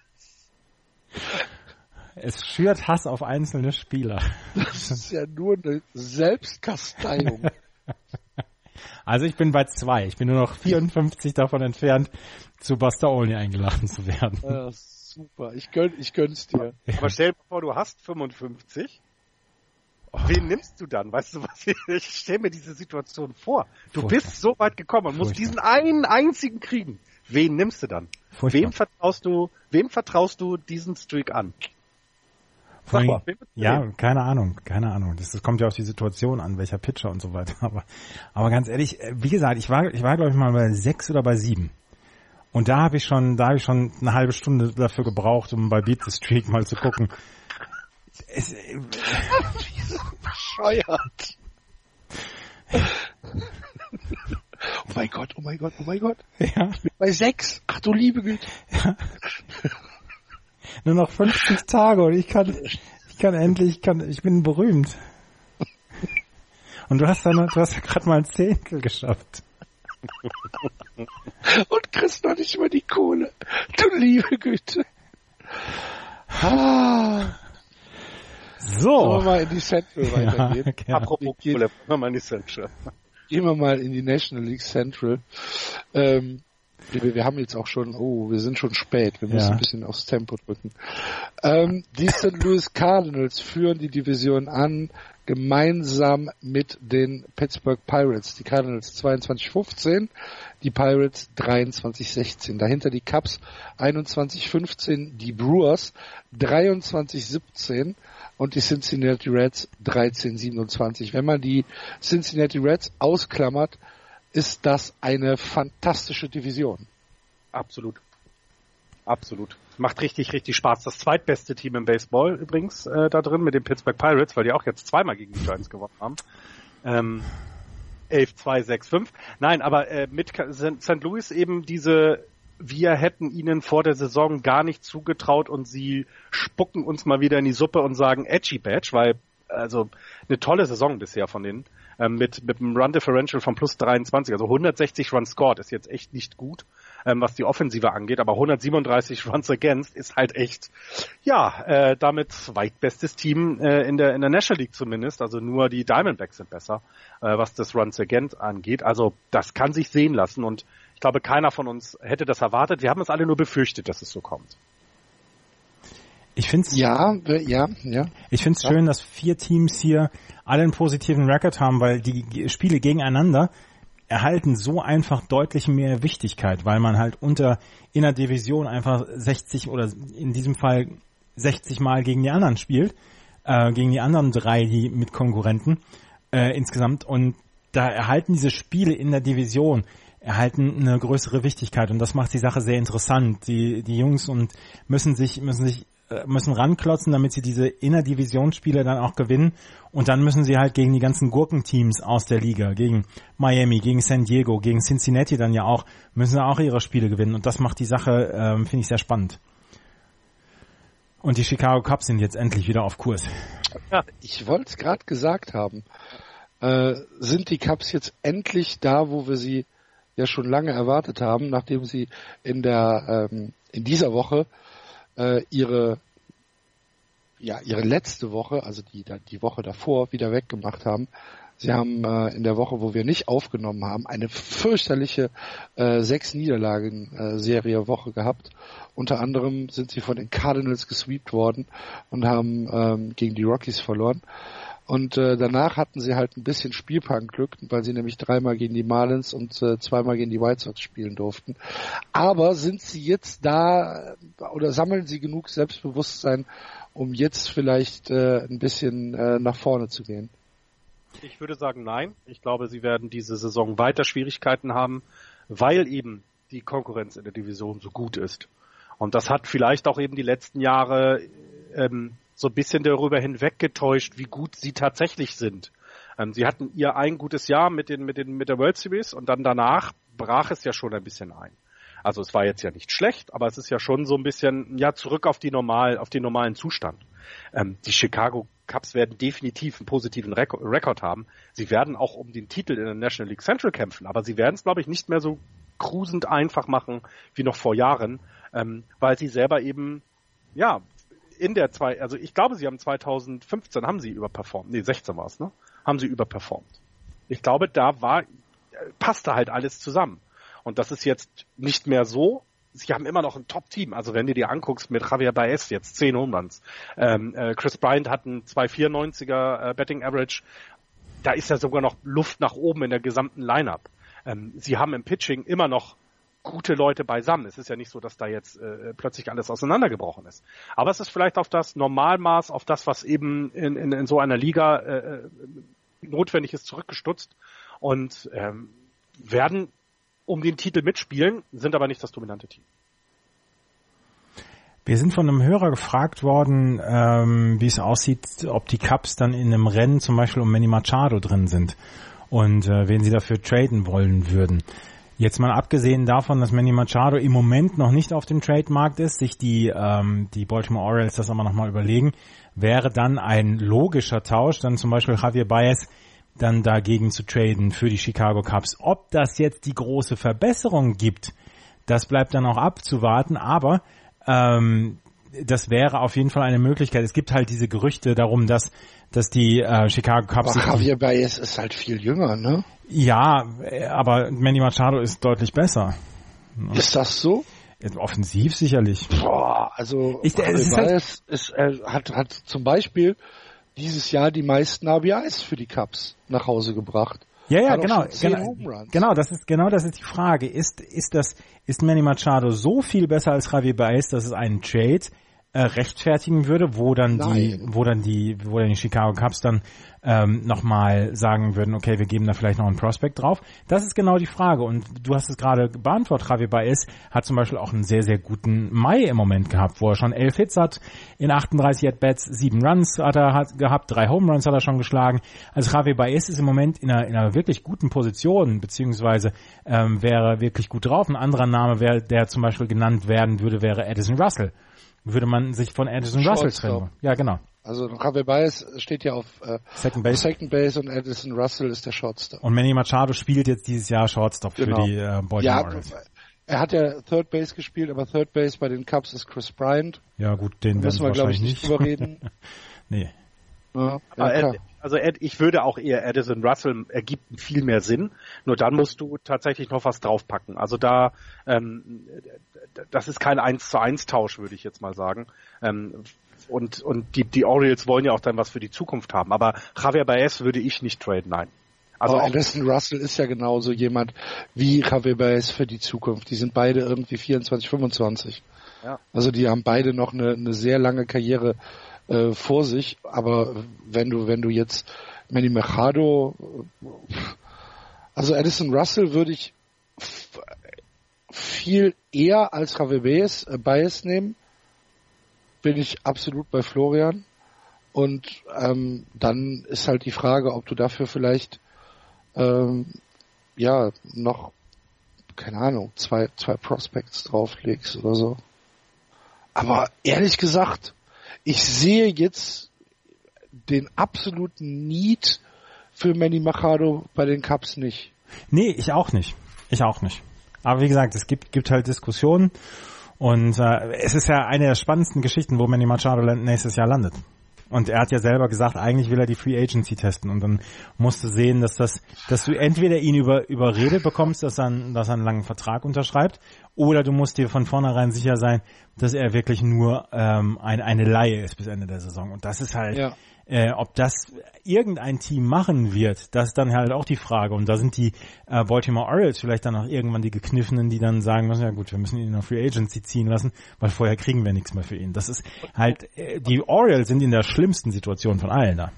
Es schürt Hass auf einzelne Spieler. Das ist ja nur eine Selbstkasteiung. [LAUGHS] Also ich bin bei zwei. Ich bin nur noch 54 davon entfernt, zu Buster Olney eingeladen zu werden. Ja, super. Ich gönn, ich gönn's dir. Aber stell dir vor, du hast 55. Oh. Wen nimmst du dann? Weißt du was? Ich stell mir diese Situation vor. Du Furchtbar. bist so weit gekommen und musst diesen einen einzigen kriegen. Wen nimmst du dann? Furchtbar. Wem vertraust du, wem vertraust du diesen Streak an? Sag mal, ja, keine Ahnung, keine Ahnung. Das, das kommt ja auf die Situation an, welcher Pitcher und so weiter. [LAUGHS] Aber, aber ganz ehrlich, äh, wie gesagt, ich war, ich war glaube ich mal bei sechs oder bei sieben. Und da habe ich schon, da habe ich schon eine halbe Stunde dafür gebraucht, um bei Beat the Streak mal zu gucken. Es, äh, so bescheuert. oh mein Gott, oh mein Gott, oh mein Gott. Ja. Bei sechs. Ach du liebe Güte. Ja. Nur noch 50 Tage und ich kann, ich kann endlich, ich kann, ich bin berühmt. Und du hast dann, du hast ja gerade mal ein Zehntel geschafft. Und kriegst noch nicht mal die Kohle. Du liebe Güte. Ah. So. Wollen wir mal in die Central weitergehen. Ja, [LAUGHS] Apropos Kohle, wollen wir mal in die Central. Gehen wir mal in die National League Central. Ähm, wir, wir, haben jetzt auch schon, oh, wir sind schon spät. Wir müssen ja. ein bisschen aufs Tempo drücken. Ähm, die St. Louis Cardinals führen die Division an, gemeinsam mit den Pittsburgh Pirates. Die Cardinals 22-15, die Pirates 23-16. Dahinter die Cubs 21-15, die Brewers 23-17 und die Cincinnati Reds 13-27. Wenn man die Cincinnati Reds ausklammert, ist das eine fantastische Division. Absolut. Absolut. Macht richtig, richtig Spaß. Das zweitbeste Team im Baseball übrigens äh, da drin mit den Pittsburgh Pirates, weil die auch jetzt zweimal gegen die Giants gewonnen haben. Ähm, 11, 2, 6, 5. Nein, aber äh, mit St. Louis eben diese, wir hätten ihnen vor der Saison gar nicht zugetraut und sie spucken uns mal wieder in die Suppe und sagen Edgy Badge, weil also eine tolle Saison bisher von denen ähm, mit, mit einem Run Differential von plus 23. Also 160 Runs scored ist jetzt echt nicht gut, ähm, was die Offensive angeht, aber 137 Runs against ist halt echt, ja, äh, damit zweitbestes Team äh, in der in der National League zumindest. Also nur die Diamondbacks sind besser, äh, was das Runs against angeht. Also das kann sich sehen lassen und ich glaube, keiner von uns hätte das erwartet. Wir haben es alle nur befürchtet, dass es so kommt. Ich finde es ja, ja, ja. Ich finde es ja. schön, dass vier Teams hier alle einen positiven Record haben, weil die Spiele gegeneinander erhalten so einfach deutlich mehr Wichtigkeit, weil man halt unter in der Division einfach 60 oder in diesem Fall 60 Mal gegen die anderen spielt, äh, gegen die anderen drei, die mit Konkurrenten äh, insgesamt und da erhalten diese Spiele in der Division erhalten eine größere Wichtigkeit und das macht die Sache sehr interessant. Die die Jungs und müssen sich müssen sich müssen ranklotzen, damit sie diese Innerdivisionsspiele dann auch gewinnen. Und dann müssen sie halt gegen die ganzen Gurkenteams aus der Liga, gegen Miami, gegen San Diego, gegen Cincinnati dann ja auch, müssen auch ihre Spiele gewinnen. Und das macht die Sache, ähm, finde ich, sehr spannend. Und die Chicago Cubs sind jetzt endlich wieder auf Kurs. Ja, ich wollte es gerade gesagt haben. Äh, sind die Cubs jetzt endlich da, wo wir sie ja schon lange erwartet haben, nachdem sie in der ähm, in dieser Woche äh, ihre ja ihre letzte Woche, also die die Woche davor wieder weggemacht haben. Sie haben äh, in der Woche, wo wir nicht aufgenommen haben, eine fürchterliche äh, sechs Niederlagen äh, Serie Woche gehabt. Unter anderem sind sie von den Cardinals gesweept worden und haben ähm, gegen die Rockies verloren. Und äh, danach hatten sie halt ein bisschen Spielplanglück, weil sie nämlich dreimal gegen die Marlins und äh, zweimal gegen die White Sox spielen durften. Aber sind sie jetzt da oder sammeln sie genug Selbstbewusstsein, um jetzt vielleicht äh, ein bisschen äh, nach vorne zu gehen? Ich würde sagen nein. Ich glaube, sie werden diese Saison weiter Schwierigkeiten haben, weil eben die Konkurrenz in der Division so gut ist. Und das hat vielleicht auch eben die letzten Jahre ähm, so ein bisschen darüber hinweggetäuscht, wie gut sie tatsächlich sind. Ähm, sie hatten ihr ein gutes Jahr mit den, mit den, mit der World Series und dann danach brach es ja schon ein bisschen ein. Also es war jetzt ja nicht schlecht, aber es ist ja schon so ein bisschen, ja, zurück auf die normal, auf den normalen Zustand. Ähm, die Chicago Cubs werden definitiv einen positiven Rekord haben. Sie werden auch um den Titel in der National League Central kämpfen, aber sie werden es, glaube ich, nicht mehr so krusend einfach machen wie noch vor Jahren, ähm, weil sie selber eben, ja, in der zwei, also ich glaube, sie haben 2015 haben sie überperformt. Nee, 16 war es, ne? Haben sie überperformt. Ich glaube, da war, passte halt alles zusammen. Und das ist jetzt nicht mehr so. Sie haben immer noch ein Top-Team. Also wenn du dir anguckst mit Javier Baez jetzt 10 Homeruns. Ähm, äh, Chris Bryant hat einen 294er äh, Betting Average. Da ist ja sogar noch Luft nach oben in der gesamten Lineup. Ähm, sie haben im Pitching immer noch gute Leute beisammen. Es ist ja nicht so, dass da jetzt äh, plötzlich alles auseinandergebrochen ist. Aber es ist vielleicht auf das Normalmaß, auf das, was eben in, in, in so einer Liga äh, äh, notwendig ist, zurückgestutzt und ähm, werden um den Titel mitspielen, sind aber nicht das dominante Team. Wir sind von einem Hörer gefragt worden, ähm, wie es aussieht, ob die Cups dann in einem Rennen zum Beispiel um Manny Machado drin sind und äh, wen sie dafür traden wollen würden. Jetzt mal abgesehen davon, dass Manny Machado im Moment noch nicht auf dem Trademarkt ist, sich die, ähm, die Baltimore Orioles das aber nochmal überlegen, wäre dann ein logischer Tausch, dann zum Beispiel Javier Baez dann dagegen zu traden für die Chicago Cubs. Ob das jetzt die große Verbesserung gibt, das bleibt dann auch abzuwarten, aber ähm, das wäre auf jeden Fall eine Möglichkeit. Es gibt halt diese Gerüchte darum, dass, dass die äh, Chicago Cubs... Aber Javier Baez ist halt viel jünger, ne? Ja, aber Manny Machado ist deutlich besser. Ist das so? Offensiv sicherlich. Boah, also ich, Javier ist halt Baez ist, er hat, hat zum Beispiel dieses Jahr die meisten ABIs für die Cubs nach Hause gebracht. Ja, ja, genau, genau, genau, das ist, genau das ist die Frage. Ist, ist das, ist Manny Machado so viel besser als Javier Baez, dass es einen Trade äh, rechtfertigen würde, wo dann Nein. die, wo dann die, wo dann die Chicago Cubs dann ähm, nochmal sagen würden, okay, wir geben da vielleicht noch einen Prospect drauf. Das ist genau die Frage und du hast es gerade beantwortet, Javier Baez hat zum Beispiel auch einen sehr, sehr guten Mai im Moment gehabt, wo er schon elf Hits hat, in 38 At-Bats, sieben Runs hat er hat, gehabt, drei Home Runs hat er schon geschlagen. Also Javier Baez ist im Moment in einer, in einer wirklich guten Position, beziehungsweise ähm, wäre wirklich gut drauf. Ein anderer Name, wäre, der zum Beispiel genannt werden würde, wäre Addison Russell würde man sich von Addison Russell trennen. Ja, genau. Also Javier Baez steht ja auf äh, Second, Base. Second Base und Addison Russell ist der Shortstop. Und Manny Machado spielt jetzt dieses Jahr Shortstop genau. für die äh, Baltimore ja, Orioles. Er hat ja Third Base gespielt, aber Third Base bei den Cubs ist Chris Bryant. Ja gut, den müssen wir glaube ich nicht drüber reden. [LAUGHS] nee. Ja, ja, also Ed, ich würde auch eher Addison Russell ergibt viel mehr Sinn. Nur dann musst du tatsächlich noch was draufpacken. Also da, ähm, das ist kein 1 zu 1 Tausch, würde ich jetzt mal sagen. Ähm, und und die, die Orioles wollen ja auch dann was für die Zukunft haben. Aber Javier Baez würde ich nicht traden, nein. Also auch Alison Russell ist ja genauso jemand wie Javier Baez für die Zukunft. Die sind beide irgendwie 24, 25. Ja. Also die haben beide noch eine, eine sehr lange Karriere äh, vor sich. Aber wenn du, wenn du jetzt Manny Machado, also Addison Russell würde ich viel eher als Javier Baez, äh, Baez nehmen. Bin ich absolut bei Florian. Und ähm, dann ist halt die Frage, ob du dafür vielleicht ähm, ja noch keine Ahnung zwei zwei Prospects drauflegst oder so. Aber ehrlich gesagt, ich sehe jetzt den absoluten Need für Manny Machado bei den Cups nicht. Nee, ich auch nicht. Ich auch nicht. Aber wie gesagt, es gibt, gibt halt Diskussionen und äh, es ist ja eine der spannendsten Geschichten, wo Manny Machado nächstes Jahr landet. Und er hat ja selber gesagt, eigentlich will er die Free Agency testen und dann musst du sehen, dass das, dass du entweder ihn über, überredet bekommst, dass er, dass er einen langen Vertrag unterschreibt, oder du musst dir von vornherein sicher sein, dass er wirklich nur ähm, ein, eine Laie ist bis Ende der Saison. Und das ist halt, ja. Äh, ob das irgendein Team machen wird, das ist dann halt auch die Frage. Und da sind die äh, Baltimore Orioles vielleicht dann auch irgendwann die Gekniffenen, die dann sagen müssen, ja gut, wir müssen ihn in der Free Agency ziehen lassen, weil vorher kriegen wir nichts mehr für ihn. Das ist halt, äh, die Orioles sind in der schlimmsten Situation von allen da.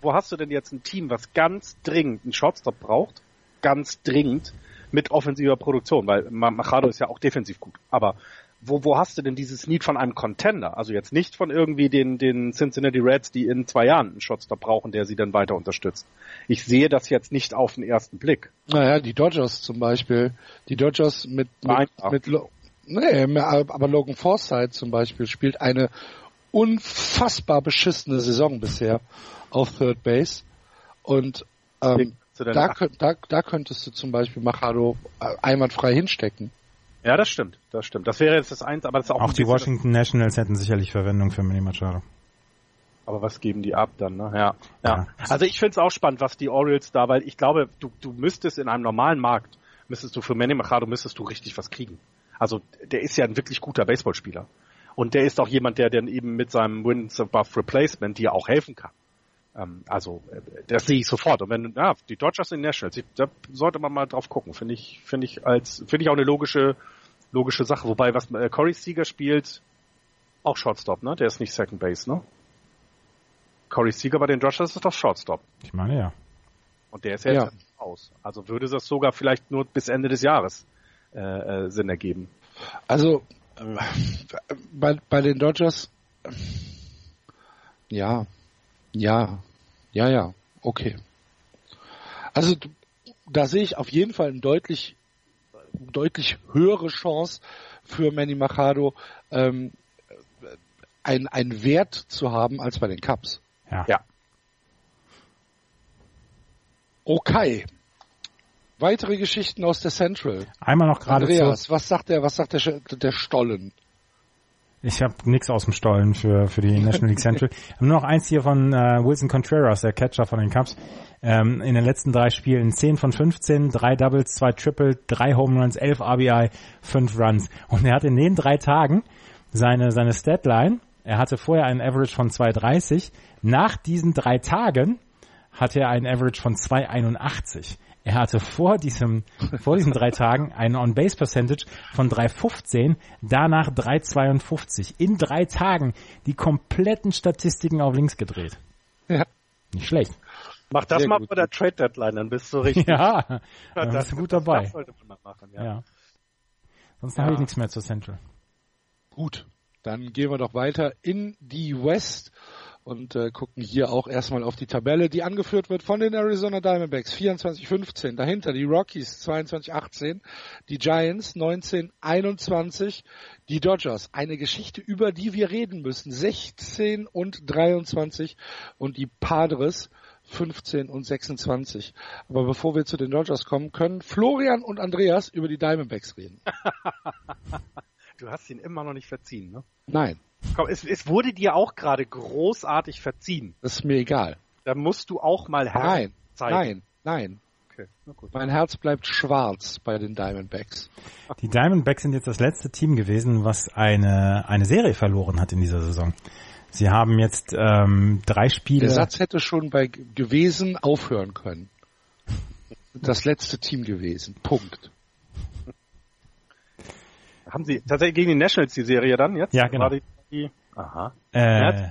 Wo hast du denn jetzt ein Team, was ganz dringend einen Shortstop braucht? Ganz dringend mit offensiver Produktion, weil Machado ist ja auch defensiv gut. Aber wo, wo hast du denn dieses Need von einem Contender? Also jetzt nicht von irgendwie den, den Cincinnati Reds, die in zwei Jahren einen Shotstop brauchen, der sie dann weiter unterstützt. Ich sehe das jetzt nicht auf den ersten Blick. Naja, die Dodgers zum Beispiel. Die Dodgers mit, mit, mit nee, aber Logan Forsythe zum Beispiel spielt eine unfassbar beschissene Saison bisher auf Third Base. Und ähm, da, da, da könntest du zum Beispiel Machado äh, einwandfrei hinstecken. Ja, das stimmt, das stimmt. Das wäre jetzt das eins, aber das ist auch. Auch die Washington Nationals hätten sicherlich Verwendung für Manny Machado. Aber was geben die ab dann, ne? Ja. ja. Also ich finde es auch spannend, was die Orioles da, weil ich glaube, du, du müsstest in einem normalen Markt, müsstest du für Manny Machado, müsstest du richtig was kriegen. Also der ist ja ein wirklich guter Baseballspieler. Und der ist auch jemand, der dann eben mit seinem Wins above Replacement dir auch helfen kann. Ähm, also äh, das sehe ich sofort. Und wenn ja, die Dodgers sind Nationals, da sollte man mal drauf gucken. Finde ich, finde ich als, finde ich auch eine logische, logische Sache. Wobei was äh, Corey Seager spielt, auch Shortstop, ne? Der ist nicht Second Base, ne? Corey Seager bei den Dodgers ist doch Shortstop. Ich meine ja. Und der ist ja, ja. jetzt aus. Also würde das sogar vielleicht nur bis Ende des Jahres äh, äh, Sinn ergeben. Also äh, bei, bei den Dodgers ja, ja, ja, ja, okay. Also da sehe ich auf jeden Fall eine deutlich, deutlich höhere Chance für Manny Machado, ähm, ein, ein Wert zu haben als bei den Cups. Ja. ja. Okay. Weitere Geschichten aus der Central. Einmal noch gerade Andreas, was sagt der, was sagt der, der Stollen? Ich habe nichts aus dem Stollen für, für die National League Central. [LAUGHS] nur noch eins hier von äh, Wilson Contreras, der Catcher von den Cubs. Ähm, in den letzten drei Spielen 10 von 15, drei Doubles, zwei Triple, drei Home Runs, 11 RBI, 5 Runs. Und er hat in den drei Tagen seine, seine Statline, er hatte vorher einen Average von 2,30. Nach diesen drei Tagen hatte er einen Average von 2,81. Er hatte vor diesem, vor diesen drei Tagen einen On-Base-Percentage von 3,15, danach 3,52. In drei Tagen die kompletten Statistiken auf links gedreht. Ja. Nicht schlecht. Mach das Sehr mal bei der Trade Deadline, dann bist du richtig. Ja, dann bist du gut dabei. Das sollte man mal machen, ja. ja. Sonst ja. habe ich nichts mehr zur Central. Gut, dann gehen wir doch weiter in die West und äh, gucken hier auch erstmal auf die Tabelle, die angeführt wird von den Arizona Diamondbacks 24-15. Dahinter die Rockies 22-18, die Giants 19-21, die Dodgers, eine Geschichte, über die wir reden müssen, 16 und 23 und die Padres 15 und 26. Aber bevor wir zu den Dodgers kommen, können Florian und Andreas über die Diamondbacks reden. [LAUGHS] du hast ihn immer noch nicht verziehen, ne? Nein. Komm, es, es wurde dir auch gerade großartig verziehen. Das ist mir egal. Da musst du auch mal Herz nein, zeigen. Nein, nein. Okay, mein Herz bleibt schwarz bei den Diamondbacks. Die Diamondbacks sind jetzt das letzte Team gewesen, was eine, eine Serie verloren hat in dieser Saison. Sie haben jetzt ähm, drei Spiele. Der Satz hätte schon bei gewesen aufhören können. das letzte Team gewesen. Punkt. Haben Sie tatsächlich gegen die Nationals die Serie dann jetzt? Ja, genau. Die, die, aha. Äh,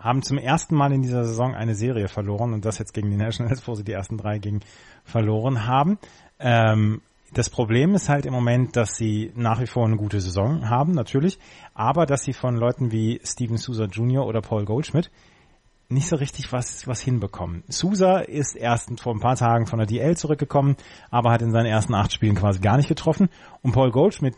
haben zum ersten Mal in dieser Saison eine Serie verloren und das jetzt gegen die Nationals, wo sie die ersten drei gegen verloren haben. Ähm, das Problem ist halt im Moment, dass sie nach wie vor eine gute Saison haben, natürlich, aber dass sie von Leuten wie Steven Sousa Jr. oder Paul Goldschmidt nicht so richtig was, was hinbekommen. Sousa ist erst vor ein paar Tagen von der DL zurückgekommen, aber hat in seinen ersten acht Spielen quasi gar nicht getroffen. Und Paul Goldschmidt,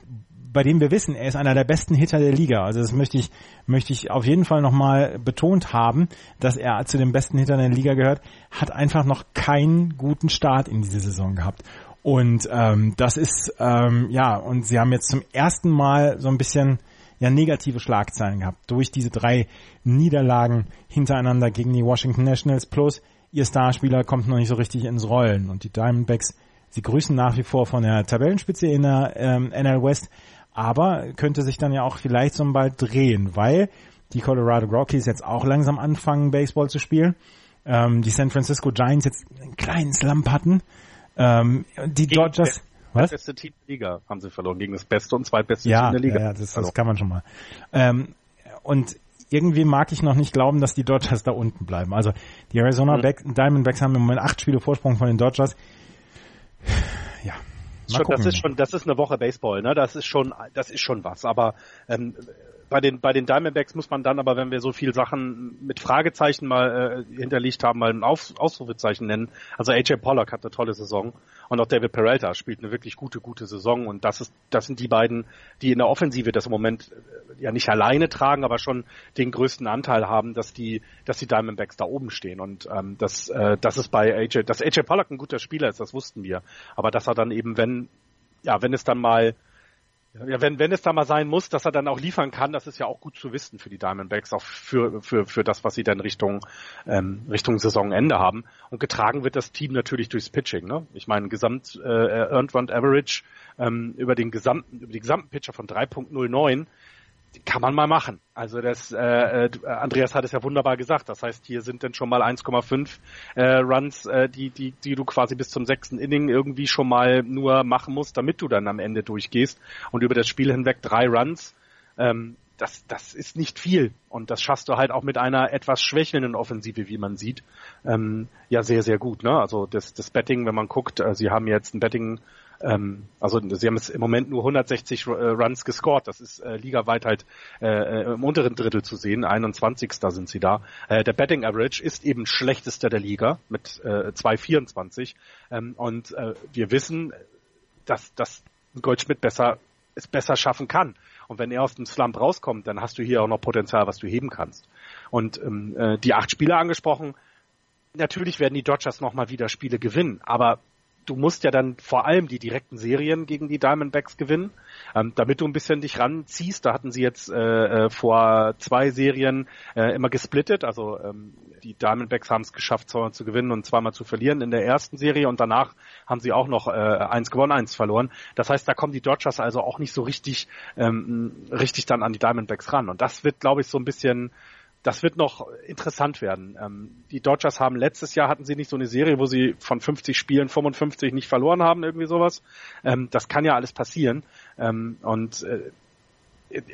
bei dem wir wissen, er ist einer der besten Hitter der Liga. Also das möchte ich, möchte ich auf jeden Fall nochmal betont haben, dass er zu den besten Hittern der Liga gehört, hat einfach noch keinen guten Start in diese Saison gehabt. Und ähm, das ist, ähm, ja, und sie haben jetzt zum ersten Mal so ein bisschen ja negative Schlagzeilen gehabt durch diese drei Niederlagen hintereinander gegen die Washington Nationals plus ihr Starspieler kommt noch nicht so richtig ins Rollen und die Diamondbacks, sie grüßen nach wie vor von der Tabellenspitze in der ähm, NL West, aber könnte sich dann ja auch vielleicht so bald drehen, weil die Colorado Rockies jetzt auch langsam anfangen Baseball zu spielen, ähm, die San Francisco Giants jetzt einen kleinen Slump hatten ähm, die Gegen Dodgers. Was? Das beste Team der Liga haben sie verloren gegen das beste und zweitbeste ja, Team der Liga. Ja, das, das kann man schon mal. Ähm, und irgendwie mag ich noch nicht glauben, dass die Dodgers da unten bleiben. Also die Arizona mhm. Diamondbacks haben im Moment acht Spiele Vorsprung von den Dodgers. Schon, das ist schon, das ist eine Woche Baseball, ne? Das ist schon, das ist schon was. Aber ähm, bei den, bei den Diamondbacks muss man dann aber, wenn wir so viel Sachen mit Fragezeichen mal äh, hinterlegt haben, mal ein Auf, Ausrufezeichen nennen. Also AJ Pollock hat eine tolle Saison und auch David Peralta spielt eine wirklich gute, gute Saison und das ist, das sind die beiden, die in der Offensive das im Moment äh, ja nicht alleine tragen, aber schon den größten Anteil haben, dass die, dass die Diamondbacks da oben stehen und ähm, das, äh, das ist bei AJ, dass AJ Pollock ein guter Spieler ist, das wussten wir, aber dass er dann eben, wenn, ja, wenn es dann mal ja, wenn, wenn es da mal sein muss, dass er dann auch liefern kann, das ist ja auch gut zu wissen für die Diamondbacks, auch für, für, für das, was sie dann Richtung, ähm, Richtung Saisonende haben. Und getragen wird das Team natürlich durchs Pitching. Ne? Ich meine, Gesamt äh, Earned Run Average ähm, über den gesamten, über die gesamten Pitcher von 3.09 kann man mal machen. Also das, äh, äh, Andreas hat es ja wunderbar gesagt. Das heißt, hier sind dann schon mal 1,5 äh, Runs, äh, die, die, die du quasi bis zum sechsten Inning irgendwie schon mal nur machen musst, damit du dann am Ende durchgehst. Und über das Spiel hinweg drei Runs. Ähm, das, das ist nicht viel. Und das schaffst du halt auch mit einer etwas schwächelnden Offensive, wie man sieht, ähm, ja sehr, sehr gut. Ne? Also das, das Betting, wenn man guckt, äh, sie haben jetzt ein Betting ähm, also sie haben es im Moment nur 160 äh, Runs gescored. Das ist äh, ligaweit halt äh, äh im unteren Drittel zu sehen. 21. sind sie da. Äh, der Betting Average ist eben schlechtester der Liga mit äh, 2,24. Ähm, und äh, wir wissen, dass, dass Goldschmidt besser es besser schaffen kann. Und wenn er aus dem Slump rauskommt, dann hast du hier auch noch Potenzial, was du heben kannst. Und ähm, äh, die acht Spieler angesprochen, natürlich werden die Dodgers nochmal wieder Spiele gewinnen, aber du musst ja dann vor allem die direkten Serien gegen die Diamondbacks gewinnen, ähm, damit du ein bisschen dich ranziehst. Da hatten sie jetzt äh, äh, vor zwei Serien äh, immer gesplittet, also ähm, die Diamondbacks haben es geschafft, zweimal zu gewinnen und zweimal zu verlieren in der ersten Serie und danach haben sie auch noch äh, eins gewonnen, eins verloren. Das heißt, da kommen die Dodgers also auch nicht so richtig, ähm, richtig dann an die Diamondbacks ran. Und das wird, glaube ich, so ein bisschen das wird noch interessant werden. Ähm, die Dodgers haben letztes Jahr hatten sie nicht so eine Serie, wo sie von 50 Spielen 55 nicht verloren haben, irgendwie sowas. Ähm, das kann ja alles passieren. Ähm, und äh,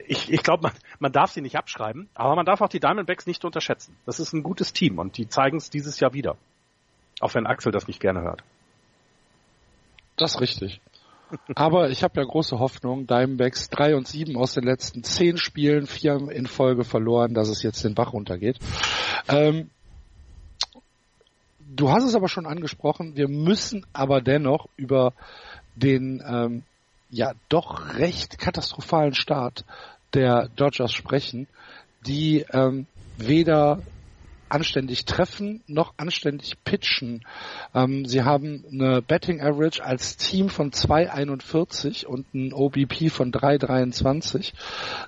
ich, ich glaube, man, man darf sie nicht abschreiben, aber man darf auch die Diamondbacks nicht unterschätzen. Das ist ein gutes Team und die zeigen es dieses Jahr wieder. Auch wenn Axel das nicht gerne hört. Das ist richtig. Aber ich habe ja große Hoffnung. Diamondbacks 3 und 7 aus den letzten 10 Spielen, 4 in Folge verloren, dass es jetzt den Bach runtergeht. Ähm, du hast es aber schon angesprochen, wir müssen aber dennoch über den ähm, ja doch recht katastrophalen Start der Dodgers sprechen, die ähm, weder anständig treffen, noch anständig pitchen. Ähm, sie haben eine Betting Average als Team von 2,41 und ein OBP von 3,23.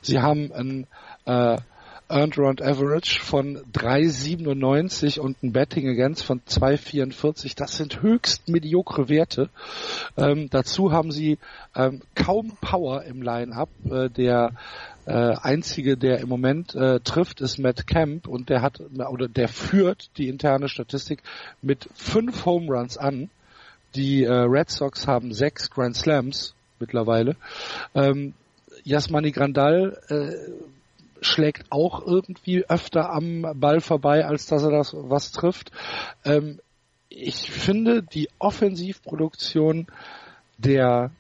Sie haben ein äh, Earned Run Average von 3,97 und ein Betting Against von 2,44. Das sind höchst mediokre Werte. Ähm, dazu haben sie ähm, kaum Power im Line-Up. Äh, der äh, einzige, der im Moment äh, trifft, ist Matt Camp und der hat oder der führt die interne Statistik mit fünf Home Runs an. Die äh, Red Sox haben sechs Grand Slams mittlerweile. Ähm, Jasmani Grandal äh, schlägt auch irgendwie öfter am Ball vorbei, als dass er das was trifft. Ähm, ich finde die Offensivproduktion der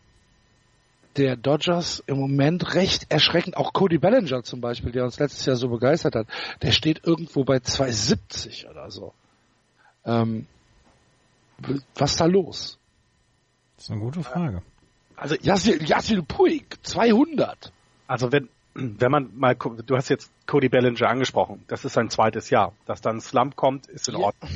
der Dodgers im Moment recht erschreckend. Auch Cody Bellinger zum Beispiel, der uns letztes Jahr so begeistert hat, der steht irgendwo bei 2,70 oder so. Ähm, was ist da los? Das ist eine gute Frage. Also Yassil, Yassil Puig, 200. Also wenn, wenn man mal, du hast jetzt Cody Bellinger angesprochen, das ist sein zweites Jahr. Dass dann ein Slump kommt, ist in Ordnung.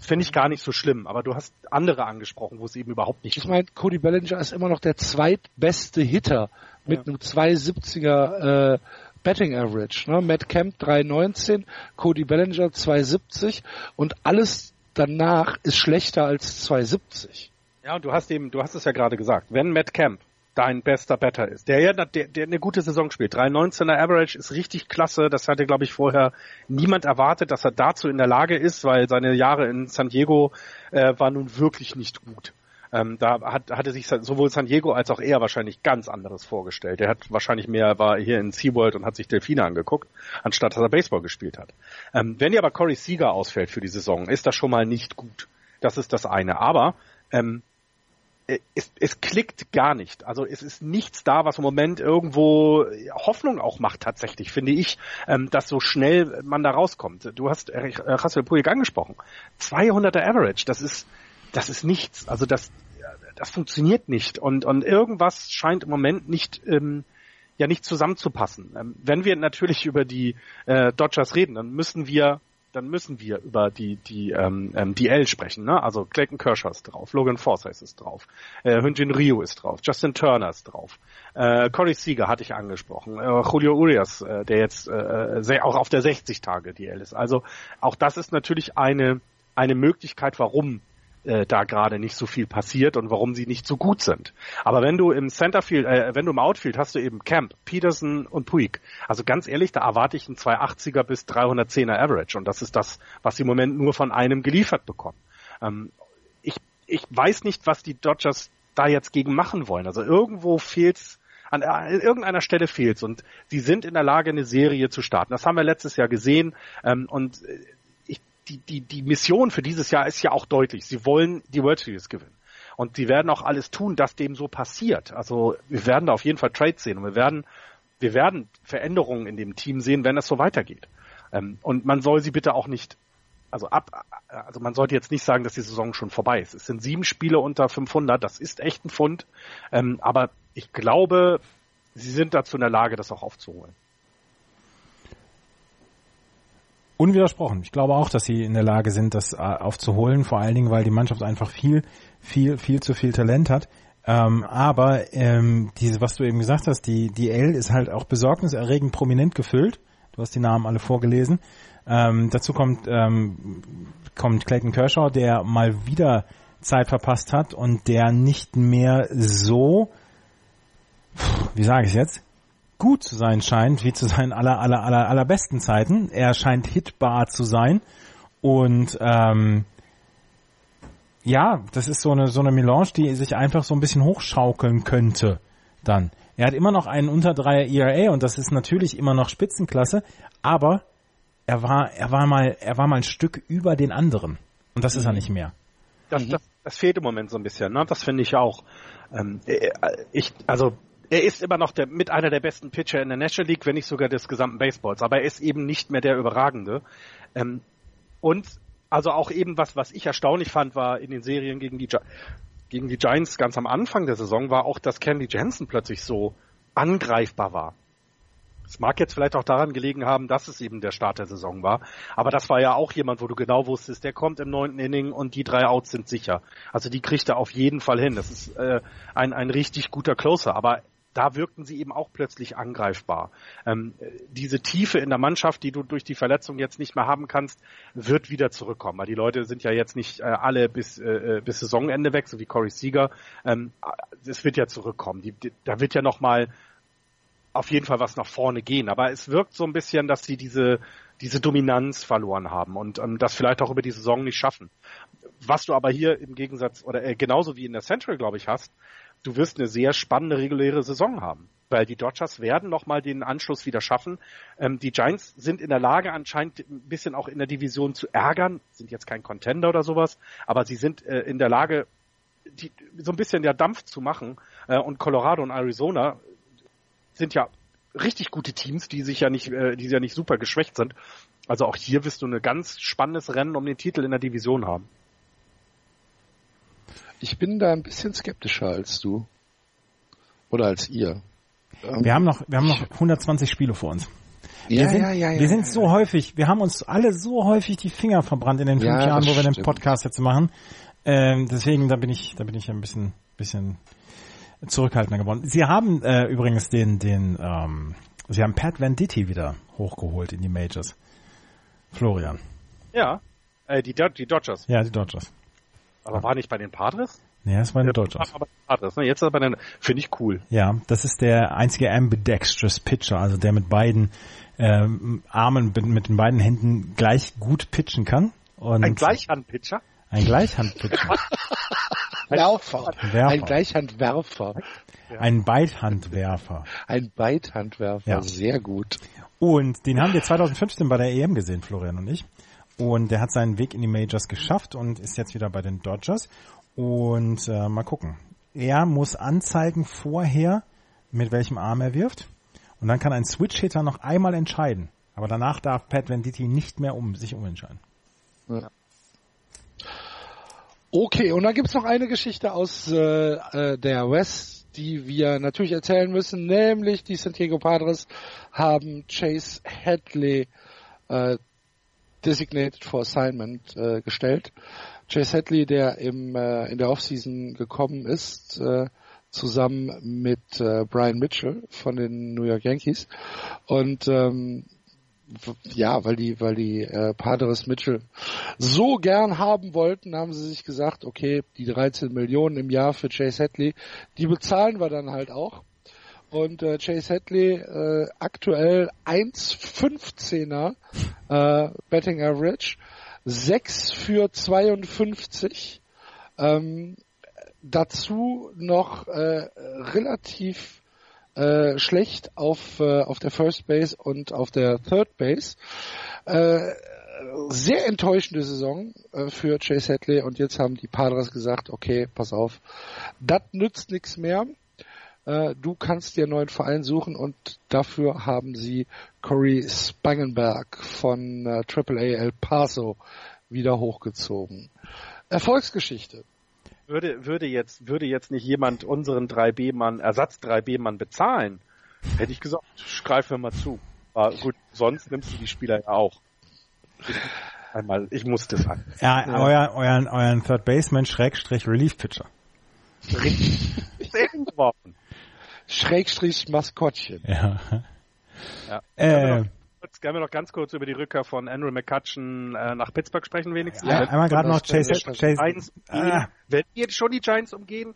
Finde ich gar nicht so schlimm, aber du hast andere angesprochen, wo es eben überhaupt nicht Ich meine, Cody Bellinger ist immer noch der zweitbeste Hitter mit ja. einem 270er äh, Betting Average. Ne? Matt Kemp 319, Cody Bellinger 270 und alles danach ist schlechter als 270. Ja, und du hast eben, du hast es ja gerade gesagt, wenn Matt Kemp dein bester Better ist, der ja der, der eine gute Saison spielt, 3,19er Average ist richtig klasse, das hatte glaube ich vorher niemand erwartet, dass er dazu in der Lage ist, weil seine Jahre in San Diego äh, waren nun wirklich nicht gut. Ähm, da hat, hatte sich sowohl San Diego als auch er wahrscheinlich ganz anderes vorgestellt. Er hat wahrscheinlich mehr, war hier in SeaWorld und hat sich Delfine angeguckt, anstatt dass er Baseball gespielt hat. Ähm, wenn dir aber Corey Seager ausfällt für die Saison, ist das schon mal nicht gut. Das ist das eine. Aber ähm, es, es klickt gar nicht. Also es ist nichts da, was im Moment irgendwo Hoffnung auch macht tatsächlich, finde ich, ähm, dass so schnell man da rauskommt. Du hast äh, Russell Puig angesprochen. 200er Average, das ist das ist nichts. Also das, das funktioniert nicht. Und, und irgendwas scheint im Moment nicht, ähm, ja nicht zusammenzupassen. Ähm, wenn wir natürlich über die äh, Dodgers reden, dann müssen wir dann müssen wir über die die ähm, ähm, DL sprechen, ne? Also Clayton Kershaw ist drauf, Logan Forsythe ist drauf, äh, Hyunjin Ryu ist drauf, Justin Turner ist drauf, äh, Corey Seager hatte ich angesprochen, äh, Julio Urias, äh, der jetzt äh, sehr, auch auf der 60 Tage DL ist. Also auch das ist natürlich eine eine Möglichkeit, warum äh, da gerade nicht so viel passiert und warum sie nicht so gut sind. Aber wenn du im Centerfield, äh, wenn du im Outfield hast du eben Camp, Peterson und Puig. Also ganz ehrlich, da erwarte ich einen 280er bis 310er Average und das ist das, was sie im Moment nur von einem geliefert bekommen. Ähm, ich, ich weiß nicht, was die Dodgers da jetzt gegen machen wollen. Also irgendwo fehlt's an, an irgendeiner Stelle fehlt's und sie sind in der Lage, eine Serie zu starten. Das haben wir letztes Jahr gesehen ähm, und äh, die, die, die Mission für dieses Jahr ist ja auch deutlich. Sie wollen die World Series gewinnen. Und sie werden auch alles tun, dass dem so passiert. Also wir werden da auf jeden Fall Trades sehen und wir werden, wir werden Veränderungen in dem Team sehen, wenn es so weitergeht. Ähm, und man soll sie bitte auch nicht, also ab, also man sollte jetzt nicht sagen, dass die Saison schon vorbei ist. Es sind sieben Spiele unter 500, das ist echt ein Fund. Ähm, aber ich glaube, sie sind dazu in der Lage, das auch aufzuholen. Unwidersprochen. Ich glaube auch, dass sie in der Lage sind, das äh, aufzuholen, vor allen Dingen, weil die Mannschaft einfach viel, viel, viel zu viel Talent hat. Ähm, aber ähm, diese, was du eben gesagt hast, die, die L ist halt auch besorgniserregend prominent gefüllt. Du hast die Namen alle vorgelesen. Ähm, dazu kommt, ähm, kommt Clayton Kershaw, der mal wieder Zeit verpasst hat und der nicht mehr so, wie sage ich jetzt, gut zu sein scheint, wie zu seinen aller, aller, aller, allerbesten Zeiten. Er scheint hitbar zu sein. Und ähm, ja, das ist so eine, so eine Melange, die sich einfach so ein bisschen hochschaukeln könnte dann. Er hat immer noch einen unter 3 ERA und das ist natürlich immer noch Spitzenklasse, aber er war, er war mal, er war mal ein Stück über den anderen. Und das ist er mhm. nicht mehr. Das, das, das fehlt im Moment so ein bisschen, ne? Das finde ich auch. Ähm, äh, ich, also er ist immer noch der, mit einer der besten Pitcher in der National League, wenn nicht sogar des gesamten Baseballs. Aber er ist eben nicht mehr der Überragende. Ähm, und also auch eben was, was ich erstaunlich fand, war in den Serien gegen die, gegen die Giants ganz am Anfang der Saison, war auch, dass Candy Jensen plötzlich so angreifbar war. Es mag jetzt vielleicht auch daran gelegen haben, dass es eben der Start der Saison war. Aber das war ja auch jemand, wo du genau wusstest, der kommt im neunten Inning und die drei Outs sind sicher. Also die kriegt er auf jeden Fall hin. Das ist äh, ein, ein richtig guter Closer. Aber da wirkten sie eben auch plötzlich angreifbar. Ähm, diese Tiefe in der Mannschaft, die du durch die Verletzung jetzt nicht mehr haben kannst, wird wieder zurückkommen. Weil die Leute sind ja jetzt nicht äh, alle bis, äh, äh bis Saisonende weg, so wie Corey Seager. Ähm, es wird ja zurückkommen. Die, die, da wird ja nochmal auf jeden Fall was nach vorne gehen. Aber es wirkt so ein bisschen, dass sie diese, diese Dominanz verloren haben und ähm, das vielleicht auch über die Saison nicht schaffen was du aber hier im Gegensatz oder äh, genauso wie in der Central, glaube ich, hast, du wirst eine sehr spannende reguläre Saison haben. Weil die Dodgers werden nochmal den Anschluss wieder schaffen. Ähm, die Giants sind in der Lage, anscheinend ein bisschen auch in der Division zu ärgern, sind jetzt kein Contender oder sowas, aber sie sind äh, in der Lage, die, so ein bisschen ja Dampf zu machen. Äh, und Colorado und Arizona sind ja richtig gute Teams, die sich ja nicht, äh, die ja nicht super geschwächt sind. Also auch hier wirst du ein ganz spannendes Rennen um den Titel in der Division haben. Ich bin da ein bisschen skeptischer als du. Oder als ihr. Wir haben noch, wir haben noch 120 Spiele vor uns. Ja, wir sind, ja, ja, ja, wir sind ja, so häufig, wir haben uns alle so häufig die Finger verbrannt in den fünf Ja, Jahren, wo wir den stimmt. Podcast jetzt machen. Ähm, deswegen, da bin ich, da bin ich ein bisschen, bisschen zurückhaltender geworden. Sie haben äh, übrigens den, den, ähm, Sie haben Pat Venditti wieder hochgeholt in die Majors. Florian. Ja. Äh, die, Do die Dodgers. Ja, die Dodgers. Aber war nicht bei den Padres? Ja, das Dodgers. Aber Padres, ne? Jetzt ist er bei den, finde ich cool. Ja, das ist der einzige ambidextrous Pitcher, also der mit beiden ähm, Armen, mit den beiden Händen gleich gut pitchen kann. Und Ein Gleichhandpitcher? Ein Gleichhandpitcher. [LAUGHS] Werfer. Werfer. Ein Gleichhandwerfer. Ein Beidhandwerfer. Ein Beidhandwerfer. Ja. Sehr gut. Und den haben wir 2015 bei der EM gesehen, Florian und ich. Und der hat seinen Weg in die Majors geschafft und ist jetzt wieder bei den Dodgers. Und äh, mal gucken. Er muss anzeigen vorher, mit welchem Arm er wirft. Und dann kann ein Switch-Hitter noch einmal entscheiden. Aber danach darf Pat Venditti nicht mehr um sich umentscheiden. Okay, und dann gibt's noch eine Geschichte aus äh, äh, der West, die wir natürlich erzählen müssen, nämlich die San Diego Padres haben Chase Hadley äh, designated for assignment äh, gestellt. Chase Hadley, der im äh, in der Offseason gekommen ist, äh, zusammen mit äh, Brian Mitchell von den New York Yankees und ähm, ja, weil die, weil die äh, Padres Mitchell so gern haben wollten, haben sie sich gesagt, okay, die 13 Millionen im Jahr für Chase Hadley, die bezahlen wir dann halt auch. Und äh, Chase Hadley äh, aktuell 1,15er äh, Betting Average, 6 für 52. Ähm, dazu noch äh, relativ äh, schlecht auf, äh, auf der First Base und auf der Third Base. Äh, sehr enttäuschende Saison äh, für Chase Hadley und jetzt haben die Padres gesagt, okay, pass auf, das nützt nichts mehr. Äh, du kannst dir einen neuen Verein suchen und dafür haben sie Corey Spangenberg von äh, AAA El Paso wieder hochgezogen. Erfolgsgeschichte. Würde, würde jetzt, würde jetzt nicht jemand unseren 3B-Mann, Ersatz 3B-Mann bezahlen, hätte ich gesagt, greif mir mal zu. Aber gut, sonst nimmst du die Spieler ja auch. Ich, einmal, ich muss das an. Ja, Euer, euren, euren Third Baseman Schrägstrich Relief Pitcher. Geworfen. Schrägstrich Maskottchen. Ja. Ja. Äh, Jetzt können wir noch ganz kurz über die Rückkehr von Andrew McCutcheon äh, nach Pittsburgh sprechen wenigstens. Ja, einmal gerade noch das- Chase, Chase, Giants. Ah. Wenn wir jetzt schon die Giants umgehen,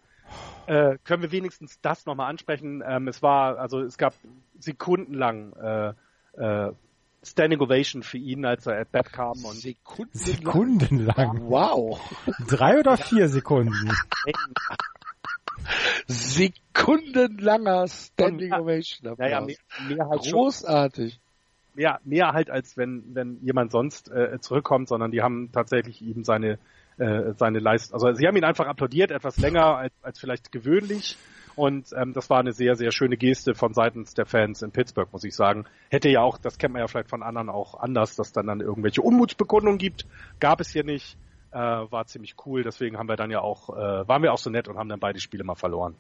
äh, können wir wenigstens das nochmal ansprechen. Ähm, es war, also es gab sekundenlang äh, äh, Standing Ovation für ihn, als er at bat kam und Sekunden. Sekundenlang. Wow. Drei oder vier Sekunden. Sekundenlanger Standing Ja. Ovation. ja, ja, Applaus. mehr, mehr halt schon, Großartig. mehr, mehr halt als wenn wenn jemand sonst äh, zurückkommt, sondern die haben tatsächlich ihm seine äh, seine Leistung, also sie haben ihn einfach applaudiert, etwas länger als, als vielleicht gewöhnlich. Und ähm, das war eine sehr, sehr schöne Geste von seitens der Fans in Pittsburgh, muss ich sagen. Hätte ja auch, das kennt man ja vielleicht von anderen auch anders, dass dann dann irgendwelche Unmutsbekundungen gibt. Gab es hier nicht. Äh, war ziemlich cool. Deswegen haben wir dann ja auch, äh, waren wir auch so nett und haben dann beide Spiele mal verloren.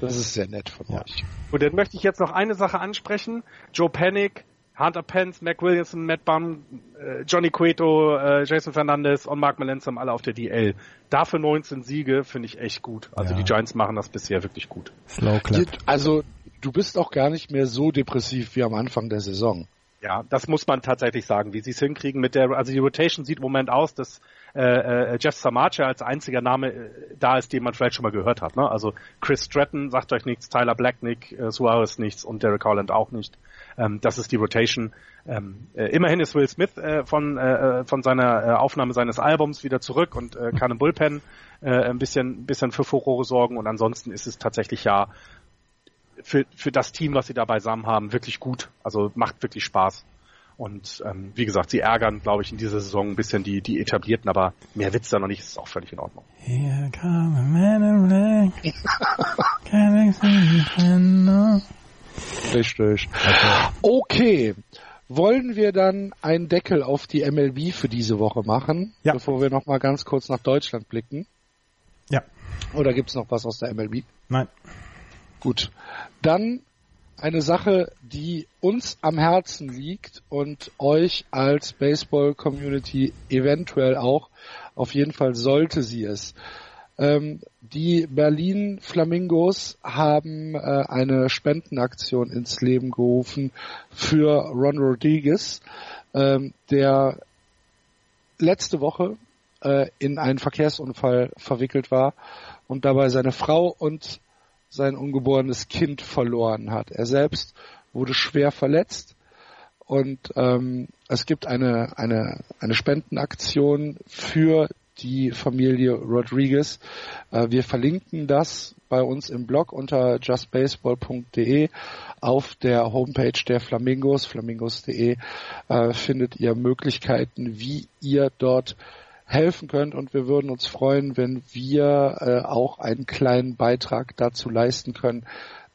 Das ist sehr nett von Ja. euch. Und dann möchte ich jetzt noch eine Sache ansprechen. Joe Panic, Hunter Pence, Mac Williamson, Matt Bum, äh, Johnny Cueto, äh, Jason Fernandez und Mark Melanson alle auf der DL. Dafür 19 Siege finde ich echt gut. Also Ja. die Giants machen das bisher wirklich gut. Slow Clap. Also, du bist auch gar nicht mehr so depressiv wie am Anfang der Saison. Ja, das muss man tatsächlich sagen, wie sie es hinkriegen mit der, also die Rotation sieht im Moment aus, dass äh, äh, Jeff Samacha als einziger Name äh, da ist, den man vielleicht schon mal gehört hat. Ne? Also Chris Stratton sagt euch nichts, Tyler Blacknick, äh, Suarez nichts und Derek Holland auch nicht. Ähm, das ist die Rotation. Ähm, äh, immerhin ist Will Smith äh, von, äh, von seiner äh, Aufnahme seines Albums wieder zurück und äh, kann im Bullpen äh, ein bisschen, bisschen für Furore sorgen und ansonsten ist es tatsächlich ja für, für das Team, was sie da beisammen haben, wirklich gut. Also macht wirklich Spaß. Und ähm, wie gesagt, sie ärgern, glaube ich, in dieser Saison ein bisschen die, die etablierten, aber mehr Witz da noch nicht, ist auch völlig in Ordnung. Here come a man in black. Can I see Richtig. Okay. Wollen wir dann einen Deckel auf die MLB für diese Woche machen, ja. bevor wir nochmal ganz kurz nach Deutschland blicken? Ja. Oder gibt's noch was aus der MLB? Nein. Gut. Dann eine Sache, die uns am Herzen liegt und euch als Baseball-Community eventuell auch. Auf jeden Fall sollte sie es. Ähm, die Berlin Flamingos haben äh, eine Spendenaktion ins Leben gerufen für Ron Rodriguez, ähm, der letzte Woche äh, in einen Verkehrsunfall verwickelt war und dabei seine Frau und sein ungeborenes Kind verloren hat. Er selbst wurde schwer verletzt und ähm, es gibt eine, eine, eine Spendenaktion für die Familie Rodriguez. Äh, wir verlinken das bei uns im Blog unter justbaseball.de. Auf der Homepage der Flamingos, flamingos.de, äh, findet ihr Möglichkeiten, wie ihr dort helfen könnt und wir würden uns freuen, wenn wir äh, auch einen kleinen Beitrag dazu leisten können,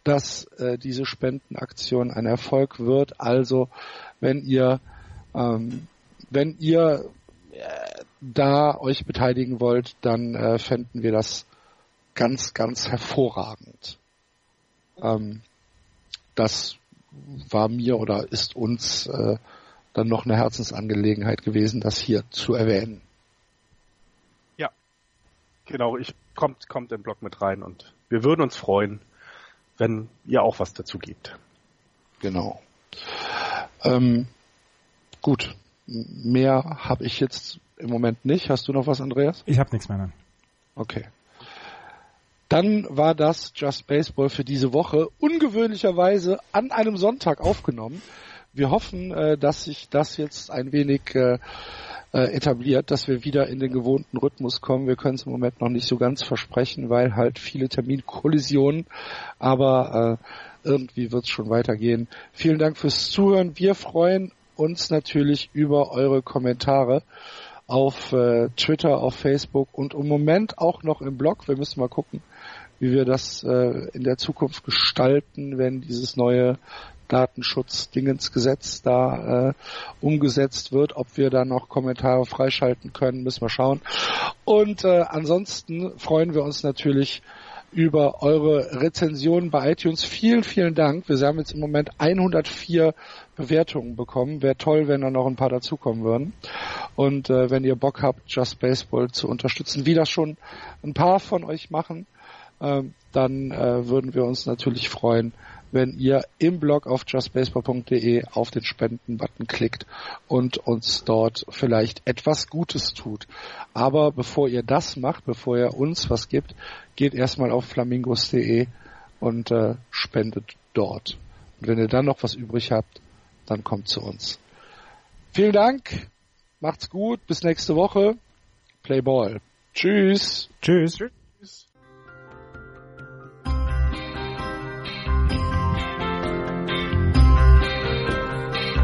dass äh, diese Spendenaktion ein Erfolg wird. Also wenn ihr ähm, wenn ihr äh, da euch beteiligen wollt, dann äh, fänden wir das ganz, ganz hervorragend. Ähm, das war mir oder ist uns äh, dann noch eine Herzensangelegenheit gewesen, das hier zu erwähnen. Genau, ich kommt, kommt im Blog mit rein und wir würden uns freuen, wenn ihr auch was dazu gibt. Genau. Ähm, gut. Mehr habe ich jetzt im Moment nicht. Hast du noch was, Andreas? Ich habe nichts mehr. Nein. Okay. Dann war das Just Baseball für diese Woche ungewöhnlicherweise an einem Sonntag aufgenommen. Wir hoffen, äh, dass sich das jetzt ein wenig äh, äh, etabliert, dass wir wieder in den gewohnten Rhythmus kommen. Wir können es im Moment noch nicht so ganz versprechen, weil halt viele Terminkollisionen, aber äh, irgendwie wird es schon weitergehen. Vielen Dank fürs Zuhören. Wir freuen uns natürlich über eure Kommentare auf äh, Twitter, auf Facebook und im Moment auch noch im Blog. Wir müssen mal gucken, wie wir das äh, in der Zukunft gestalten, wenn dieses neue Datenschutz-Dingensgesetz da äh, umgesetzt wird. Ob wir da noch Kommentare freischalten können, müssen wir schauen. Und äh, ansonsten freuen wir uns natürlich über eure Rezensionen bei iTunes. Vielen, vielen Dank. Wir haben jetzt im Moment 104 Bewertungen bekommen. Wäre toll, wenn da noch ein paar dazukommen würden. Und äh, wenn ihr Bock habt, Just Baseball zu unterstützen, wie das schon ein paar von euch machen, äh, dann äh, würden wir uns natürlich freuen, wenn ihr im Blog auf justbaseball.de auf den Spenden-Button klickt und uns dort vielleicht etwas Gutes tut. Aber bevor ihr das macht, bevor ihr uns was gibt, geht erstmal auf flamingos.de und äh, spendet dort. Und wenn ihr dann noch was übrig habt, dann kommt zu uns. Vielen Dank, macht's gut, bis nächste Woche. Play Ball. Tschüss. Tschüss. Tschüss.